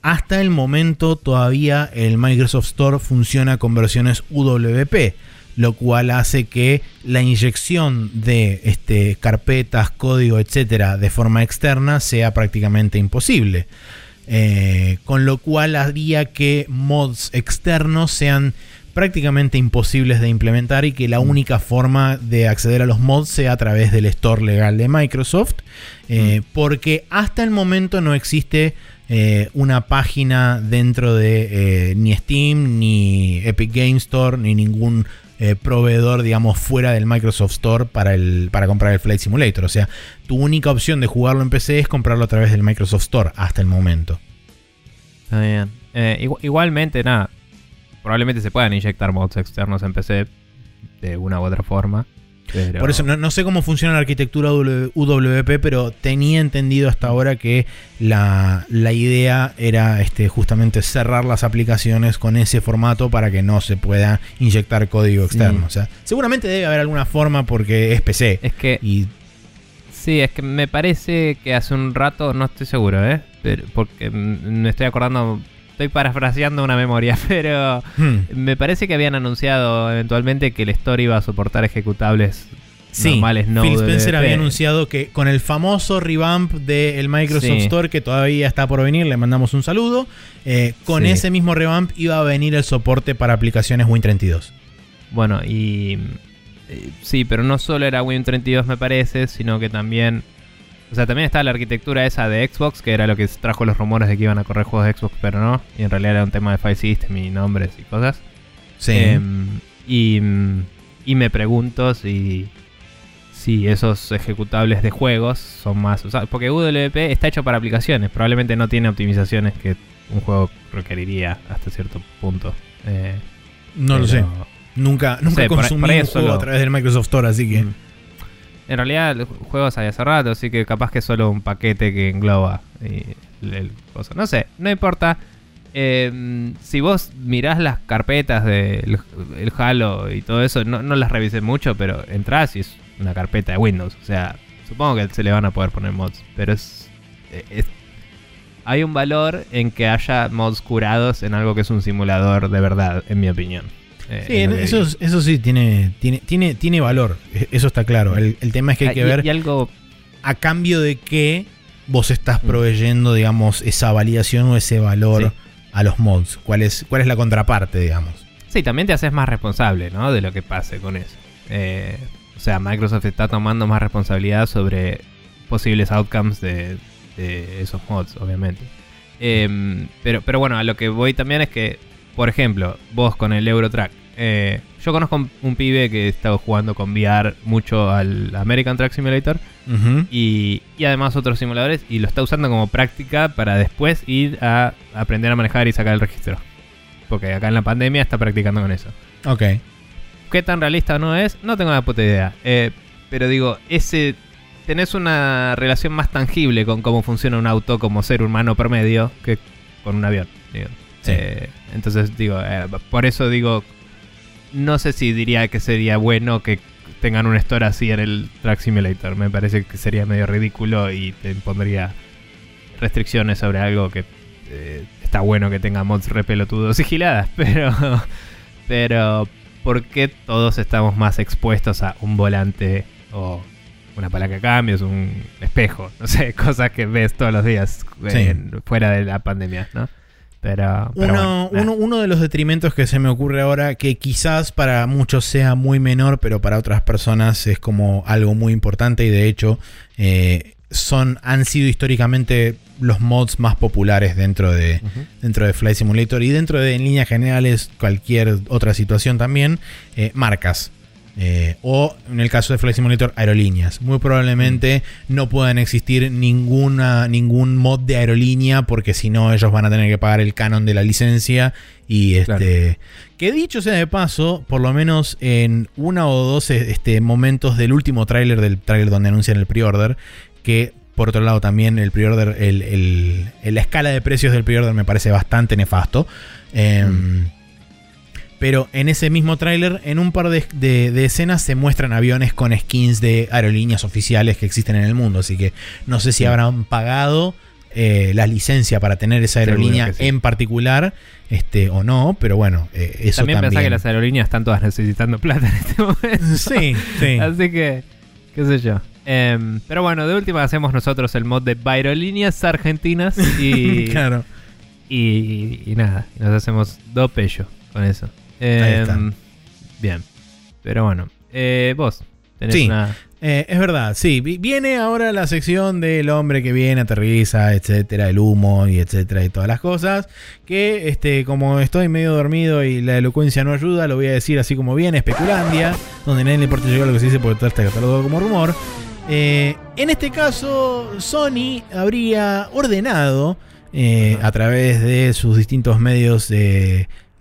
hasta el momento todavía el Microsoft Store funciona con versiones UWP, lo cual hace que la inyección de este, carpetas, código, etcétera, de forma externa sea prácticamente imposible. Eh, con lo cual haría que mods externos sean prácticamente imposibles de implementar y que la única forma de acceder a los mods sea a través del store legal de Microsoft, eh, porque hasta el momento no existe eh, una página dentro de eh, ni Steam, ni Epic Game Store, ni ningún proveedor, digamos, fuera del Microsoft Store para, el, para comprar el Flight Simulator. O sea, tu única opción de jugarlo en PC es comprarlo a través del Microsoft Store hasta el momento. Está bien. igualmente, nada, probablemente se puedan inyectar mods externos en PC de una u otra forma. Por eso no, sé cómo funciona la arquitectura UWP, pero tenía entendido hasta ahora que la, idea era este, justamente cerrar las aplicaciones con ese formato para que no se pueda inyectar código externo. O sea, seguramente debe haber alguna forma porque es PC. Es que. Sí, es que me parece que hace un rato, no estoy seguro, ¿eh? porque me estoy acordando estoy parafraseando una memoria, pero hmm. me parece que habían anunciado eventualmente que el Store iba a soportar ejecutables normales no Phil Spencer había anunciado que con el famoso revamp del Microsoft Store que todavía está por venir, le mandamos un saludo. Eh, con ese mismo revamp iba a venir el soporte para aplicaciones Win32. Bueno, y eh, sí, pero no solo era Win32 me parece, sino que también o sea, también está la arquitectura esa de Xbox, que era lo que trajo los rumores de que iban a correr juegos de Xbox, pero no. Y en realidad era un tema de File System y nombres y cosas. Sí. Em, y, y, me pregunto si, si esos ejecutables de juegos son más usados. Porque UWP está hecho para aplicaciones. Probablemente no tiene optimizaciones que un juego requeriría hasta cierto punto. Eh, no lo sé. Nunca, nunca consumí un juego a través del Microsoft Store, así que. Mm. En realidad, los juegos hay hace rato, así que capaz que es solo un paquete que engloba el, No sé, no importa. Em, si vos mirás las carpetas del el Halo y todo eso, no, las revisé mucho, pero entras y es una carpeta de Windows. O sea, supongo que se le van a poder poner mods, pero es, es hay un valor en que haya mods curados en algo que es un simulador de verdad, en mi opinión. Eh, sí, eso, eso sí tiene, tiene, tiene, tiene valor, e, eso está claro. El, tema es que hay ah, que ver algo... a cambio de qué vos estás mm. proveyendo, digamos, esa validación o ese valor a los mods. ¿Cuál es, ¿Cuál es la contraparte, digamos? Sí, también te haces más responsable, ¿no? De lo que pase con eso. Eh, o sea, Microsoft está tomando más responsabilidad sobre posibles outcomes de, esos mods, obviamente. Em, pero, pero bueno, a lo que voy también es que, por ejemplo, vos con el Eurotrack eh, yo conozco un, pibe que estado jugando con VR mucho al American Truck Simulator y, además otros simuladores y lo está usando como práctica para después ir a aprender a manejar y sacar el registro. Porque acá en la pandemia está practicando con eso. Ok. ¿Qué tan realista no es? No tengo la puta idea. Eh, pero digo, ese tenés una relación más tangible con cómo funciona un auto como ser humano promedio que con un avión. Eh, entonces digo, por eso digo, no sé si diría que sería bueno que tengan un store así en el Track Simulator. Me parece que sería medio ridículo y te impondría restricciones sobre algo que eh, está bueno que tenga mods repelotudos y giladas, pero, pero ¿por qué todos estamos más expuestos a un volante o una palanca de cambios, un espejo? No sé, cosas que ves todos los días fuera de la pandemia, ¿no? Uno, de los detrimentos que se me ocurre ahora, que quizás para muchos sea muy menor, pero para otras personas es como algo muy importante y de hecho eh, son, han sido históricamente los mods más populares dentro de, dentro de Flight Simulator y dentro de en líneas generales cualquier otra situación también, eh, marcas. Eh, o en el caso de Simulator, aerolíneas. Muy probablemente mm. no puedan existir ninguna, ningún mod de aerolínea porque si no ellos van a tener que pagar el canon de la licencia. Y este, que dicho sea de paso, por lo menos en una o dos este, momentos del último tráiler, del tráiler donde anuncian el pre-order, que por otro lado también el pre-order, el, la escala de precios del pre-order me parece bastante nefasto. Mm. Pero en ese mismo tráiler, en un par de, escenas se muestran aviones con skins de aerolíneas oficiales que existen en el mundo. Así que no sé si habrán pagado eh, la licencia para tener esa aerolínea sí. en particular, este, o no, pero bueno, eh, eso también también. pensá que las aerolíneas están todas necesitando plata en este momento. Sí, sí. Así que, qué sé yo. Em, pero bueno, de última hacemos nosotros el mod de aerolíneas argentinas y, claro. y, y nada, nos hacemos dos pellos con eso. Ahí está. Em, bien, pero bueno, eh, vos tenés Sí. una... Eh, es verdad, sí. Vi- Viene ahora la sección del hombre que viene, aterriza, etcétera, el humo y etcétera y todas las cosas. Que, este, como estoy medio dormido y la elocuencia no ayuda, lo voy a decir así como viene, especulandia, donde nadie le importa llegar lo que se dice porque todo está catalogado como rumor. Eh, en este caso, Sony habría ordenado eh, a través de sus distintos medios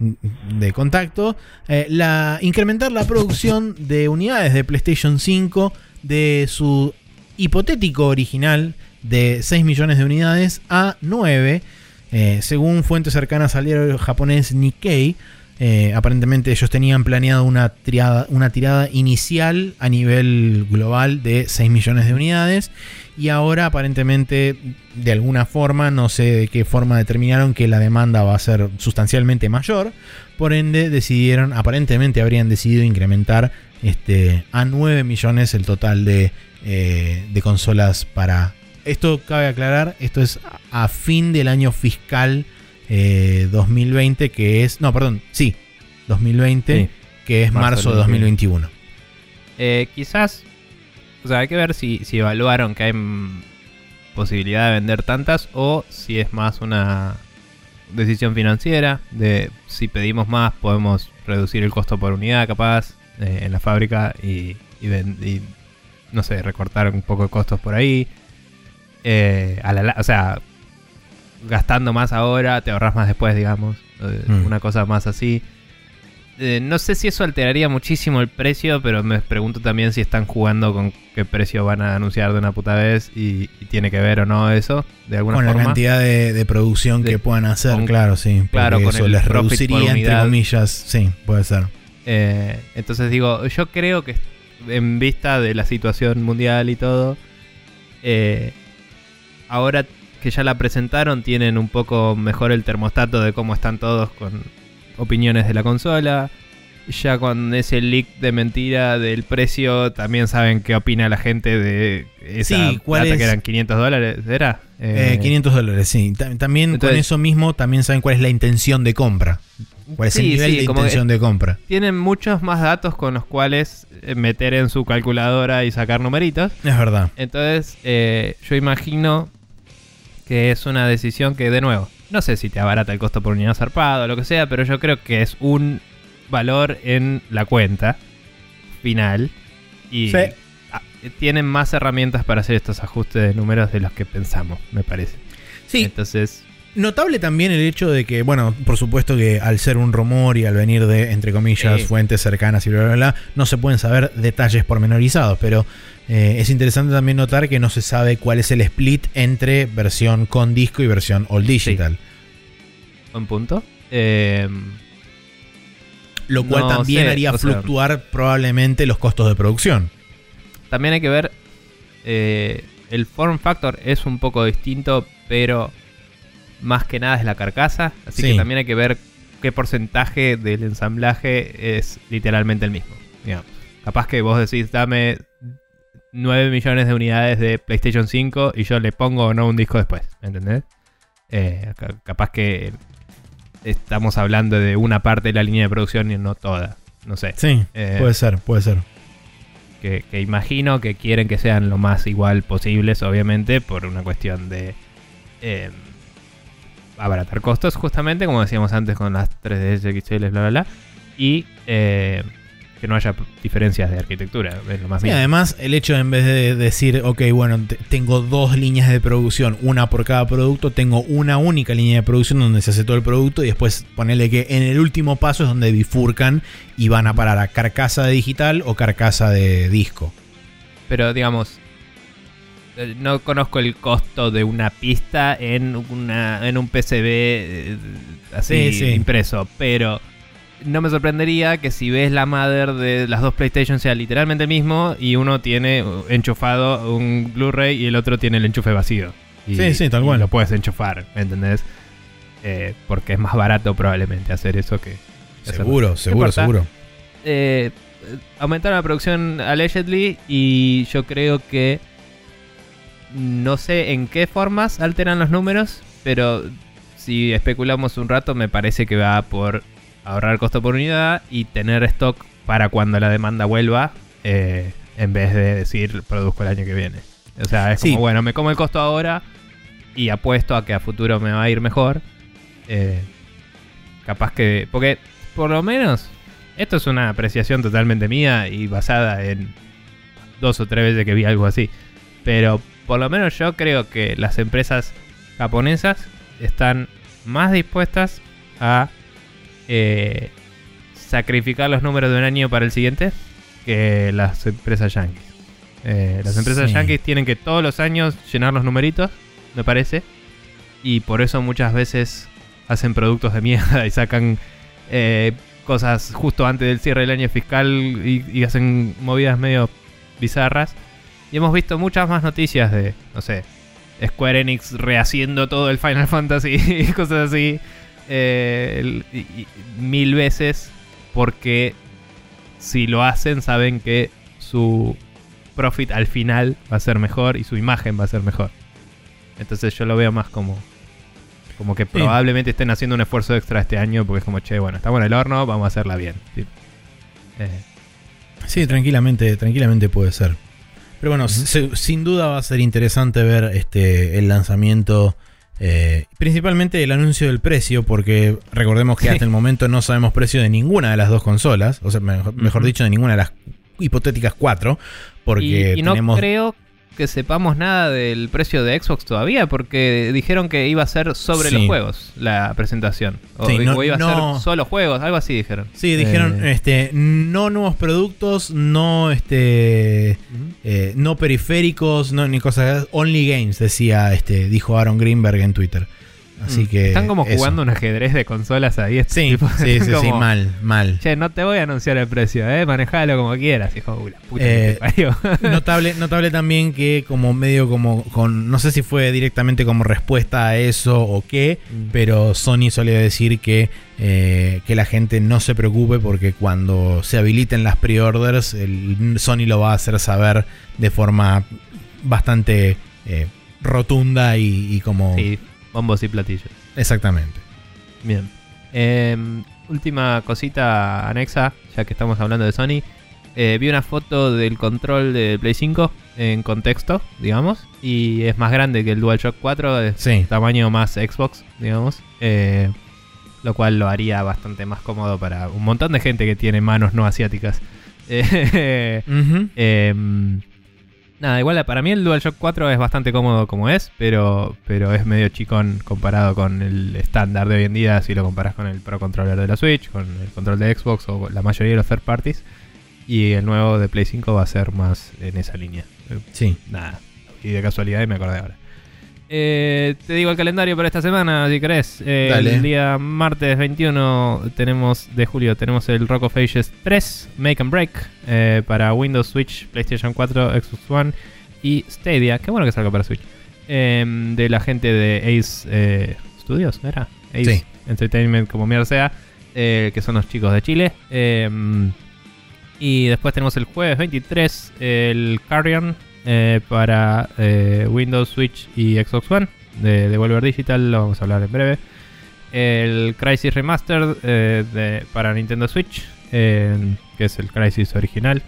de, contacto eh, la, incrementar la producción de unidades de PlayStation 5 de su hipotético original de 6 millones de unidades a 9. eh, según fuentes cercanas al diario japonés Nikkei, eh, aparentemente ellos tenían planeado una tirada, una tirada inicial a nivel global de 6 millones de unidades y ahora aparentemente de alguna forma, no sé de qué forma determinaron que la demanda va a ser sustancialmente mayor, por ende decidieron, aparentemente habrían decidido incrementar este, a 9 millones el total de, eh, de consolas para... Esto cabe aclarar, esto es a fin del año fiscal eh, 2020, que es... No, perdón, sí, 2020, Sí. que es Marzo de 2021. Eh, quizás, o sea, hay que ver si, si evaluaron que hay mm, posibilidad de vender tantas o si es más una decisión financiera de si pedimos más podemos reducir el costo por unidad capaz eh, en la fábrica y, y ven- y, no sé, recortar un poco de costos por ahí. Eh, a la la- o sea, gastando más ahora, te ahorras más después, digamos. Mm. Una cosa más así. Eh, no sé si eso alteraría muchísimo el precio, pero me pregunto también si están jugando con qué precio van a anunciar de una puta vez y, y tiene que ver o no eso, de alguna Con la forma. cantidad de, de producción De- que puedan hacer, con- claro, sí. claro, con eso el les reduciría, entre comillas, sí, puede ser. Eh, entonces digo, yo creo que en vista de la situación mundial y todo, eh, ahora que ya la presentaron, tienen un poco mejor el termostato de cómo están todos con opiniones de la consola. Ya con ese leak de mentira del precio, también saben qué opina la gente de esa Sí, ¿cuál plata es? que eran 500 dólares, ¿era? Eh, Eh, 500 dólares, sí. Ta- También Entonces- con eso mismo, también saben cuál es la intención de compra. ¿Cuál es el nivel sí, de intención de compra? Tienen muchos más datos con los cuales eh, meter en su calculadora y sacar numeritos. Es verdad. Entonces, eh, yo imagino que es una decisión que, de nuevo, no sé si te abarata el costo por unidad zarpado o lo que sea, pero yo creo que es un valor en la cuenta final. Y Sí. tienen más herramientas para hacer estos ajustes de números de los que pensamos, me parece. Sí, Entonces, Notable también el hecho de que, bueno, por supuesto que al ser un rumor y al venir de, entre comillas, Sí. fuentes cercanas y bla, bla, bla, no se pueden saber detalles pormenorizados, pero eh, es interesante también notar que no se sabe cuál es el split entre versión con disco y versión all digital. buen punto. Eh, Lo cual No también sé, haría sea- fluctuar probablemente los costos de producción. También hay que ver. eh, el form factor es un poco distinto, pero más que nada es la carcasa. Así Sí. que también hay que ver qué porcentaje del ensamblaje es literalmente el mismo. Capaz que vos decís, dame 9 millones de unidades de PlayStation 5 y yo le pongo o no un disco después. ¿Me entendés? Eh, ca- capaz que estamos hablando de una parte de la línea de producción y no toda. No sé. Sí, Eh, puede ser, puede ser. que, que imagino que quieren que sean lo más igual posibles, obviamente, por una cuestión de eh, abaratar costos, justamente, como decíamos antes con las 3DS XL, bla, bla, bla, y eh, que no haya diferencias de arquitectura, es lo más Sí, mínimo. además, el hecho de en vez de decir, ok, bueno, te- tengo dos líneas de producción, una por cada producto, tengo una única línea de producción donde se hace todo el producto y después ponerle que en el último paso es donde bifurcan y van a parar a carcasa de digital o carcasa de disco. Pero digamos, eh, no conozco el costo de una pista en, una, en un PCB eh, así Sí, sí. impreso, pero no me sorprendería que si ves la mother de las dos PlayStation sea literalmente el mismo y uno tiene enchufado un Blu-ray y el otro tiene el enchufe vacío. Y, Sí, sí, tal cual. lo puedes enchufar, ¿me entendés? Eh, porque es más barato probablemente hacer eso que... Seguro, seguro, seguro. eh, aumentaron la producción allegedly y yo creo que no sé en qué formas alteran los números, pero si especulamos un rato me parece que va por ahorrar costo por unidad y tener stock para cuando la demanda vuelva eh, en vez de decir produzco el año que viene. O sea, es Sí. como, bueno, me como el costo ahora y apuesto a que a futuro me va a ir mejor. Eh, capaz que... Porque por lo menos esto es una apreciación totalmente mía y basada en dos o tres veces que vi algo así. Pero por lo menos yo creo que las empresas japonesas están más dispuestas a eh, sacrificar los números de un año para el siguiente que las empresas yankees. Eh, las empresas Sí. yankees tienen que todos los años llenar los numeritos, me parece. Y por eso muchas veces hacen productos de mierda y sacan eh, cosas justo antes del cierre del año fiscal y, y hacen movidas medio bizarras. Y hemos visto muchas más noticias de, no sé, Square Enix rehaciendo todo el Final Fantasy y cosas así eh, el- y- y- mil veces porque si lo hacen saben que su profit al final va a ser mejor y su imagen va a ser mejor. Entonces yo lo veo más como como que probablemente estén haciendo un esfuerzo extra este año porque es como, che, bueno, estamos en el horno, vamos a hacerla bien. Sí. Eh, Sí, tranquilamente, tranquilamente puede ser. Pero bueno, se- sin duda va a ser interesante ver este el lanzamiento, eh, principalmente el anuncio del precio, porque recordemos que Sí. hasta el momento no sabemos precio de ninguna de las dos consolas, o sea, mejor, mejor dicho, de ninguna de las hipotéticas cuatro, porque y, y no tenemos... creo que sepamos nada del precio de Xbox todavía porque dijeron que iba a ser sobre Sí. los juegos la presentación. O, Sí, no- o iba a no- ser solo juegos, algo así dijeron. Sí, dijeron, Eh, este, no nuevos productos, no este, eh, no periféricos, no ni cosas, only games decía, este, dijo Aaron Greenberg en Twitter. Así Mm. que Están como eso. jugando un ajedrez de consolas ahí. este Sí, tipo, sí, sí, sí, mal, mal. Che, no te voy a anunciar el precio, eh, manejalo como quieras, hijo de la puta que Eh, te parió. Notable, notable también que como medio como con, no sé si fue directamente como respuesta a eso o qué, Mm. pero Sony solía decir que, eh, que la gente no se preocupe porque cuando se habiliten las pre-orders, Sony lo va a hacer saber de forma bastante eh, rotunda y, y como... Sí, bombos y platillos. Exactamente. Bien. Em, última cosita anexa, ya que estamos hablando de Sony. Eh, vi una foto del control de Play 5 en contexto, digamos. Y es más grande que el DualShock 4, es Sí. tamaño más Xbox, digamos. Eh, lo cual lo haría bastante más cómodo para un montón de gente que tiene manos no asiáticas. Eh. Nada, igual para mí el DualShock 4 es bastante cómodo como es, pero, pero es medio chicón comparado con el estándar de hoy en día si lo comparas con el Pro Controller de la Switch, con el control de Xbox o la mayoría de los third parties. Y el nuevo de Play 5 va a ser más en esa línea. Sí. Nada, y de casualidad me acordé ahora. Eh, te digo el calendario para esta semana, si querés. Eh. El día martes 21 tenemos de julio tenemos el Rock of Ages 3 Make and Break eh, para Windows, Switch, PlayStation 4, Xbox One y Stadia. Qué bueno que salga para Switch. Em, de la gente de Ace Studios, ¿no era? Ace Sí. Entertainment, como mierda sea, que son los chicos de Chile. Em, y después tenemos el jueves 23 el Carrion eh, para eh, Windows, Switch y Xbox One de Devolver Digital, lo vamos a hablar en breve. El Crisis Remastered eh, de- para Nintendo Switch, que es el Crisis original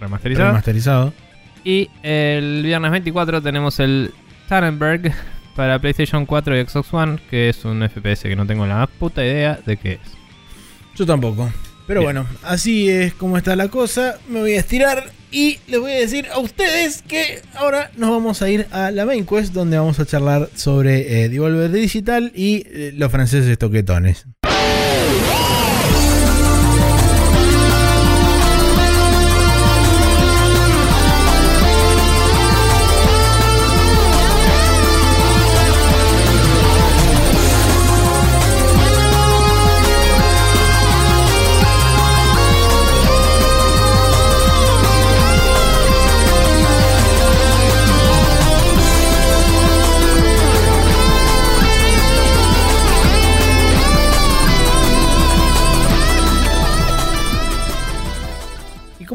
remasterizado. Remasterizado. Y el viernes 24 tenemos el Tannenberg para PlayStation 4 y Xbox One, que es un FPS que no tengo la más puta idea de qué es. Yo tampoco. Pero Bien. bueno, así es como está la cosa. Me voy a estirar y les voy a decir a ustedes que ahora nos vamos a ir a la main quest donde vamos a charlar sobre eh, Devolver Digital y eh, los franceses toquetones.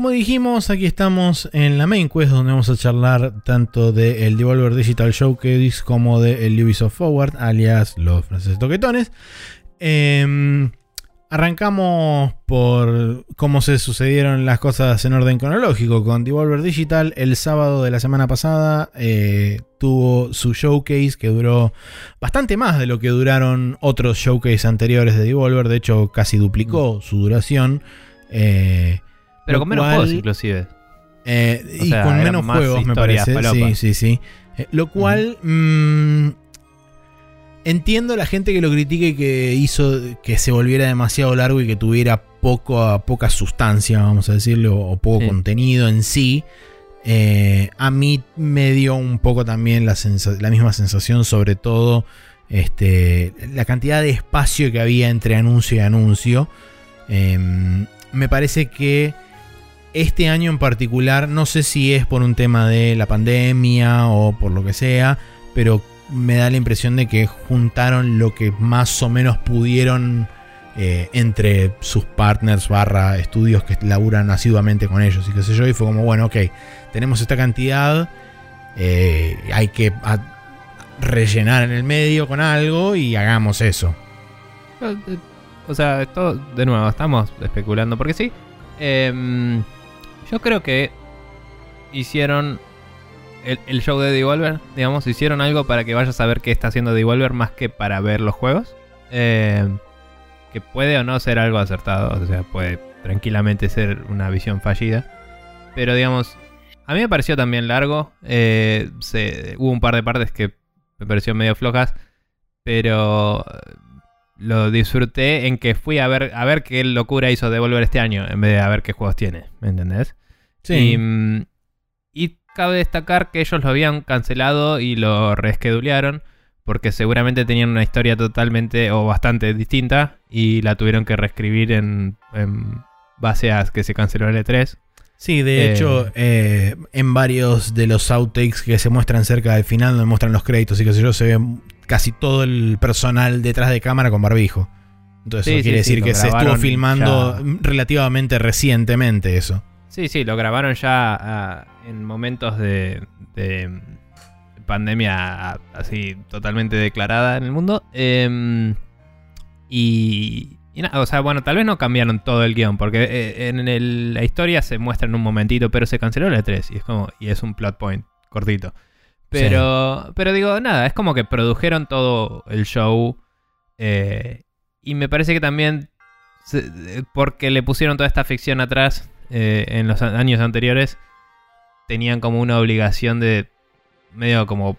Dijimos, aquí estamos en la main quest donde vamos a charlar tanto del Devolver Digital Showcase como del Ubisoft Forward, alias los franceses toquetones. Em, arrancamos por cómo se sucedieron las cosas en orden cronológico. Con Devolver Digital, el sábado de la semana pasada eh, tuvo su showcase que duró bastante más de lo que duraron otros showcase anteriores de Devolver. De hecho, casi duplicó su duración. Eh, Pero con menos cual- juegos, inclusive. eh, O y sea, con menos juegos, me parece. Sí, sí, sí. Eh, lo cual. mm, entiendo a la gente que lo critique que hizo que se volviera demasiado largo y que tuviera poco, poca sustancia, vamos a decirlo, o poco Sí. contenido en sí. Eh, a mí me dio un poco también la misma sensación, sobre todo este, la cantidad de espacio que había entre anuncio y anuncio. Em, me parece que este año en particular, no sé si es por un tema de la pandemia o por lo que sea, pero me da la impresión de que juntaron lo que más o menos pudieron eh, entre sus partners barra estudios que laburan asiduamente con ellos y qué sé yo, y fue como, bueno, ok, tenemos esta cantidad, eh, hay que rellenar en el medio con algo y hagamos eso. Eh, O sea, esto, de nuevo, estamos especulando porque sí. Em, yo creo que hicieron el, show de Devolver, digamos, hicieron algo para que vayas a ver qué está haciendo Devolver más que para ver los juegos. Em, que puede o no ser algo acertado, o sea, puede tranquilamente ser una visión fallida. Pero digamos, a mí me pareció también largo. eh, hubo un par de partes que me pareció medio flojas. Pero eh, lo disfruté en que fui a ver, a ver qué locura hizo Devolver este año, en vez de a ver qué juegos tiene. ¿Me entendés? Y, mm, y cabe destacar que ellos lo habían cancelado y lo reschedulearon. Porque seguramente tenían una historia totalmente o bastante distinta. Y la tuvieron que reescribir en, en base a que se canceló el E E3. Sí, de Eh, hecho, eh, en varios de los outtakes que se muestran cerca del final, donde muestran los créditos y qué sé yo, se ve casi todo el personal detrás de cámara con barbijo. Entonces, Sí, eso quiere sí, decir que se estuvo filmando ya. relativamente recientemente eso. Sí, sí, lo grabaron ya ah, en momentos de, de pandemia ah, así totalmente declarada en el mundo. Em, y, y nada, o sea, bueno, tal vez no cambiaron todo el guion, porque eh, en el- la historia se muestra en un momentito, pero se canceló la 3 y es como y es un plot point cortito. Pero, pero digo, nada, es como que produjeron todo el show eh, y me parece que también se- eh, porque le pusieron toda esta ficción atrás eh, en los años anteriores, tenían como una obligación de medio como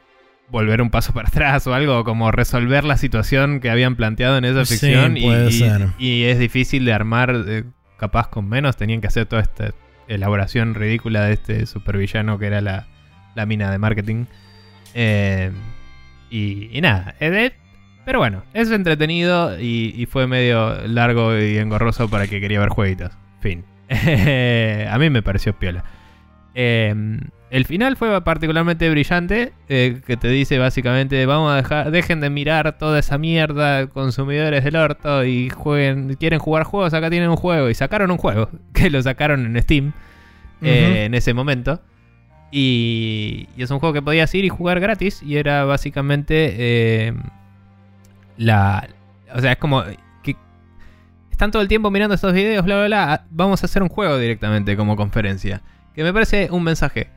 volver un paso para atrás o algo, como resolver la situación que habían planteado en esa Sí, ficción y, puede y- ser. y es difícil de armar eh, capaz con menos, tenían que hacer toda esta elaboración ridícula de este supervillano que era la, la mina de marketing. Eh, y, y nada, pero bueno, es entretenido y, y fue medio largo y engorroso para que quería ver jueguitos. Fin. a mí me pareció piola. Eh, el final fue particularmente brillante, eh, que te dice básicamente, vamos a dejar, dejen de mirar toda esa mierda, consumidores del orto, y jueguen, quieren jugar juegos, acá tienen un juego. Y sacaron un juego, que lo sacaron en Steam eh, en ese momento. Y, y es un juego que podías ir y jugar gratis. Y era básicamente eh, la... O sea, es como... que Están todo el tiempo mirando estos videos, bla, bla, bla. ah, Vamos a hacer un juego directamente como conferencia. Que me parece un mensaje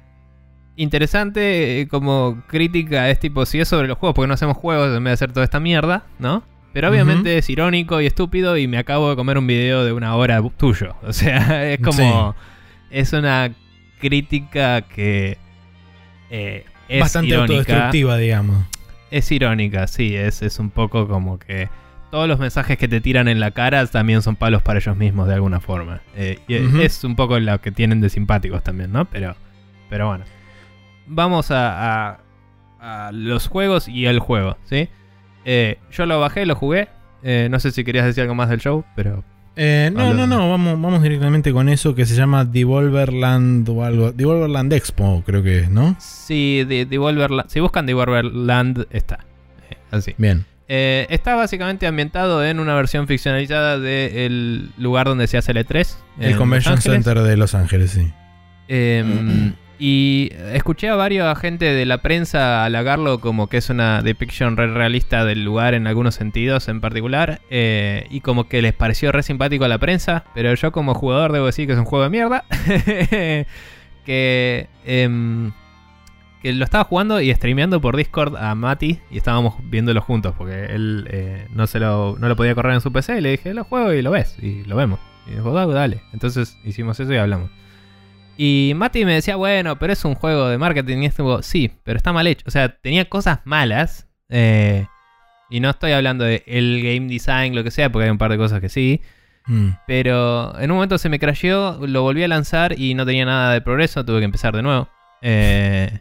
interesante eh, como crítica. Es tipo, si es sobre los juegos, porque no hacemos juegos en vez de hacer toda esta mierda, ¿no? Pero obviamente es irónico y estúpido y me acabo de comer un video de una hora tuyo. O sea, es como... Es una crítica que eh, es Bastante irónica. autodestructiva, digamos. Es irónica, sí, es, es un poco como que todos los mensajes que te tiran en la cara también son palos para ellos mismos de alguna forma. Eh, y es un poco lo que tienen de simpáticos también, ¿no? Pero, pero bueno. Vamos a, a- a los juegos y el juego, ¿sí? Eh, yo lo bajé, lo jugué. Eh, no sé si querías decir algo más del show, pero Eh, no, no, no, vamos, vamos directamente con eso que se llama Devolverland o algo. Devolverland Expo, creo que es, ¿no? Sí, de, Devolverland- si buscan Devolverland, está. Eh, así. Bien. Eh, está básicamente ambientado en una versión ficcionalizada del lugar donde se hace el E3 El en Convention. Center de Los Ángeles, sí. Y escuché a varios gente de la prensa halagarlo como que es una depiction re realista del lugar en algunos sentidos en particular. eh, y como que les pareció re simpático a la prensa. Pero yo como jugador debo decir que es un juego de mierda. que, em, que lo estaba jugando y streameando por Discord a Mati. Y estábamos viéndolo juntos porque él eh, no, se lo, no lo podía correr en su PC. Y le dije, lo juego y lo ves. Y lo vemos. Y dijo, "Dale, dale. Entonces hicimos eso y hablamos. Y Mati me decía, bueno, pero es un juego de marketing y este juego, sí, pero está mal hecho. O sea, tenía cosas malas. eh, y no estoy hablando de el game design, lo que sea, porque hay un par de cosas que sí. Mm. Pero en un momento se me crasheó, lo volví a lanzar y no tenía nada de progreso, tuve que empezar de nuevo. Eh,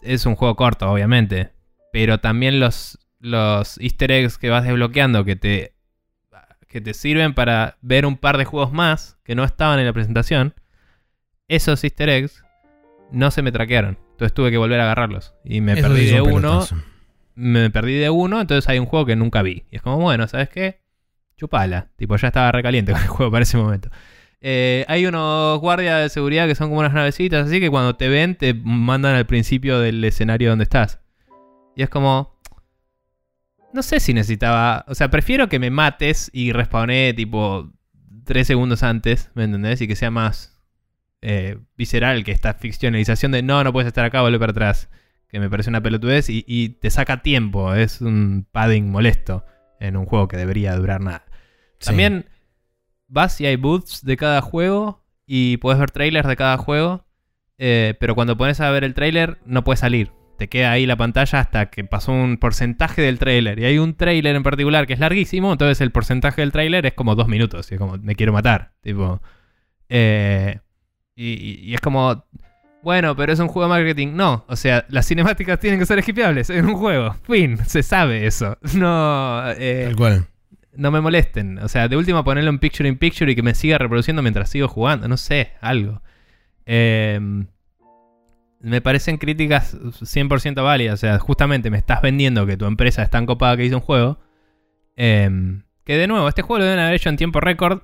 es un juego corto, obviamente. Pero también los, los easter eggs que vas desbloqueando que te, que te sirven para ver un par de juegos más que no estaban en la presentación. Esos easter eggs no se me traquearon. Entonces tuve que volver a agarrarlos. Y me Eso perdí de un uno. Me perdí de uno, entonces hay un juego que nunca vi. Y es como, bueno, ¿sabes qué? Chupala. Tipo, ya estaba recaliente con el juego para ese momento. Eh, hay unos guardias de seguridad que son como unas navecitas, así que cuando te ven te mandan al principio del escenario donde estás. Y es como... No sé si necesitaba... O sea, prefiero que me mates y respawné tipo 3 segundos antes, ¿me entendés? Y que sea más eh, visceral que esta ficcionalización de no, no puedes estar acá, vuelve para atrás. Que me parece una pelotudez y, y te saca tiempo. Es un padding molesto en un juego que debería durar nada. Sí. También vas y hay booths de cada juego y puedes ver trailers de cada juego. eh, pero cuando pones a ver el trailer no puedes salir. Te queda ahí la pantalla hasta que pasó un porcentaje del trailer. Y hay un trailer en particular que es larguísimo. Entonces el porcentaje del trailer es como dos minutos. Y es como, me quiero matar. Tipo. eh, y, y- y es como. Bueno, pero es un juego de marketing. No, o sea, las cinemáticas tienen que ser skipeables en un juego. Fin, se sabe eso. No. eh, Tal cual. no me molesten. O sea, de última ponerlo en picture in picture y que me siga reproduciendo mientras sigo jugando. No sé, algo. Eh, me parecen críticas 100% válidas. O sea, justamente me estás vendiendo que tu empresa es tan copada que hizo un juego. Eh, que de nuevo, este juego lo deben haber hecho en tiempo récord.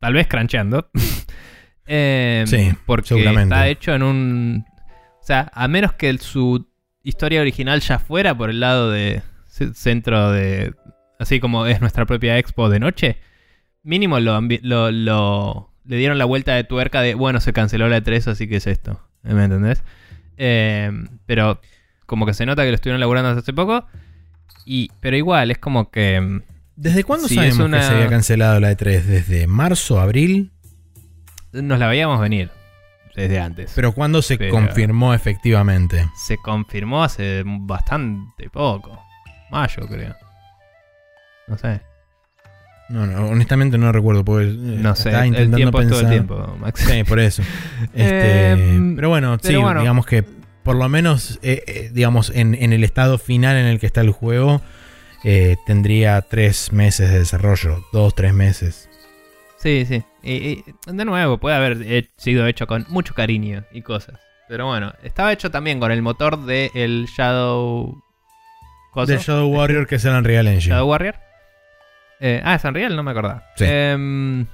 Tal vez crancheando. Eh, Sí, porque seguramente. está hecho en un. O sea, a menos que su historia original ya fuera por el lado de centro de. Así como es nuestra propia expo de noche. Mínimo lo, lo, lo- le dieron la vuelta de tuerca de, bueno, se canceló la 3, así que es esto. ¿Me entendés? Eh, pero como que se nota que lo estuvieron laburando hace poco. Y, pero igual, es como que... ¿Desde cuándo sabemos una- que se había cancelado la E3? ¿Desde marzo, abril? Nos la veíamos venir desde antes. Pero ¿cuándo se Pero- confirmó efectivamente? se confirmó hace bastante poco. Mayo, creo. No sé. No, no, honestamente no recuerdo. Porque, eh, No sé. estaba El intentando tiempo es todo el tiempo, Max. Sí, por eso. Este, Eh, pero bueno, pero sí, bueno. digamos que por lo menos, eh, eh, digamos, en, en el estado final en el que está el juego, eh, tendría tres meses de desarrollo, dos, tres meses. Sí, sí. Y, y, de nuevo, puede haber he- sido hecho con mucho cariño y cosas. Pero bueno, estaba hecho también con el motor del el Shadow. ¿Coso? De Shadow Warrior, que es el Unreal Engine. Shadow Warrior. Eh, ah, es Unreal, no me acordaba. Sí. Em,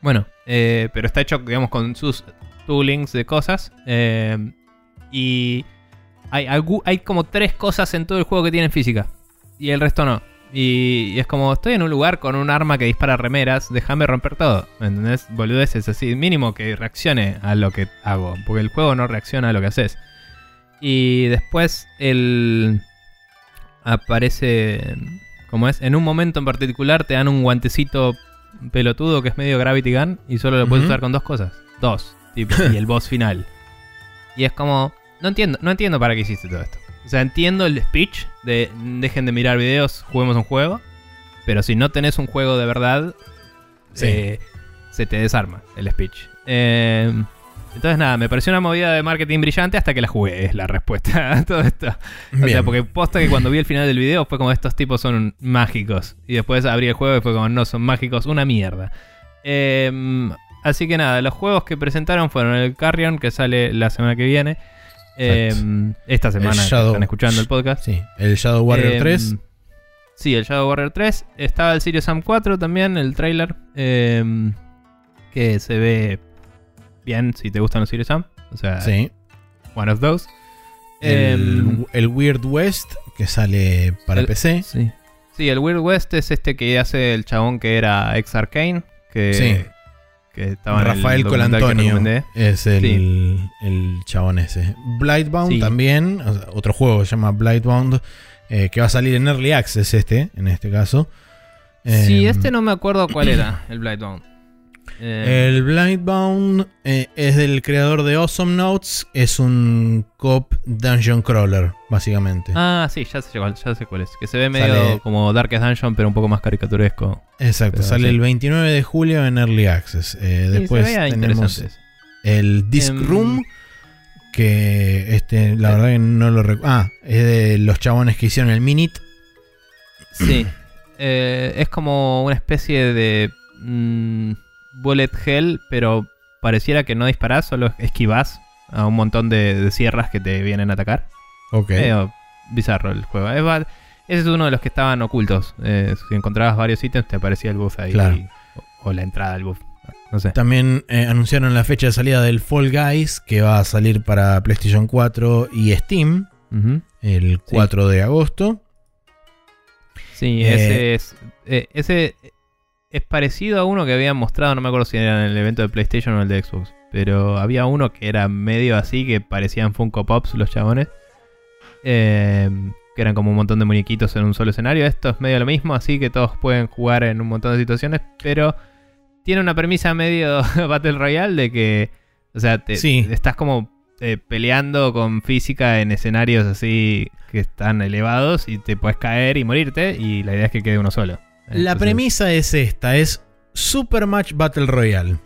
bueno, eh, pero está hecho, digamos, con sus toolings de cosas. Em, y hay, hay como tres cosas en todo el juego que tienen física. Y el resto no. Y, y es como, estoy en un lugar con un arma que dispara remeras, déjame romper todo. ¿Me entendés? Boludeces así. Mínimo que reaccione a lo que hago. Porque el juego no reacciona a lo que haces. Y después el... Aparece... Como es, en un momento en particular te dan un guantecito pelotudo que es medio Gravity Gun y solo lo puedes usar con dos cosas. Dos. Tipo, y el boss final. Y es como... No entiendo, no entiendo para qué hiciste todo esto. O sea, entiendo el speech de dejen de mirar videos, juguemos un juego. Pero si no tenés un juego de verdad, Sí. eh, se te desarma el speech. Eh, entonces nada, me pareció una movida de marketing brillante hasta que la jugué, es la respuesta a todo esto. O sea, Bien. porque posta que cuando vi el final del video fue como estos tipos son mágicos. Y después abrí el juego y fue como no, son mágicos, una mierda. Eh, así que nada, los juegos que presentaron fueron el Carrion, que sale la semana que viene. Eh, esta semana Shadow- están escuchando el podcast. Sí, el Shadow Warrior Eh, 3. Sí, el Shadow Warrior 3. Estaba el Serious Sam 4 también, el trailer. Eh, que se ve bien si te gustan los Serious Sam. O sea, Sí. one of those. El, Em, el Weird West, que sale para el- PC. Sí. Sí, el Weird West es este que hace el chabón que era ex Arcane. Que, Sí. Que estaba en el Rafael Colantonio es el, el chabón ese. Blightbound Sí. también, o sea, otro juego que se llama Blightbound, eh, que va a salir en Early Access este, en este caso. Sí, Eh, este no me acuerdo cuál era, el Blightbound. Eh, El Blightbound eh, es del creador de Awesome Notes, es un cop dungeon crawler, básicamente. Ah, sí, ya sé, cuál, ya sé cuál es. Que se ve medio Sale- como Darkest Dungeon, pero un poco más caricaturesco. Exacto, pero sale sí. el 29 de julio en Early Access. Eh, Sí, después tenemos el Disc Em, Room, que este, la Eh. verdad que no lo recuerdo. Ah, es de los chabones que hicieron el Minute. Sí. Es como una especie de mm, bullet hell, pero pareciera que no disparás, solo esquivás a un montón de, de sierras que te vienen a atacar. Ok. Medio bizarro el juego. Es ese es uno de los que estaban ocultos. Eh, si encontrabas varios ítems, te aparecía el buff ahí. Claro. o, o la entrada al buff. No sé. También eh, anunciaron la fecha de salida del Fall Guys, que va a salir para PlayStation 4 y Steam el 4 de agosto. Sí, Eh, ese es. eh, ese es parecido a uno que habían mostrado, no me acuerdo si era en el evento de PlayStation o el de Xbox. Pero había uno que era medio así, que parecían Funko Pops los chabones. eh, que eran como un montón de muñequitos en un solo escenario. Esto es medio lo mismo, así que todos pueden jugar en un montón de situaciones. Pero tiene una premisa medio Battle Royale de que. O sea, te, Sí. estás como eh, peleando con física en escenarios así que están elevados y te puedes caer y morirte y la idea es que quede uno solo. La premisa es esta, es Super Match Battle Royale.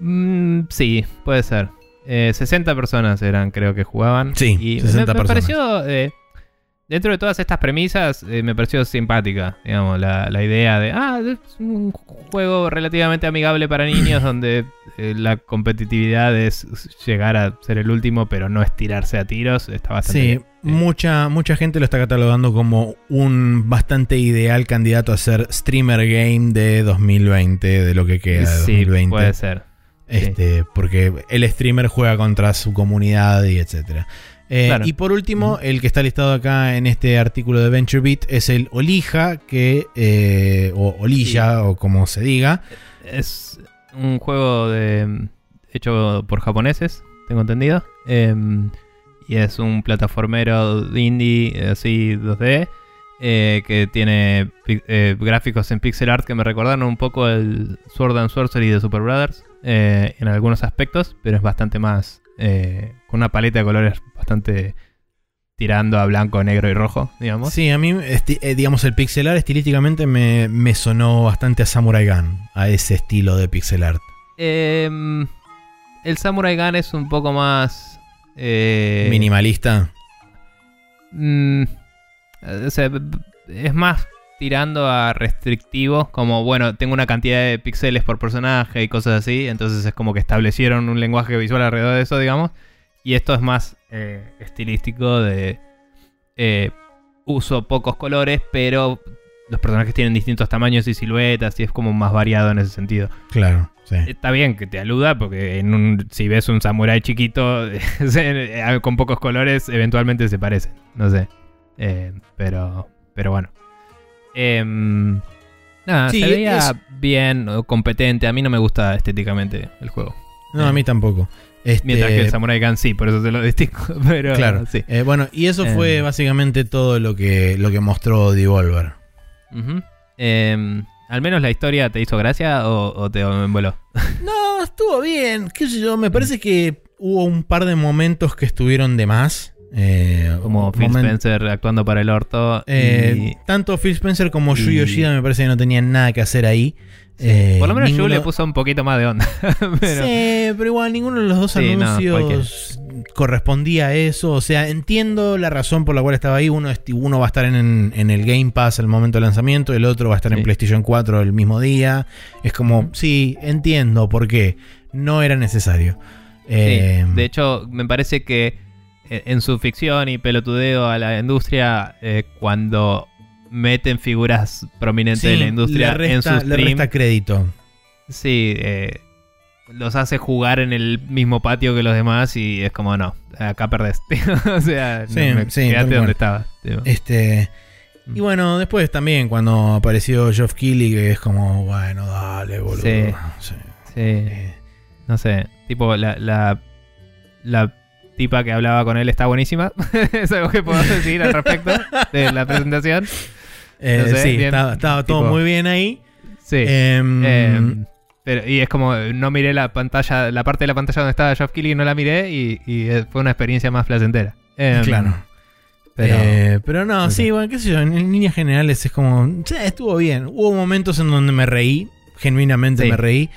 mm, sí, puede ser. Eh, 60 personas eran, creo que jugaban. Sí, y 60 me, me personas. pareció, eh, dentro de todas estas premisas, eh, me pareció simpática, digamos, la, la idea de, ah, es un juego relativamente amigable para niños donde eh, la competitividad es llegar a ser el último, pero no estirarse a tiros. Está bastante Sí, bien. mucha, mucha gente lo está catalogando como un bastante ideal candidato a ser streamer game de 2020, de lo que queda de Sí, 2020. puede ser. Este, Porque el streamer juega contra su comunidad y etcétera. Eh, Claro. Y por último, el que está listado acá en este artículo de VentureBeat es el Olija, que, eh, o Olilla, o como se diga. Es un juego de, hecho por japoneses, tengo entendido. Em, y es un plataformero indie, así 2D, eh, que tiene gráficos en pixel art que me recordaron un poco el Sword and Sorcery de Super Brothers en algunos aspectos, pero es bastante más. Eh, con una paleta de colores bastante tirando a blanco, negro y rojo, digamos. Sí, a mí, eh, digamos, el pixel art estilísticamente me, me sonó bastante a Samurai Gun, a ese estilo de pixel art. Em, el Samurai Gun es un poco más. eh, Minimalista. mm, o sea, es más tirando a restrictivo. Como, bueno, tengo una cantidad de píxeles por personaje y cosas así. Entonces es como que establecieron un lenguaje visual alrededor de eso, digamos. Y esto es más eh, estilístico de. eh, uso pocos colores, pero los personajes tienen distintos tamaños y siluetas. Y es como más variado en ese sentido. Claro, sí. Está bien que te aluda, porque en un, si ves un samurái chiquito se- con pocos colores, eventualmente se parecen. No sé. Eh, pero, pero bueno. Em, nada, Sí, se veía es- bien, competente. A mí no me gusta estéticamente el juego. No, a mí tampoco. Este, Mientras que el Samurai Gun sí, por eso te lo distingo. Pero Claro. sí. Eh, bueno, y eso fue Em. básicamente todo lo que, lo que mostró Devolver. Em, ¿Al menos la historia te hizo gracia o, o te envoló? No, estuvo bien. ¿Qué sé yo? Me parece que hubo un par de momentos que estuvieron de más. Eh, Como Phil Spencer actuando para el orto. eh, y- Tanto Phil Spencer como Yu y- Yoshida me parece que no tenían nada que hacer ahí. Eh, Por lo menos Yu ninguno- le puso un poquito más de onda. pero, Sí, pero igual ninguno de los dos Sí, no, anuncios correspondía a eso. O sea, entiendo la razón por la cual estaba ahí. Uno, uno va a estar en, en el Game Pass al momento del lanzamiento, el otro va a estar en. PlayStation 4 el mismo día. Es como, sí, entiendo por qué. No era necesario. Eh, de hecho, me parece que en su ficción y pelotudeo a la industria, eh, cuando meten figuras prominentes de sí, la industria en resta, su le stream, resta crédito. sí, eh, los hace jugar en el mismo patio que los demás y es como, no, acá perdés. o sea, Sí, no, me- sí, donde cual. estaba. tipo. Este. Y bueno, después también cuando apareció Geoff Keighley, que es como, bueno, dale, boludo. Sí. Sí. Sí, Eh, no sé. Tipo, la, la, la tipa que hablaba con él está buenísima. es algo que puedo decir al respecto de la presentación. eh, No sé, sí, bien, estaba, estaba todo muy bien ahí. Sí. Em, Eh, pero, y es como, no miré la pantalla, la parte de la pantalla donde estaba Geoff Keighley, no la miré y, y, eh, fue una experiencia más placentera. Em, claro. Pero, Eh, pero no, sí, bueno, qué sé yo, en, en líneas generales es como, sí, estuvo bien. Hubo momentos en donde me reí, genuinamente Sí. me reí.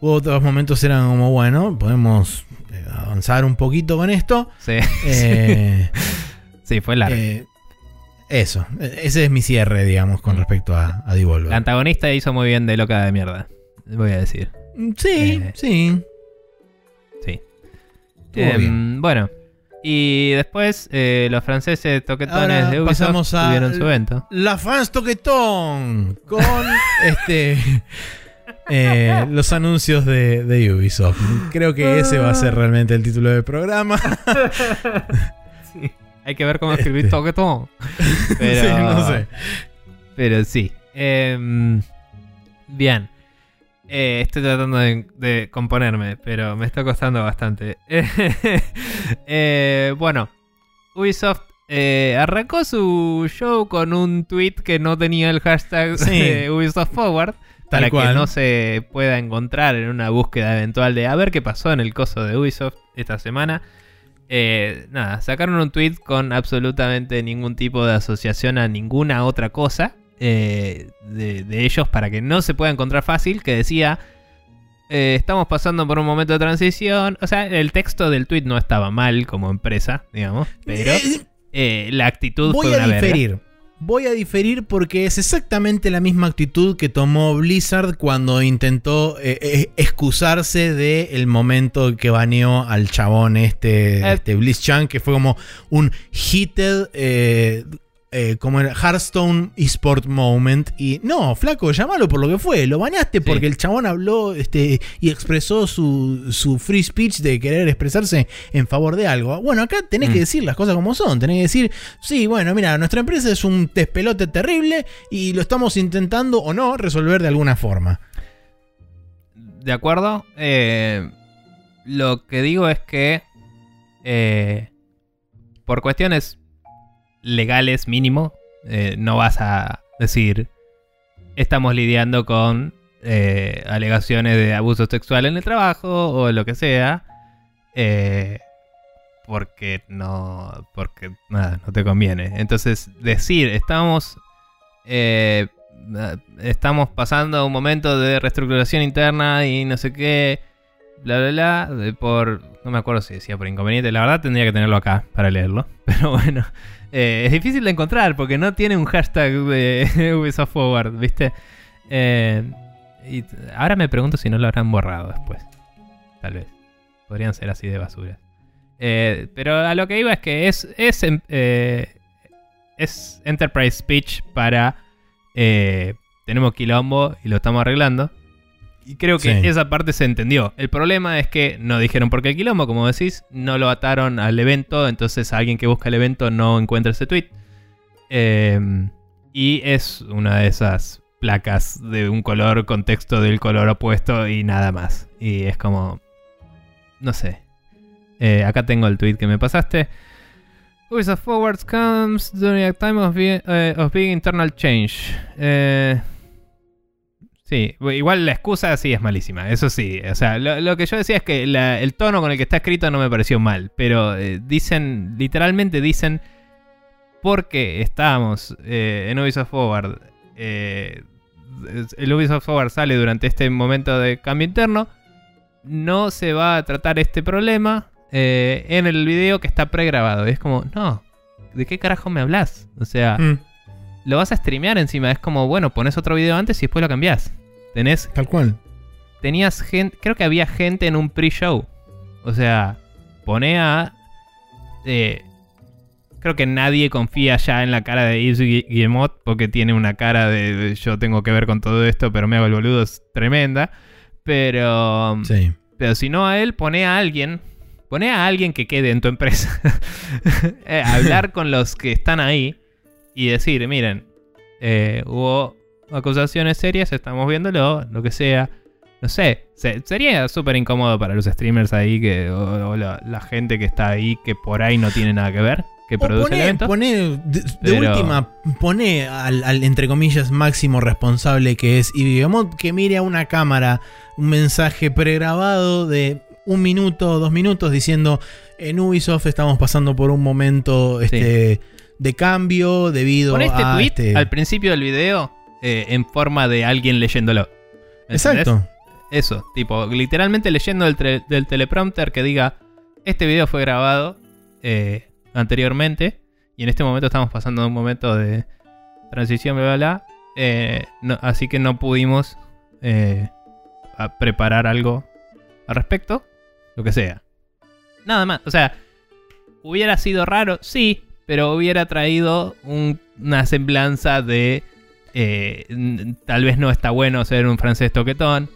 Hubo otros momentos eran como, bueno, podemos avanzar un poquito con esto. sí, Eh, sí, fue largo. eh, eso, ese es mi cierre, digamos, con Mm. respecto a, a Devolver. La antagonista hizo muy bien de loca de mierda. Voy a decir. Mm, Sí, Eh, sí. Sí. Estuvo Em. Bueno. Y después eh, los franceses toquetones Ahora de Ubisoft pasamos a- tuvieron su evento. La Fans Toquetón con este eh, los anuncios de, de Ubisoft. Creo que ese va a ser realmente el título del programa. Sí. Hay que ver cómo escribir Este. toquetón. Pero, Sí, no sé. Pero sí. Em, bien. Eh, estoy tratando de, de componerme, pero me está costando bastante. Eh, bueno, Ubisoft eh, arrancó su show con un tweet que no tenía el hashtag Sí. de Ubisoft Forward. Tal para cual. que no se pueda encontrar en una búsqueda eventual de a ver qué pasó en el coso de Ubisoft esta semana. Eh, nada, sacaron un tweet con absolutamente ningún tipo de asociación a ninguna otra cosa eh, de, de ellos para que no se pueda encontrar fácil, que decía, eh, estamos pasando por un momento de transición. O sea, el texto del tweet no estaba mal como empresa, digamos, pero Eh, la actitud voy fue a una verga. Voy a diferir porque es exactamente la misma actitud que tomó Blizzard cuando intentó eh, eh, excusarse del momento que baneó al chabón este, Eh. este Blizzchan, que fue como un heated, eh, eh, como era Hearthstone eSport moment. Y no, flaco, llámalo por lo que fue. Lo baneaste Sí. porque el chabón habló este, y expresó su, su free speech de querer expresarse en favor de algo. Bueno, acá tenés Mm. que decir las cosas como son. Tenés que decir, sí, bueno, mira, nuestra empresa es un despelote terrible y lo estamos intentando o no resolver de alguna forma. De acuerdo. Eh, lo que digo es que eh, por cuestiones legales mínimo, eh, no vas a decir estamos lidiando con eh, alegaciones de abuso sexual en el trabajo o lo que sea. eh, porque no. Porque nada, no te conviene. Entonces, decir estamos. estamos pasando un momento de reestructuración interna y no sé qué, bla, bla, bla, por, no me acuerdo si decía por inconveniente, la verdad tendría que tenerlo acá para leerlo, pero bueno, eh, es difícil de encontrar porque no tiene un hashtag de Ubisoft Forward, ¿viste? Eh, y ahora me pregunto si no lo habrán borrado después, tal vez, podrían ser así de basura. Eh, pero a lo que iba es que es, es, em- es Enterprise Speech para tenemos quilombo y lo estamos arreglando. Y creo que Sí. esa parte se entendió. El problema es que no dijeron por qué el quilombo, como decís, no lo ataron al evento, entonces alguien que busca el evento no encuentra ese tweet. Eh, y es una de esas placas de un color, contexto del color opuesto y nada más. Y es como... No sé. Eh, acá tengo el tweet que me pasaste. Ubisoft Forwards comes during a time of, eh, of big internal change. Eh, sí, igual la excusa sí es malísima, eso sí. O sea, lo, que yo decía es que el tono con el que está escrito no me pareció mal, pero eh, dicen, literalmente dicen, porque estábamos eh, en Ubisoft Forward, eh, el Ubisoft Forward sale durante este momento de cambio interno, no se va a tratar este problema eh, en el video que está pregrabado. Y es como, no, ¿de qué carajo me hablas? O sea, Mm, lo vas a streamear encima. Es como, bueno, pones otro video antes y después lo cambiás. Tenés, tal cual. tenías gente, creo que había gente en un pre-show. O sea, pone a... eh, creo que nadie confía ya en la cara de Yves Gui- Guillemot porque tiene una cara de, de yo tengo que ver con todo esto, pero me hago el boludo, es tremenda. Pero... Sí. Pero Pero si no a él, pone a alguien. Pone a alguien que quede en tu empresa. Eh, hablar con los que están ahí y decir, miren, eh, hubo acusaciones serias, estamos viéndolo, lo que sea. No sé, se- sería súper incómodo para los streamers ahí que, o, o la, la gente que está ahí que por ahí no tiene nada que ver, que O produce el pone, evento. pone- de, de Pero- última, pone al, al, entre comillas máximo responsable que es Ibigamot que mire a una cámara un mensaje pregrabado de un minuto o dos minutos diciendo en Ubisoft estamos pasando por un momento este, de cambio debido Pon este a tweet este- al principio del video eh, en forma de alguien leyéndolo. ¿Entendés? Exacto. Eso, tipo, literalmente leyendo del, teleprompter que diga, este video fue grabado eh, anteriormente y en este momento estamos pasando un momento de transición, bla, bla, bla. eh, no- así que no pudimos eh, a preparar algo al respecto, lo que sea. Nada más, o sea, hubiera sido raro, sí, pero hubiera traído un- una semblanza de... eh, tal vez no está bueno ser un francés toquetón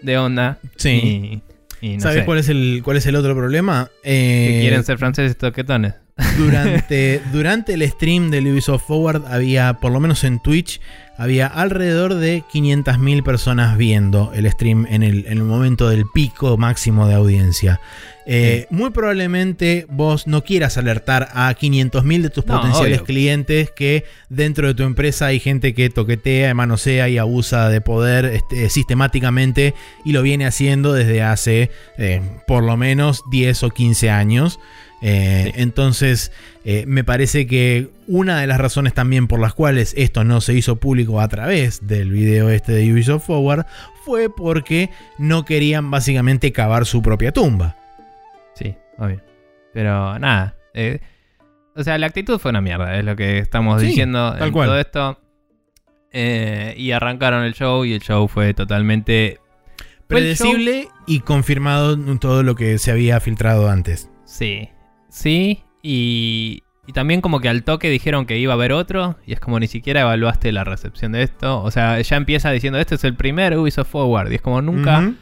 de onda. Sí. Y, y no ¿Sabes cuál es el cuál es el otro problema? que Eh, quieren ser franceses toquetones. durante, durante el stream del Ubisoft Forward había, por lo menos en Twitch, había alrededor de 500.000 personas viendo el stream en el, en el momento del pico máximo de audiencia. Eh, Muy probablemente vos no quieras alertar a 500.000 de tus No, potenciales obvio. clientes que dentro de tu empresa hay gente que toquetea, manosea y abusa de poder este, sistemáticamente y lo viene haciendo desde hace eh, por lo menos 10 o 15 años. Eh, Sí. Entonces, eh, me parece que una de las razones también por las cuales esto no se hizo público a través del video este de Ubisoft Forward fue porque no querían básicamente cavar su propia tumba. Sí, obvio. Pero nada. eh, o sea, la actitud fue una mierda, es lo que estamos Sí, diciendo tal en cual. todo esto. Y arrancaron el show y el show fue totalmente... Predecible y confirmado todo lo que se había filtrado antes. Sí, sí. Y, y también como que al toque dijeron que iba a haber otro. Y es como ni siquiera evaluaste la recepción de esto. O sea, ya empieza diciendo, este es el primer Ubisoft Forward. Y es como nunca...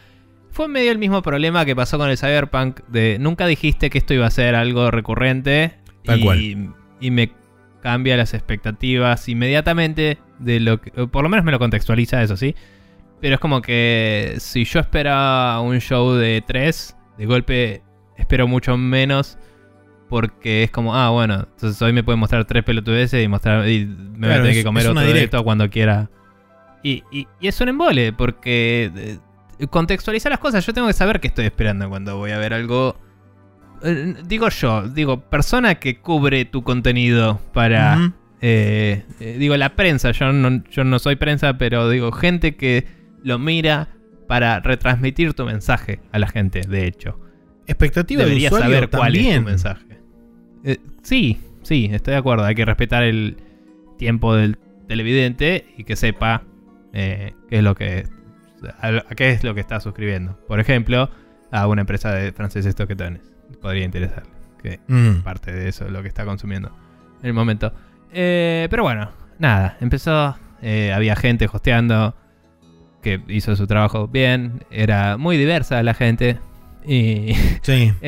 Fue medio el mismo problema que pasó con el Cyberpunk de nunca dijiste que esto iba a ser algo recurrente Tal y, cual. y me cambia las expectativas inmediatamente de lo que por lo menos me lo contextualiza eso sí, pero es como que si yo esperaba un show de 3, de golpe espero mucho menos porque es como, ah, bueno, entonces hoy me pueden mostrar tres pelotudeces y mostrar y me voy a tener es- que comer otro de directa. esto cuando quiera. Y, y, y es un embole, porque eh, contextualizar las cosas, yo tengo que saber qué estoy esperando cuando voy a ver algo. Eh, digo yo, digo, persona que cubre tu contenido para. Eh, eh, digo, la prensa, yo no, yo no soy prensa, pero digo, gente que lo mira para retransmitir tu mensaje a la gente, de hecho. Expectativa Deberías usuario saber cuál es tu mensaje. Eh, sí, sí, estoy de acuerdo. Hay que respetar el tiempo del televidente y que sepa eh, qué es lo que a, a qué es lo que está suscribiendo. Por ejemplo, a una empresa de franceses toquetones. Podría interesarle. Que Mm. parte de eso es lo que está consumiendo en el momento. Eh, pero bueno, nada, empezó. eh, había gente hosteando que hizo su trabajo bien. Era muy diversa la gente. Y. Sí.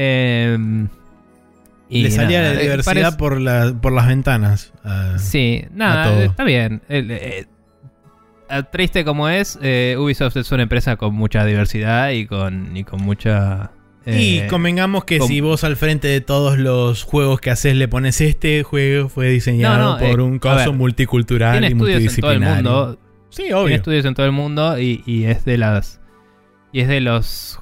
y Le salía nada, la eh, diversidad parece- por, la, por las ventanas. Sí, nada, está bien. El- eh, eh, triste como es, eh, Ubisoft es una empresa con mucha diversidad y con, y con mucha. y convengamos que si vos al frente de todos los juegos que haces le pones este juego fue diseñado No, no, por eh, un ver, multicultural tiene y estudios en todo el multidisciplinario. mundo. Sí, Tiene obvio. estudios en todo el mundo y, y es de las. Y es de los.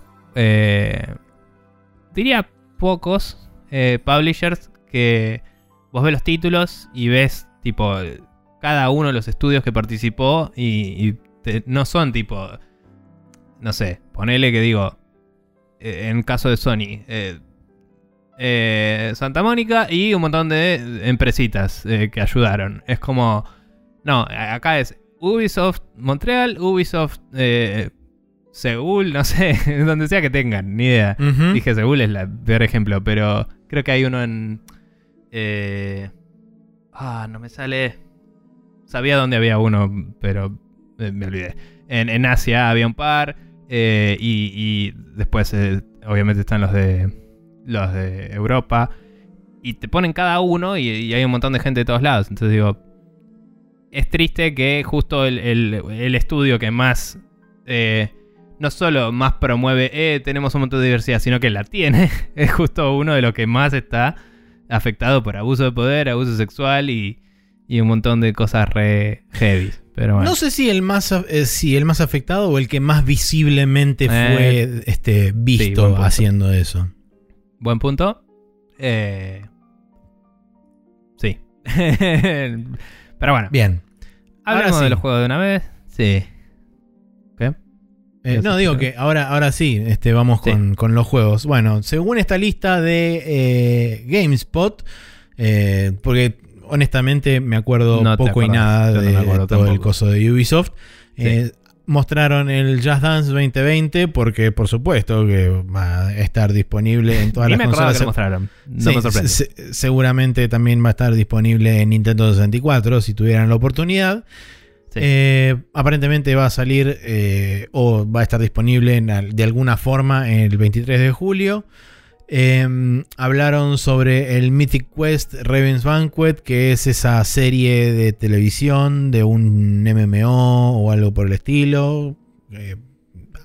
diría pocos eh, publishers que vos ves los títulos y ves, tipo, cada uno de los estudios que participó y, no son tipo. No sé, ponele que digo. eh, en caso de Sony. eh, Santa Mónica y un montón de empresitas que ayudaron. Es como. No, acá es Ubisoft Montreal, Ubisoft Seúl, no sé, donde sea que tengan, ni idea. Dije Seúl es el peor ejemplo, pero creo que hay uno en. eh, ah, no me sale. Sabía dónde había uno, pero eh, me olvidé. En, en Asia había un par. Eh, y, y después, eh, obviamente, están los de, los de Europa. Y te ponen cada uno y, y hay un montón de gente de todos lados. Entonces digo, es triste que justo el, el- el estudio que más... eh, no solo más promueve, eh, tenemos un montón de diversidad, sino que la tiene. Es justo uno de los que más está afectado por abuso de poder, abuso sexual y, y un montón de cosas re heavy. Pero bueno. No sé si el más eh, si el más afectado o el que más visiblemente fue Eh, este, buen visto haciendo eso. Buen punto. Eh, sí. Pero bueno, Bien. hablemos ahora de los juegos de una vez. Sí. Eh, no, digo que ahora, ahora sí, este, vamos Sí. con, con los juegos. Bueno, según esta lista de eh, GameSpot, eh, porque honestamente me acuerdo No poco y nada no de todo el coso de Ubisoft, mostraron el Just Dance 2020 porque por supuesto que va a estar disponible en todas Ni las me consolas. que lo mostraron. No Sí, me sorprende. se- se- seguramente también va a estar disponible en Nintendo 64 si tuvieran la oportunidad. Sí. Eh, aparentemente va a salir eh, o va a estar disponible en de alguna forma el 23 de julio. Eh, hablaron sobre el Mythic Quest Raven's Banquet, que es esa serie de televisión de un MMO o algo por el estilo. eh,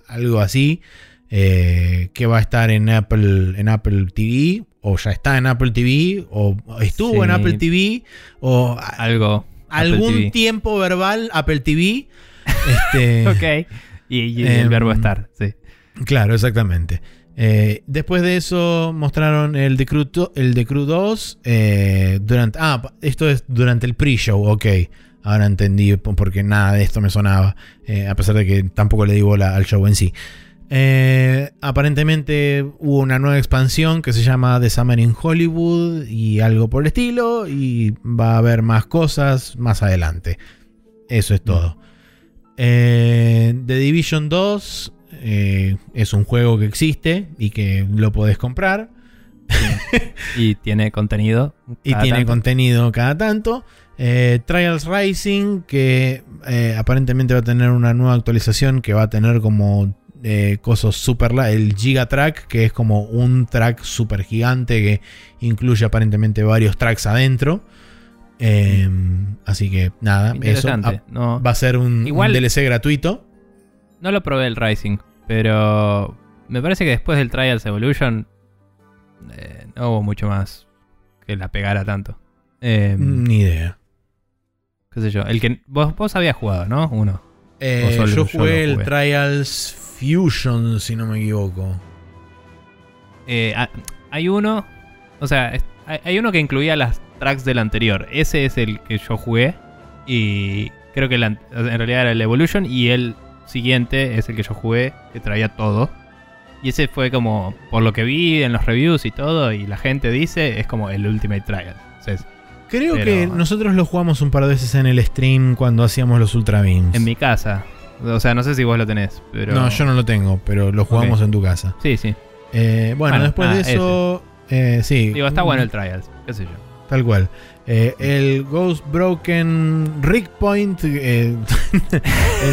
algo así. que va a estar en Apple, en Apple TV. O ya está en Apple TV. O estuvo en. Apple TV. O Algo. Algún TV. tiempo verbal Apple TV. Este, Ok. Y, y el Em, verbo estar, sí. Claro, exactamente. Eh, después de eso mostraron el The Crew, el The Crew 2 eh, durante... Ah, esto es durante el pre-show, ok. Ahora entendí po- porque nada de esto me sonaba, eh, a pesar de que tampoco le di bola al show en sí. Eh, aparentemente hubo una nueva expansión que se llama The Summer in Hollywood y algo por el estilo y va a haber más cosas más adelante. Eso es todo. Eh, The Division 2 eh, es un juego que existe y que lo podés comprar Y tiene contenido. y tiene tanto. contenido cada tanto. Eh, Trials Rising, que eh, aparentemente va a tener una nueva actualización que va a tener como eh, cosas super. El Giga Track, que es como un track super gigante que incluye aparentemente varios tracks adentro. Eh, así que nada, eso no, va a ser un, un Igual- DLC gratuito. no lo probé el Rising, pero me parece que después del Trials Evolution eh, no hubo mucho más que la pegara tanto. Eh, Ni idea. ¿Qué sé yo? El que vos, vos habías jugado, ¿no? Uno. Eh, solo- yo yo jugué el. Trials Fusion, si no me equivoco. Eh, ha- hay uno. O sea, hay, uno que incluía las tracks del anterior. Ese es el que yo jugué. Y creo que el an- en realidad era el Evolution. Y el siguiente es el que yo jugué, que traía todo. Y ese fue como, por lo que vi en los reviews y todo, y la gente dice, es como el Ultimate Trial. Creo Pero- que nosotros lo jugamos un par de veces en el stream cuando hacíamos los Ultra Beams. en mi casa. O sea, no sé si vos lo tenés, pero... No, yo no lo tengo, pero lo jugamos en tu casa. Sí, sí. Eh, bueno, Bueno, después ah, de eso. eh, sí. Digo, está bueno el Trials, qué sé yo. Tal cual. Eh, el Ghost Broken Rick Point. eh,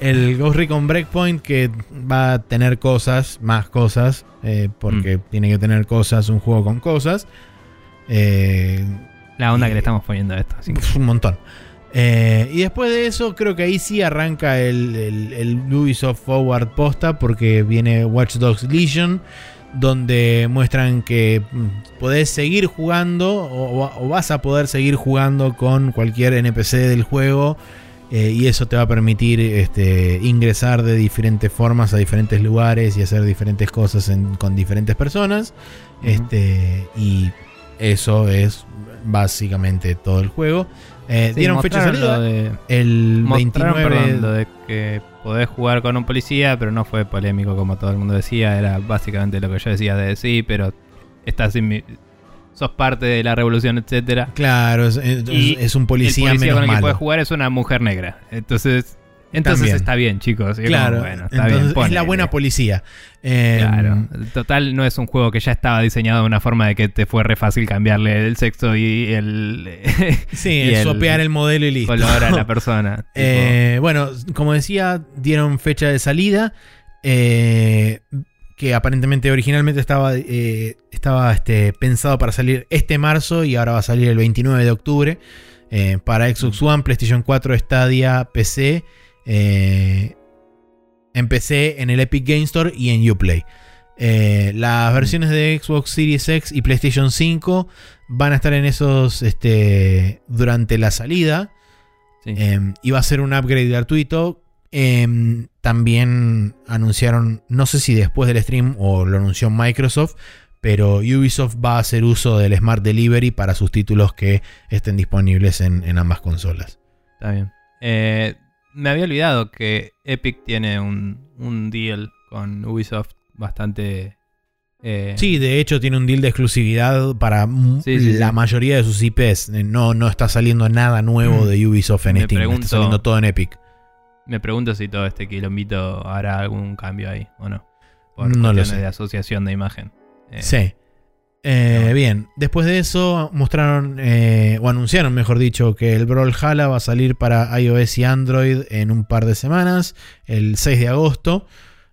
el, el Ghost Recon Breakpoint que va a tener cosas, más cosas. eh, porque Mm. tiene que tener cosas, un juego con cosas. Eh, La onda que le estamos poniendo a esto. así que- un montón. Eh, y después de eso, creo que ahí sí arranca el, el- el Ubisoft Forward posta, porque viene Watch Dogs Legion, donde muestran que mm, podés seguir jugando o, o vas a poder seguir jugando con cualquier NPC del juego. eh, y eso te va a permitir este, ingresar de diferentes formas a diferentes lugares y hacer diferentes cosas en- con diferentes personas. Este, y eso es básicamente todo el juego. Eh, Sí, dieron fecha de salida lo de- el mostraron, 29 perdón, lo de que podés jugar con un policía, pero no fue polémico como todo el mundo decía. Era básicamente lo que yo decía de sí, pero estás en mi- sos parte de la revolución, etcétera. Claro, es, es- Y es un policía, el policía menos con el que malo. puedes jugar es una mujer negra. Entonces, Entonces También. está bien, chicos. Yo Claro, como, bueno, está entonces bien, es la buena policía. Eh, Claro. Total, no es un juego que ya estaba diseñado de una forma de que te fue re fácil cambiarle el sexo y el Sí, y el swapear el modelo y listo. color a la persona. Eh, bueno, como decía, dieron fecha de salida. eh, que aparentemente originalmente estaba, eh, estaba este, pensado para salir este marzo y ahora va a salir el 29 de octubre. para Xbox One, PlayStation 4, Stadia, PC. Eh, en PC, en el Epic Game Store y en Uplay. Eh, las versiones de Xbox Series X y PlayStation 5 van a estar en esos este, durante la salida. sí. Eh, iba a ser un upgrade gratuito. Eh, también anunciaron, no sé si después del stream o lo anunció Microsoft, pero Ubisoft va a hacer uso del Smart Delivery para sus títulos que estén disponibles en, en ambas consolas. Está bien. Me había olvidado que Epic tiene un, un deal con Ubisoft bastante. eh, Sí, de hecho tiene un deal de exclusividad para m- Sí, sí, la sí. mayoría de sus IPs. Eh, No, no está saliendo nada nuevo de Ubisoft en Me Steam, pregunto- está saliendo todo en Epic. Me pregunto si todo este quilombito hará algún cambio ahí o no. Por No lo cuestiones sé. de asociación de imagen. Eh, Sí. Eh. Bien, después de eso mostraron, eh, o anunciaron, mejor dicho, que el Brawlhalla va a salir para iOS y Android en un par de semanas, el 6 de agosto.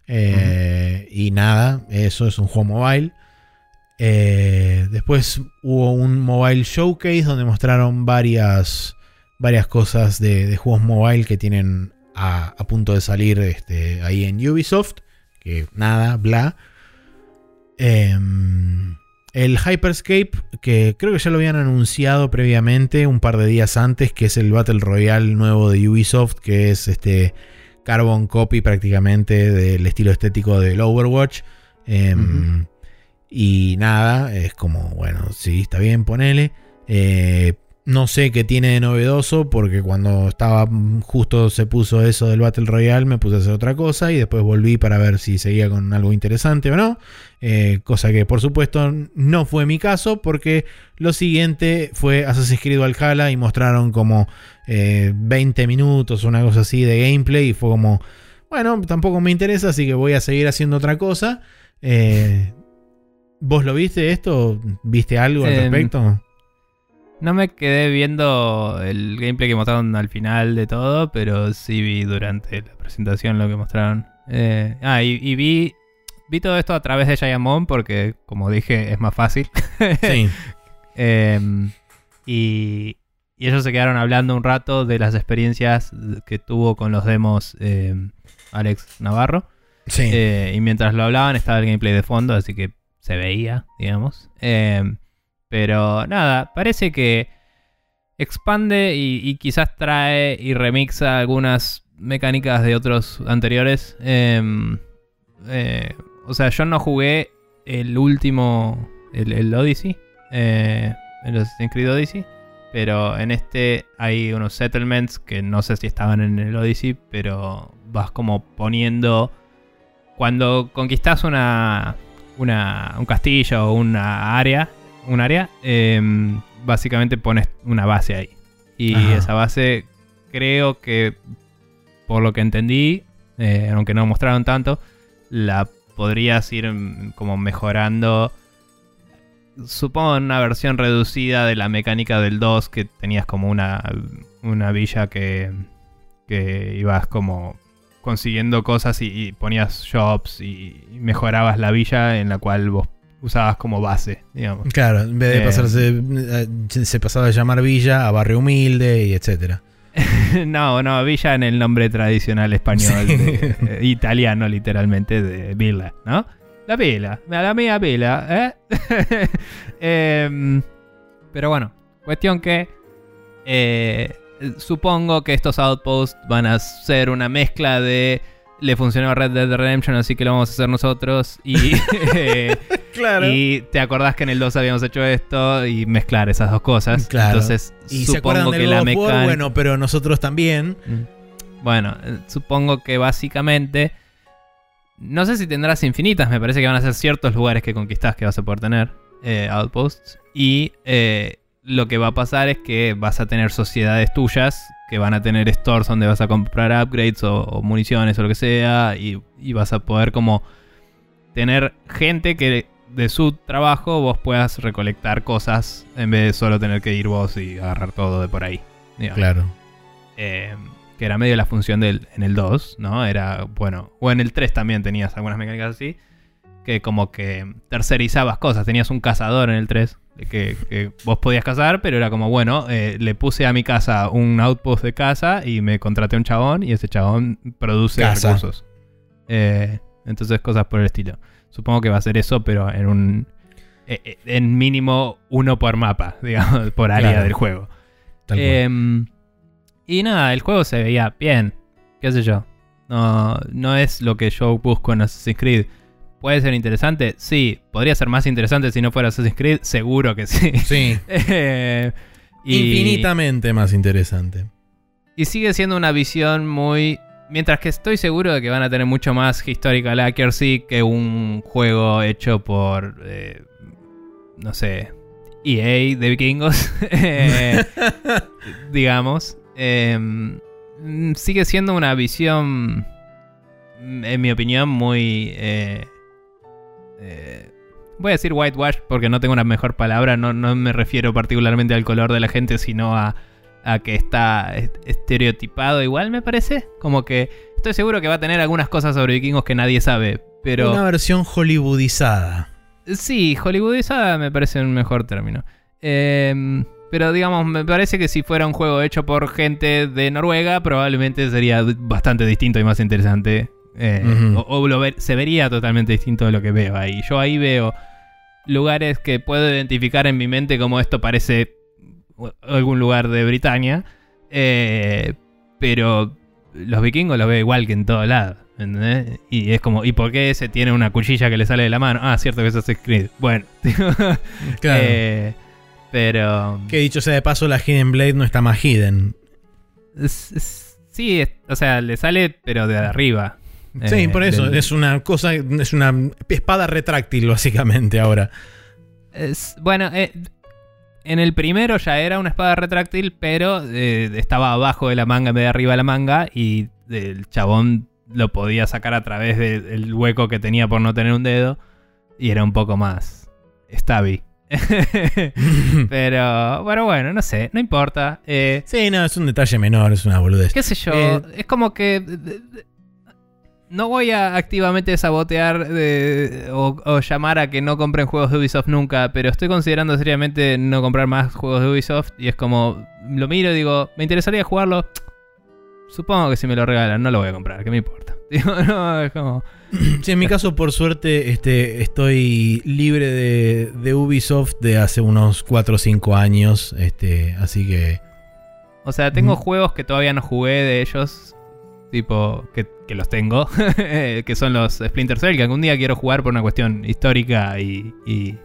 Eh, Y nada, eso es un juego mobile. Eh, después hubo un mobile showcase donde mostraron varias, varias cosas de, de juegos mobile que tienen a, a punto de salir este, ahí en Ubisoft. Que nada, bla. Em, el Hyperscape, que creo que ya lo habían anunciado previamente, un par de días antes, que es el Battle Royale nuevo de Ubisoft, que es este carbon copy prácticamente del estilo estético del Overwatch. Em, Y nada, es como, bueno, sí, está bien, ponele. Eh, no sé qué tiene de novedoso, porque cuando estaba justo se puso eso del Battle Royale, me puse a hacer otra cosa y después volví para ver si seguía con algo interesante o no. Eh, cosa que por supuesto no fue mi caso, porque lo siguiente fue Assassin's Creed Valhalla y mostraron como eh, 20 minutos una cosa así de gameplay y fue como, bueno, tampoco me interesa, así que voy a seguir haciendo otra cosa. Eh, ¿Vos lo viste esto? ¿Viste algo al Em, respecto? No me quedé viendo el gameplay que mostraron al final de todo, pero sí vi durante la presentación lo que mostraron. Eh, ah, y, y vi, vi todo esto a través de Giant porque, como dije, es más fácil. Sí. Em, y, y ellos se quedaron hablando un rato de las experiencias que tuvo con los demos em, Alex Navarro. Sí. Eh, y mientras lo hablaban estaba el gameplay de fondo, así que se veía, digamos. Em, pero nada, parece que expande y, quizás trae y remixa algunas mecánicas de otros anteriores. Em, eh, o sea, yo no jugué el último, el, el Odyssey, eh, el Assassin's Creed Odyssey. Pero en este hay unos settlements que no sé si estaban en el Odyssey, pero vas como poniendo... Cuando conquistas una, una, un castillo o una área, un área, em, básicamente pones una base ahí. Y Ajá. esa base creo que, por lo que entendí, eh, aunque no mostraron tanto, la podrías ir mm, como mejorando. Supongo en una versión reducida de la mecánica del 2 que tenías como una, una villa que, que ibas como consiguiendo cosas y, y ponías shops y, y mejorabas la villa en la cual vos usabas como base, digamos. Claro, en vez de Eh, pasarse, eh, se pasaba de llamar villa a barrio humilde y etcétera. no, no, villa en el nombre tradicional español, Sí. de- eh, italiano literalmente, de villa, ¿no? La villa, la mía villa, ¿eh? Em, pero bueno, cuestión que supongo que estos outposts van a ser una mezcla de le funcionó a Red Dead Redemption, así que lo vamos a hacer nosotros y Claro. y te acordás que en el 2 habíamos hecho esto y mezclar esas dos cosas. Claro. Entonces, y se acuerdan supongo del que la mecánica. bueno, pero nosotros también. Mm. Bueno, eh, supongo que básicamente. No sé si tendrás infinitas, me parece que van a ser ciertos lugares que conquistás que vas a poder tener eh, outposts. Y eh, lo que va a pasar es que vas a tener sociedades tuyas que van a tener stores donde vas a comprar upgrades o, o municiones o lo que sea, y, y vas a poder como tener gente que de su trabajo vos puedas recolectar cosas en vez de solo tener que ir vos y agarrar todo de por ahí. digamos. Claro. Eh, que era medio la función del en el 2, ¿no? Era, bueno, o en el 3 también tenías algunas mecánicas así, que como que tercerizabas cosas, tenías un cazador en el 3, de que, que vos podías cazar, pero era como, bueno, eh, le puse a mi casa un outpost de casa y me contraté a un chabón y ese chabón produce recursos. Eh, entonces cosas por el estilo. Supongo que va a ser eso, pero en un... eh, En mínimo uno por mapa, digamos, por área Claro. del juego. Em, y nada, el juego se veía bien. ¿Qué sé yo? No, no es lo que yo busco en Assassin's Creed. ¿Puede ser interesante? Sí. ¿Podría ser más interesante si no fuera Assassin's Creed? Seguro que sí. sí. Eh, y- Infinitamente más interesante. Y sigue siendo una visión muy... Mientras que estoy seguro de que van a tener mucho más historical accuracy que un juego hecho por... eh, no sé... EA de vikingos. Eh, digamos. Eh, mm, sigue siendo una visión, en mi opinión, muy... eh, eh, voy a decir whitewash porque no tengo una mejor palabra. No, no me refiero particularmente al color de la gente, sino a, a que está est- estereotipado igual, me parece. Como que estoy seguro que va a tener algunas cosas sobre vikingos que nadie sabe. Pero... Una versión hollywoodizada. Sí, hollywoodizada me parece un mejor término. Eh, pero digamos, me parece que si fuera un juego hecho por gente de Noruega, probablemente sería bastante distinto y más interesante. Eh. O, o lo ver- se vería totalmente distinto de lo que veo ahí. Yo ahí veo lugares que puedo identificar en mi mente como esto parece algún lugar de Britania. eh, pero los vikingos lo veo igual que en todo lado. ¿entendés? Y es como, ¿y por qué ese tiene una cuchilla que le sale de la mano? Ah, cierto que eso es Creed. Bueno, Claro. eh, pero. que dicho sea de paso, la Hidden Blade no está más hidden. es- es- sí, es- o sea, le sale, pero de arriba. Sí, Eh, por eso. del- Es una cosa, es una espada retráctil, básicamente, ahora. Es- bueno, eh, en el primero ya era una espada retráctil, pero eh, estaba abajo de la manga en vez de arriba de la manga y el chabón lo podía sacar a través de- del hueco que tenía por no tener un dedo y era un poco más stabby. pero, bueno, bueno, no sé, no importa. Eh, sí, no, es un detalle menor, es una boludez. qué sé yo, Eh, es como que... No voy a activamente sabotear de- o, o llamar a que no compren juegos de Ubisoft nunca, pero estoy considerando seriamente no comprar más juegos de Ubisoft y es como, lo miro y digo, ¿me interesaría jugarlo? Supongo que si me lo regalan no lo voy a comprar, ¿qué me importa? Digo, no, es como... Sí, en mi caso, por suerte, este, estoy libre de, de Ubisoft de hace unos 4 o 5 años. Este, así que. O sea, tengo juegos que todavía no jugué de ellos, tipo, que, que los tengo, que son los Splinter Cell, que algún día quiero jugar por una cuestión histórica y, y-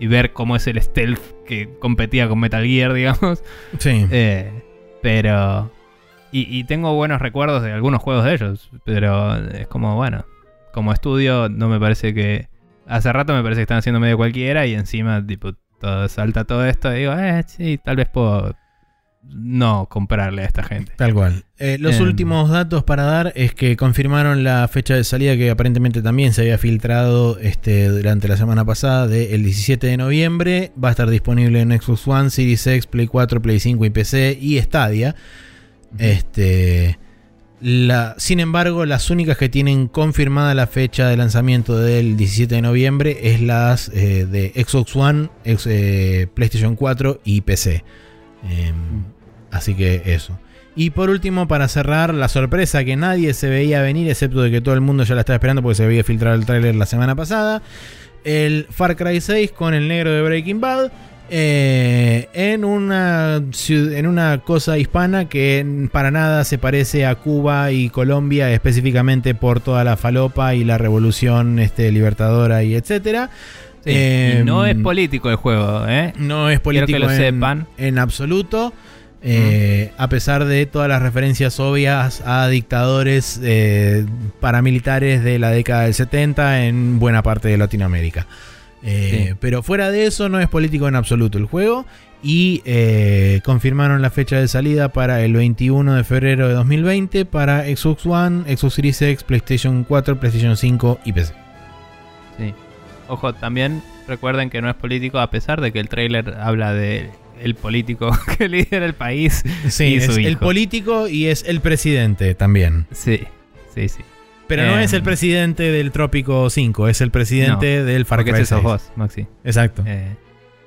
y ver cómo es el stealth que competía con Metal Gear, digamos. Sí. Eh, pero... Y, y tengo buenos recuerdos de algunos juegos de ellos, pero es como, bueno, como estudio no me parece que... Hace rato me parece que están haciendo medio cualquiera y encima, tipo, todo, salta todo esto y digo, eh, sí, tal vez puedo no comprarle a esta gente. Tal cual. Eh, los Em. últimos datos para dar es que confirmaron la fecha de salida que aparentemente también se había filtrado este, durante la semana pasada, del 17 de noviembre. Va a estar disponible en Xbox One, Series X, Play 4, Play 5 y PC y Stadia. Este, la, sin embargo, las únicas que tienen confirmada la fecha de lanzamiento del 17 de noviembre es las eh, de Xbox One, ex- eh, PlayStation 4 y PC. Em, así que eso. Y por último, para cerrar, la sorpresa que nadie se veía venir, excepto de que todo el mundo ya la estaba esperando porque se había filtrado el tráiler la semana pasada. El Far Cry 6 con el negro de Breaking Bad. eh, en, una, en una cosa hispana que para nada se parece a Cuba y Colombia, específicamente por toda la falopa y la revolución este, libertadora y etcétera. Sí, Em, y no es político el juego, ¿eh? No es Quiero político que lo en, sepan. en absoluto. Eh, A pesar de todas las referencias obvias a dictadores eh, paramilitares de la década del 70 en buena parte de Latinoamérica. Eh, Sí. Pero fuera de eso no es político en absoluto el juego. Y confirmaron la fecha de salida para el 21 de febrero de 2020 para Xbox One, Xbox Series X, PlayStation 4, PlayStation 5 y PC. Sí. Ojo, también recuerden que no es político, a pesar de que el trailer habla de el político que lidera el país. Sí, es el político y es el presidente también. Sí, sí, sí. Pero no Em. es el presidente del Trópico 5, es el presidente del Far Cry 6. vos, Maxi. Exacto. Eh,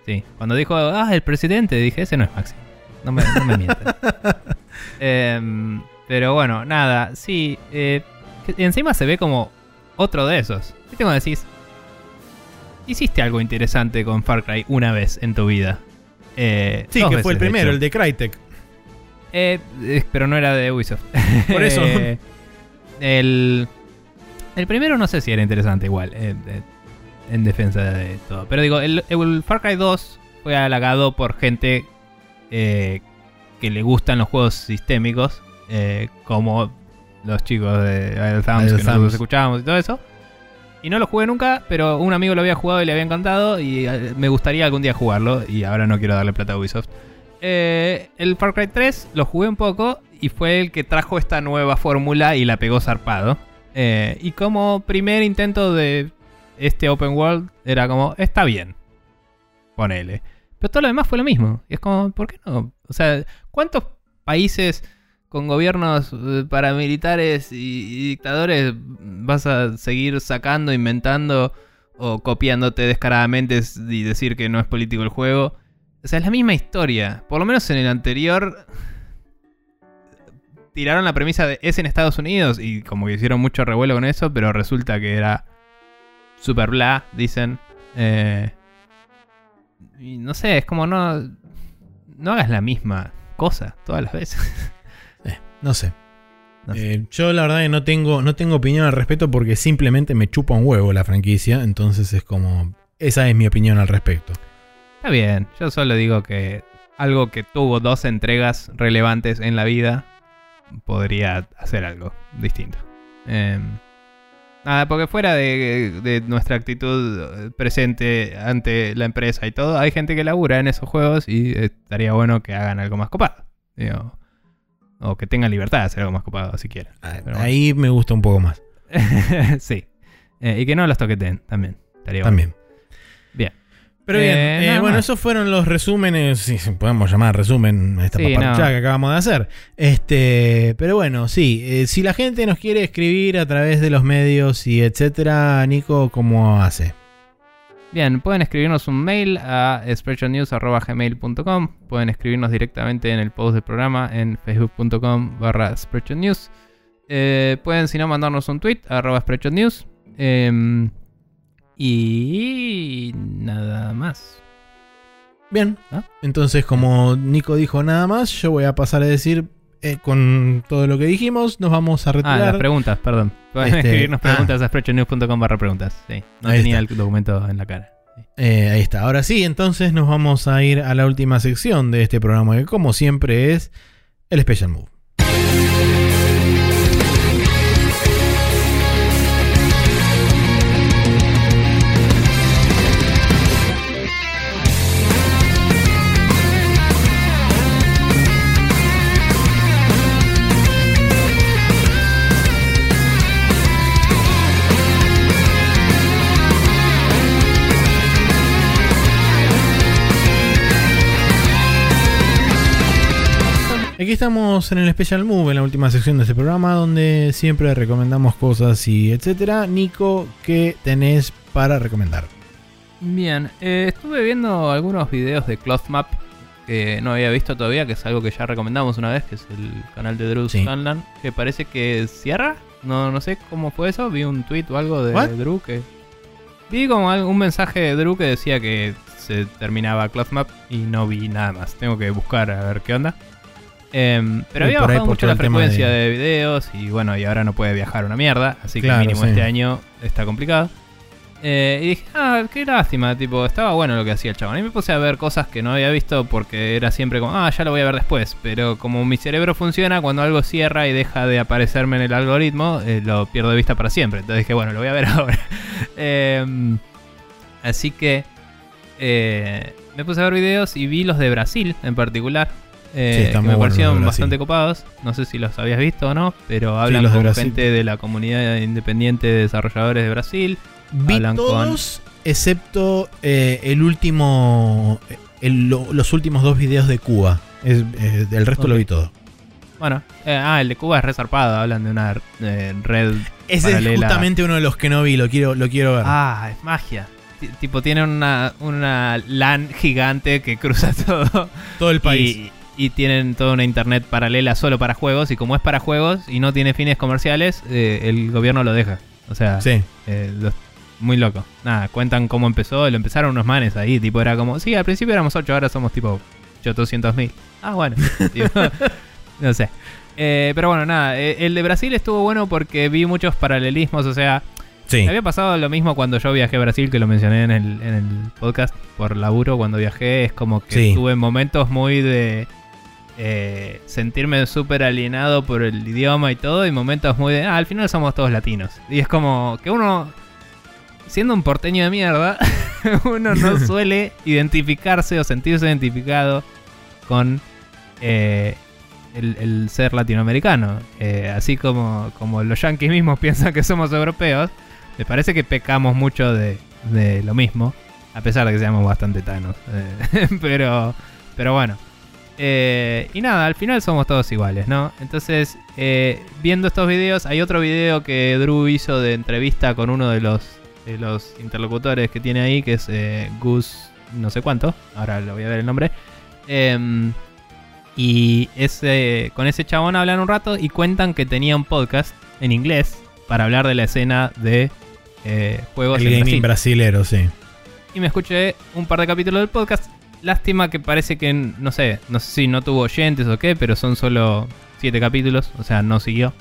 sí. Cuando dijo, ah, el presidente, dije, ese no es Maxi. No me, no me mientas. Em, pero bueno, nada, sí. eh, que encima se ve como otro de esos. ¿Viste cuando decís? Hiciste algo interesante con Far Cry una vez en tu vida. Eh, sí, que fue el de primero, el de Crytek. Eh, eh, pero no era de Ubisoft. Por eso. El, el primero no sé si era interesante igual. eh, en defensa de todo. Pero digo, el, el Far Cry 2 fue halagado por gente que le gustan los juegos sistémicos. como los chicos de Idle Thumbs que nosotros escuchábamos y todo eso. Y no lo jugué nunca, pero un amigo lo había jugado y le había encantado. Y eh, me gustaría algún día jugarlo. Y ahora no quiero darle plata a Ubisoft. Eh, el Far Cry 3 lo jugué un poco y fue el que trajo esta nueva fórmula y la pegó zarpado. Eh, y como primer intento de este open world era como, está bien, ponele. Pero todo lo demás fue lo mismo. Y es como, ¿por qué no? O sea, ¿cuántos países con gobiernos eh, paramilitares y, dictadores vas a seguir sacando, inventando o copiándote descaradamente y decir que no es político el juego? O sea, es la misma historia. Por lo menos en el anterior tiraron la premisa de es en Estados Unidos y como que hicieron mucho revuelo con eso, pero resulta que era super bla, dicen. Eh, no sé, es como no no hagas la misma cosa todas las veces. No sé. No sé. Eh, yo la verdad que no tengo, no tengo opinión al respecto porque simplemente me chupa un huevo la franquicia. Entonces es como... Esa es mi opinión al respecto. Está bien, yo solo digo que algo que tuvo dos entregas relevantes en la vida podría hacer algo distinto. Em, nada, porque fuera de, de nuestra actitud eh, presente ante la empresa y todo, hay gente que labura en esos juegos y estaría bueno que hagan algo más copado. Digo, o que tengan libertad de hacer algo más copado si quieren. Pero bueno. Ahí me gusta un poco más. sí. Eh, y que no los toqueten también. Estaría bueno. También. Bien. Pero bien, Eh, eh, bueno, más. esos fueron los resúmenes, si podemos llamar resumen esta Sí, no. que acabamos de hacer. Este, pero bueno, sí, eh, si la gente nos quiere escribir a través de los medios y etcétera, Nico, ¿cómo hace? Bien, pueden escribirnos un mail a spreadshotnews.gmail.com Pueden escribirnos directamente en el post del programa en facebook.com barra spreadshotnews Eh, Pueden, si no, mandarnos un tweet a arroba spreadshotnews Em, Y nada más. Bien, ¿Ah? entonces como Nico dijo nada más, yo voy a pasar a decir eh, con todo lo que dijimos, nos vamos a Ah, retirar. las preguntas, perdón. Pueden Este, escribirnos ah. preguntas a spreadshotnews.com barra preguntas. Sí, no tenía está. el documento en la cara. Eh, ahí está. Ahora sí, entonces nos vamos a ir a la última sección de este programa que como siempre es el Special Move. Estamos en el Special Move, en la última sección de este programa, donde siempre recomendamos cosas y etcétera. Nico, ¿qué tenés para recomendar? Bien, eh, estuve viendo algunos videos de Clothmap que no había visto todavía, que es algo que ya recomendamos una vez, que es el canal de Drew Sí. Scanlan, que parece que cierra. No, no sé cómo fue eso, vi un tweet o algo de What? Drew que... Vi como un mensaje de Drew que decía que se terminaba Clothmap y no vi nada más. Tengo que buscar a ver qué onda. Em, pero había bajado mucho la frecuencia de- de... videos y bueno, y ahora no puede viajar una mierda, así que mínimo sí. este año está complicado. Eh, y dije, ah, qué lástima, tipo, estaba bueno lo que hacía el chabón. Y me puse a ver cosas que no había visto porque era siempre como, ah, ya lo voy a ver después. Pero como mi cerebro funciona, cuando algo cierra y deja de aparecerme en el algoritmo, eh, lo pierdo de vista para siempre. Entonces dije, bueno, lo voy a ver ahora. Em, así que, eh, me puse a ver videos y vi los de Brasil en particular. Eh, Sí, que me de parecieron bastante copados. No sé si los habías visto o no, pero hablan los de con Brasil. gente de la comunidad independiente de desarrolladores de Brasil. Vi Hablan con- todos, excepto eh, el último. el- lo- los últimos dos videos de Cuba. Es- eh, el resto lo vi todo. Bueno, eh, ah, el de Cuba es resarpado. Hablan de una eh, red. Ese paralela. es justamente uno de los que no vi, lo quiero, lo quiero ver. Ah, es magia. Ti- Tipo, tiene una, una LAN gigante que cruza todo. todo el país. Y, tienen toda una internet paralela solo para juegos. Y como es para juegos y no tiene fines comerciales, eh, el gobierno lo deja. O sea, sí. eh, los- muy loco. Nada, cuentan cómo empezó. Lo empezaron unos manes ahí. Tipo, era como, sí, al principio éramos 8, ahora somos tipo 800 mil. Ah, bueno. tipo, no sé. Eh, pero bueno, nada. eh, el de Brasil estuvo bueno porque vi muchos paralelismos. O sea, Sí. me había pasado lo mismo cuando yo viajé a Brasil, que lo mencioné en el, en el podcast por laburo cuando viajé. Es como que Sí. tuve momentos muy de eh, sentirme súper alienado por el idioma y todo, y momentos muy de, ah, al final somos todos latinos. Y es como que uno, siendo un porteño de mierda, uno no suele identificarse o sentirse identificado con eh, el, el ser latinoamericano. Eh, así como, como los yanquis mismos piensan que somos europeos, me parece que pecamos mucho de, de lo mismo, a pesar de que seamos bastante tanos. Pero, pero bueno. Eh, y nada, al final somos todos iguales, ¿no? Entonces, eh, viendo estos videos, hay otro video que Drew hizo de entrevista con uno de los, de los interlocutores que tiene ahí, que es eh, Gus, no sé cuánto, ahora lo voy a ver el nombre. Em, y ese, con ese chabón hablan un rato y cuentan que tenía un podcast en inglés para hablar de la escena de juegos el en gaming Brasil. brasilero, sí. Y me escuché un par de capítulos del podcast. Lástima que parece que, no sé, no sé si no tuvo oyentes o qué, pero son solo siete capítulos, o sea, no siguió.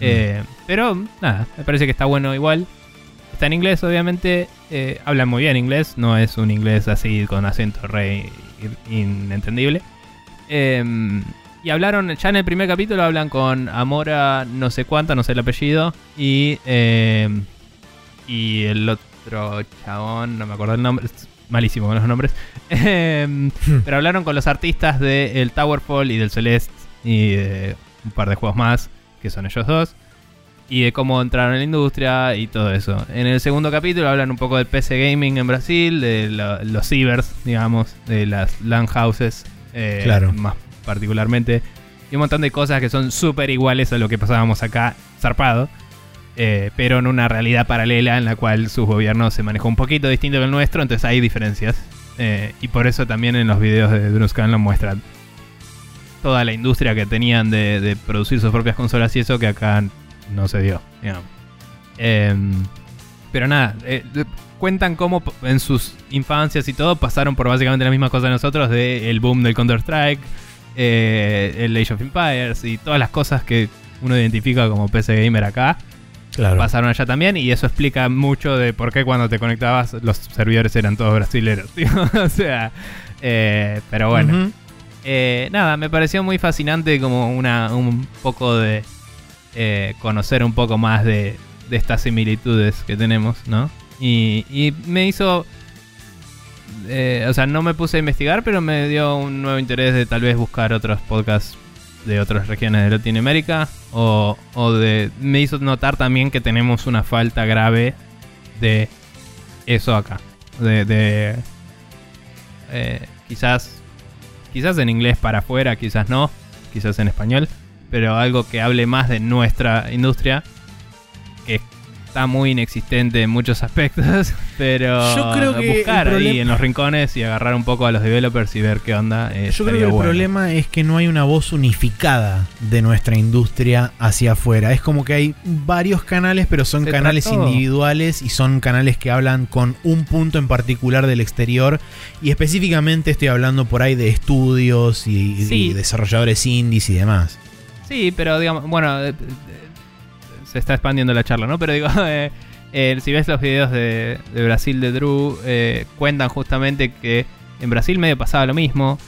Eh, pero nada, me parece que está bueno igual. Está en inglés, obviamente. eh, hablan muy bien inglés, no es un inglés así con acento re in- inentendible. Eh, y hablaron, ya en el primer capítulo hablan con Amora, no sé cuánta, no sé el apellido. Y, eh, y el otro chabón, no me acuerdo el nombre, malísimo con los nombres. Eh, pero hablaron con los artistas de el Towerfall y del Celeste y de un par de juegos más, que son ellos dos. Y de cómo entraron en la industria y todo eso. En el segundo capítulo hablan un poco del PC Gaming en Brasil, de lo- los cibers, digamos, de las LAN houses, eh, Claro. más particularmente. Y un montón de cosas que son súper iguales a lo que pasábamos acá, zarpado. Eh, pero en una realidad paralela en la cual su gobierno se manejó un poquito distinto que el nuestro, entonces hay diferencias. Eh, y por eso también en los videos de Druscan lo muestran toda la industria que tenían de, de producir sus propias consolas y eso que acá no se dio. Em, pero nada, eh, de- cuentan cómo en sus infancias y todo pasaron por básicamente la misma cosa de nosotros, de el boom del Counter-Strike, el Age of Empires y todas las cosas que uno identifica como PC Gamer acá Claro. pasaron allá también y eso explica mucho de por qué cuando te conectabas los servidores eran todos brasileros. tío. o sea, eh, pero bueno. Eh, nada, me pareció muy fascinante como una, un poco de eh, conocer un poco más de, de estas similitudes que tenemos, ¿no? Y, y me hizo... o sea, no me puse a investigar, pero me dio un nuevo interés de tal vez buscar otros podcasts de otras regiones de Latinoamérica. O, o de... Me hizo notar también que tenemos una falta grave de eso acá. De... eh, quizás quizás en inglés para afuera, quizás no, quizás en español, pero algo que hable más de nuestra industria, que está muy inexistente en muchos aspectos, pero Yo creo que buscar ahí en los rincones y agarrar un poco a los developers y ver qué onda. eh, Yo creo que el bueno. problema es que no hay una voz unificada de nuestra industria hacia afuera. Es como que hay varios canales, pero son Se canales trató. individuales y son canales que hablan con un punto en particular del exterior. Y específicamente estoy hablando por ahí de estudios y, desarrolladores indies y demás. Sí, pero digamos, bueno, se está expandiendo la charla, ¿no? Pero digo, eh, eh, si ves los videos de, de Brasil de Drew, eh, cuentan justamente que en Brasil medio pasaba lo mismo.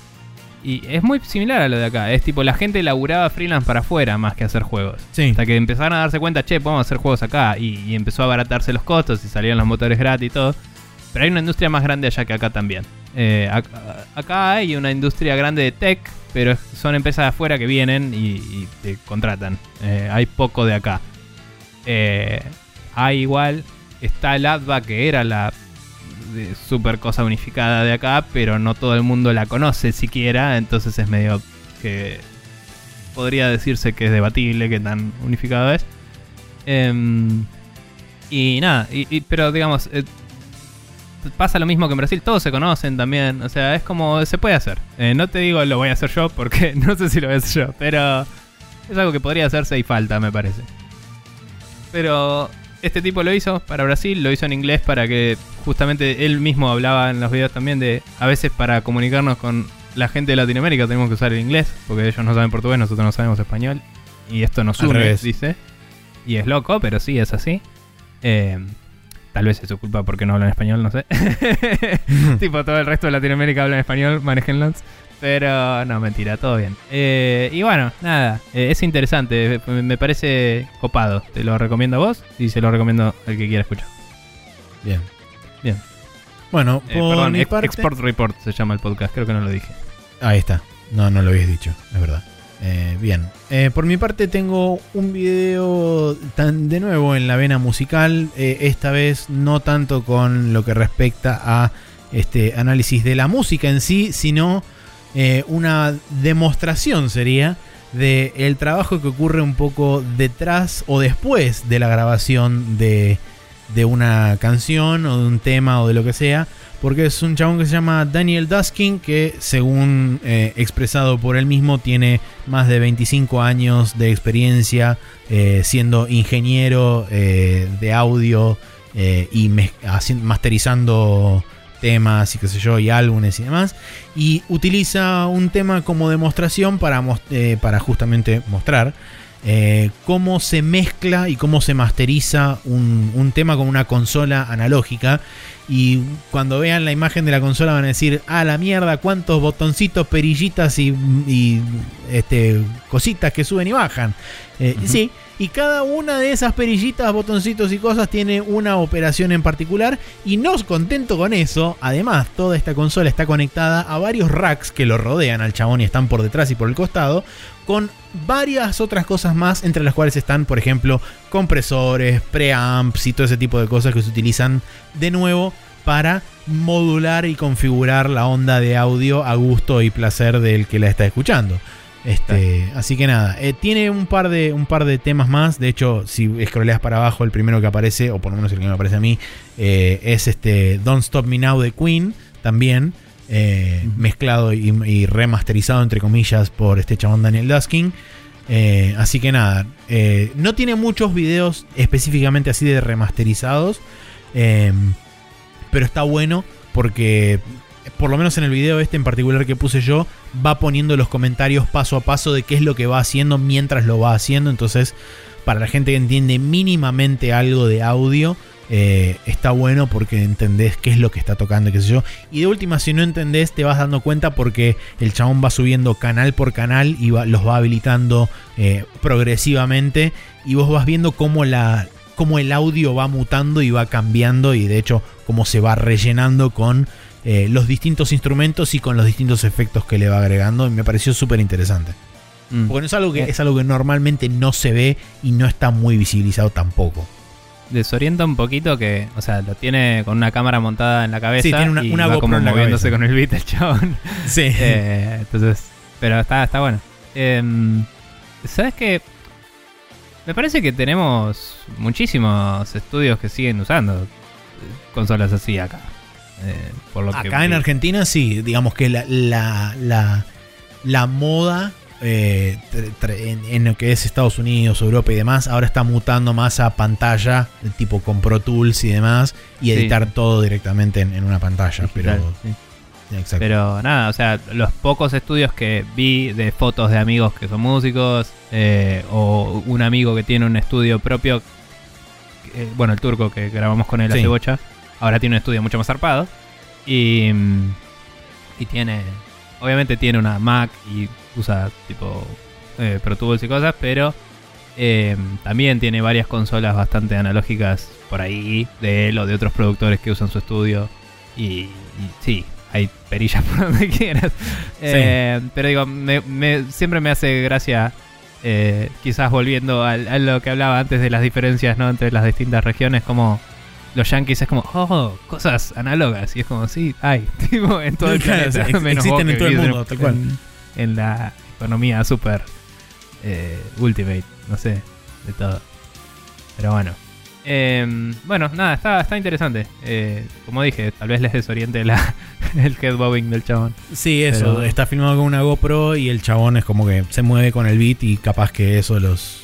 Y es muy similar a lo de acá. Es tipo, la gente laburaba freelance para afuera más que hacer juegos. Sí. Hasta que empezaron a darse cuenta, che, podemos hacer juegos acá. Y, y empezó a abaratarse los costos y salieron los motores gratis y todo. Pero hay una industria más grande allá que acá también. Eh, ac- acá hay una industria grande de tech, pero son empresas de afuera que vienen y, y te contratan. Eh, hay poco de acá. Eh, igual, está el ADVA que era la super cosa unificada de acá, pero no todo el mundo la conoce siquiera, entonces es medio que podría decirse que es debatible que tan unificado es. Em, y nada, y- pero digamos, eh, pasa lo mismo que en Brasil, todos se conocen también, o sea, es como se puede hacer. Eh, no te digo lo voy a hacer yo porque no sé si lo voy a hacer yo, pero es algo que podría hacerse y falta, me parece. Pero este tipo lo hizo para Brasil, lo hizo en inglés para que justamente él mismo hablaba en los videos también de a veces para comunicarnos con la gente de Latinoamérica tenemos que usar el inglés porque ellos no saben portugués, nosotros no sabemos español y esto nos une, dice. Y es loco, pero sí es así. Eh, tal vez es su culpa porque no hablan español, no sé. tipo todo el resto de Latinoamérica hablan español, manéjenlos. Pero no, mentira, todo bien. Eh, y bueno, nada, eh, es interesante, me parece copado. Te lo recomiendo a vos y se lo recomiendo al que quiera escuchar. Bien. Bien. Bueno, Eh, por perdón, mi Ex- parte- Export Report se llama el podcast, creo que no lo dije. Ahí está. No, no lo habías dicho, es verdad. Bien. Por mi parte tengo un video tan de nuevo en la vena musical. esta vez no tanto con lo que respecta a este análisis de la música en sí, sino eh, una demostración sería de el trabajo que ocurre un poco detrás o después de la grabación de, de una canción o de un tema o de lo que sea. Porque es un chabón que se llama Daniel Duskin, que según eh, expresado por él mismo, tiene más de 25 años de experiencia eh, siendo ingeniero de audio y masterizando temas y qué sé yo, y álbumes y demás. Y utiliza un tema como demostración para, eh, para justamente mostrar eh, cómo se mezcla y cómo se masteriza un, un tema con una consola analógica. Y cuando vean la imagen de la consola van a decir, ah, la mierda, cuántos botoncitos, perillitas y, y, este, cositas que suben y bajan. Eh. Sí, y cada una de esas perillitas, botoncitos y cosas tiene una operación en particular. Y no contento con eso, además toda esta consola está conectada a varios racks que lo rodean al chabón y están por detrás y por el costado. Con varias otras cosas más, entre las cuales están, por ejemplo, compresores, preamps y todo ese tipo de cosas que se utilizan de nuevo para modular y configurar la onda de audio a gusto y placer del que la está escuchando. Este, así que nada, eh, tiene un par, de, un par de temas más. De hecho, si scrolleas para abajo, el primero que aparece, o por lo menos el que me aparece a mí, eh, es este Don't Stop Me Now de Queen, también. eh, mezclado y, y remasterizado, entre comillas, por este chabón Daniel Duskin. Así que nada, no tiene muchos videos específicamente así de remasterizados. pero está bueno porque, por lo menos en el video este en particular que puse yo, va poniendo los comentarios paso a paso de qué es lo que va haciendo mientras lo va haciendo. Entonces, para la gente que entiende mínimamente algo de audio, eh, está bueno porque entendés qué es lo que está tocando, qué sé yo. Y de última, si no entendés, te vas dando cuenta porque el chabón va subiendo canal por canal y los va habilitando eh, progresivamente. Y vos vas viendo cómo, la, cómo el audio va mutando y va cambiando. Y de hecho, cómo se va rellenando con eh, los distintos instrumentos y con los distintos efectos que le va agregando. Y me pareció súper interesante. Mm. Porque no es algo, que, Eh. es algo que normalmente no se ve y no está muy visibilizado tampoco. Desorienta un poquito que, o sea, lo tiene con una cámara montada en la cabeza Sí, tiene una- y una va como moviéndose con el beat el chabón. Sí. Eh, entonces, pero está, está bueno. Em, ¿Sabes qué? Me parece que tenemos muchísimos estudios que siguen usando consolas así acá. Eh, por lo que Acá en. Argentina sí, digamos que la, la, la, la moda eh, en, en lo que es Estados Unidos, Europa y demás, ahora está mutando más a pantalla, tipo con Pro Tools y demás, y Sí. editar todo directamente en, en una pantalla. Digital, pero, sí. exacto. Pero nada, o sea, los pocos estudios que vi de fotos de amigos que son músicos, eh, o un amigo que tiene un estudio propio, eh, bueno, el turco que grabamos con él Sí. hace bocha, ahora tiene un estudio mucho más zarpado. Y, mm, y tiene, obviamente tiene una Mac y usa tipo eh, Pro Tools y cosas, pero eh, también tiene varias consolas bastante analógicas por ahí, de él o de otros productores que usan su estudio. Y, y sí, hay perillas por donde quieras. Eh, pero digo, me- me- siempre me hace gracia, eh, quizás volviendo al- a, lo que hablaba antes de las diferencias ¿no? entre las distintas regiones, como los yankees es como, oh, cosas análogas. Y es como, sí, hay, tipo, en todo el Claro, planeta. menos existen en todo el mundo, tal cual. En, en la economía super eh, ultimate, no sé, de todo. Pero bueno. Eh, bueno, nada, está, está interesante. Eh, como dije, tal vez les desoriente la, el headbobbing del chabón. Sí, eso. Pero- Está filmado con una GoPro y el chabón es como que se mueve con el beat y capaz que eso los,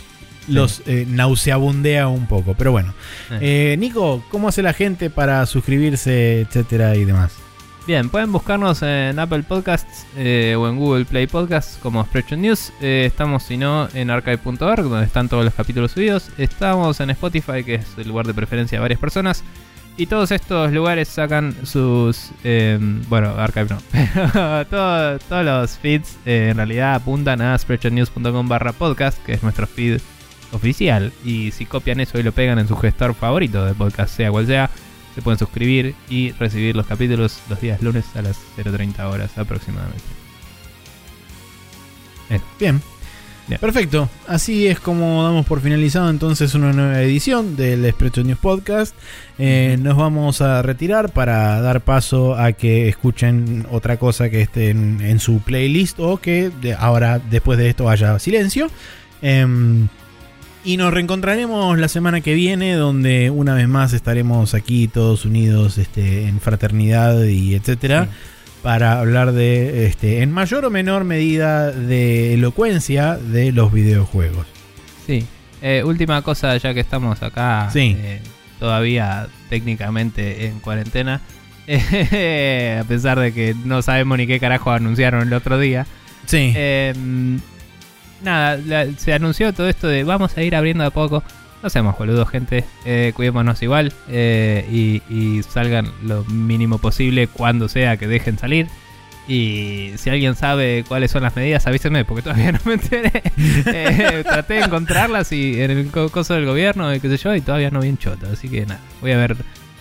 los eh, nauseabundea un poco. Pero bueno. Eh, Nico, ¿cómo hace la gente para suscribirse, etcétera y demás? Bien, pueden buscarnos en Apple Podcasts eh, o en Google Play Podcasts como Spreadshot News. Eh, estamos, si no, en archive.org, donde están todos los capítulos subidos. Estamos en Spotify, que es el lugar de preferencia de varias personas. Y todos estos lugares sacan sus... eh, bueno, archive no. Pero todo- todos los feeds en realidad apuntan a spreadshotnews.com barra podcast, que es nuestro feed oficial. Y si copian eso y lo pegan en su gestor favorito de podcast, sea cual sea, se pueden suscribir y recibir los capítulos los días lunes a las 0.30 horas aproximadamente. Bien. Perfecto. Así es como damos por finalizado entonces una nueva edición del Expresso News Podcast. Eh, Nos vamos a retirar para dar paso a que escuchen otra cosa que esté en, en su playlist o que de- ahora después de esto haya silencio. Em, y nos reencontraremos la semana que viene donde una vez más estaremos aquí todos unidos este, en fraternidad y etcétera para hablar de, este, en mayor o menor medida, de elocuencia de los videojuegos. Sí. Eh, última cosa, ya que estamos acá Sí. eh, todavía técnicamente en cuarentena. eh, a pesar de que no sabemos ni qué carajo anunciaron el otro día. Sí. Eh, nada, la- se anunció todo esto de vamos a ir abriendo a poco. No seamos boludos, gente. Eh, cuidémonos igual eh, y, salgan lo mínimo posible cuando sea que dejen salir. Y si alguien sabe cuáles son las medidas, avísenme, porque todavía no me enteré. Eh, traté de encontrarlas y en el co- coso del gobierno, y qué sé yo, y todavía no vi un choto. Así que nada, voy a ver.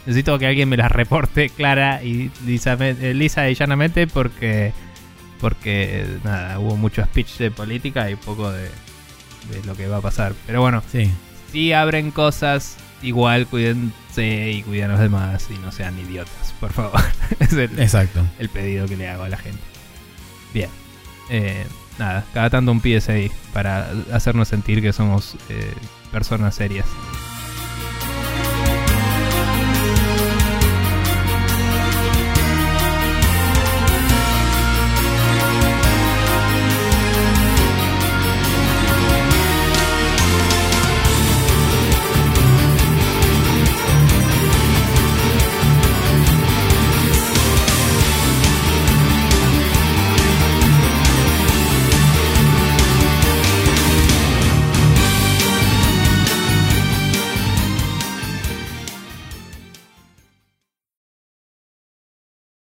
Necesito que alguien me las reporte clara y lisa, lisa y llanamente, porque porque nada, hubo mucho speech de política y poco de, de lo que va a pasar. Pero bueno, sí. si abren cosas, igual cuídense y cuiden a los demás y no sean idiotas, por favor. es el, Exacto. el pedido que le hago a la gente. Bien. Eh, nada, cada tanto un PSI para hacernos sentir que somos eh, personas serias.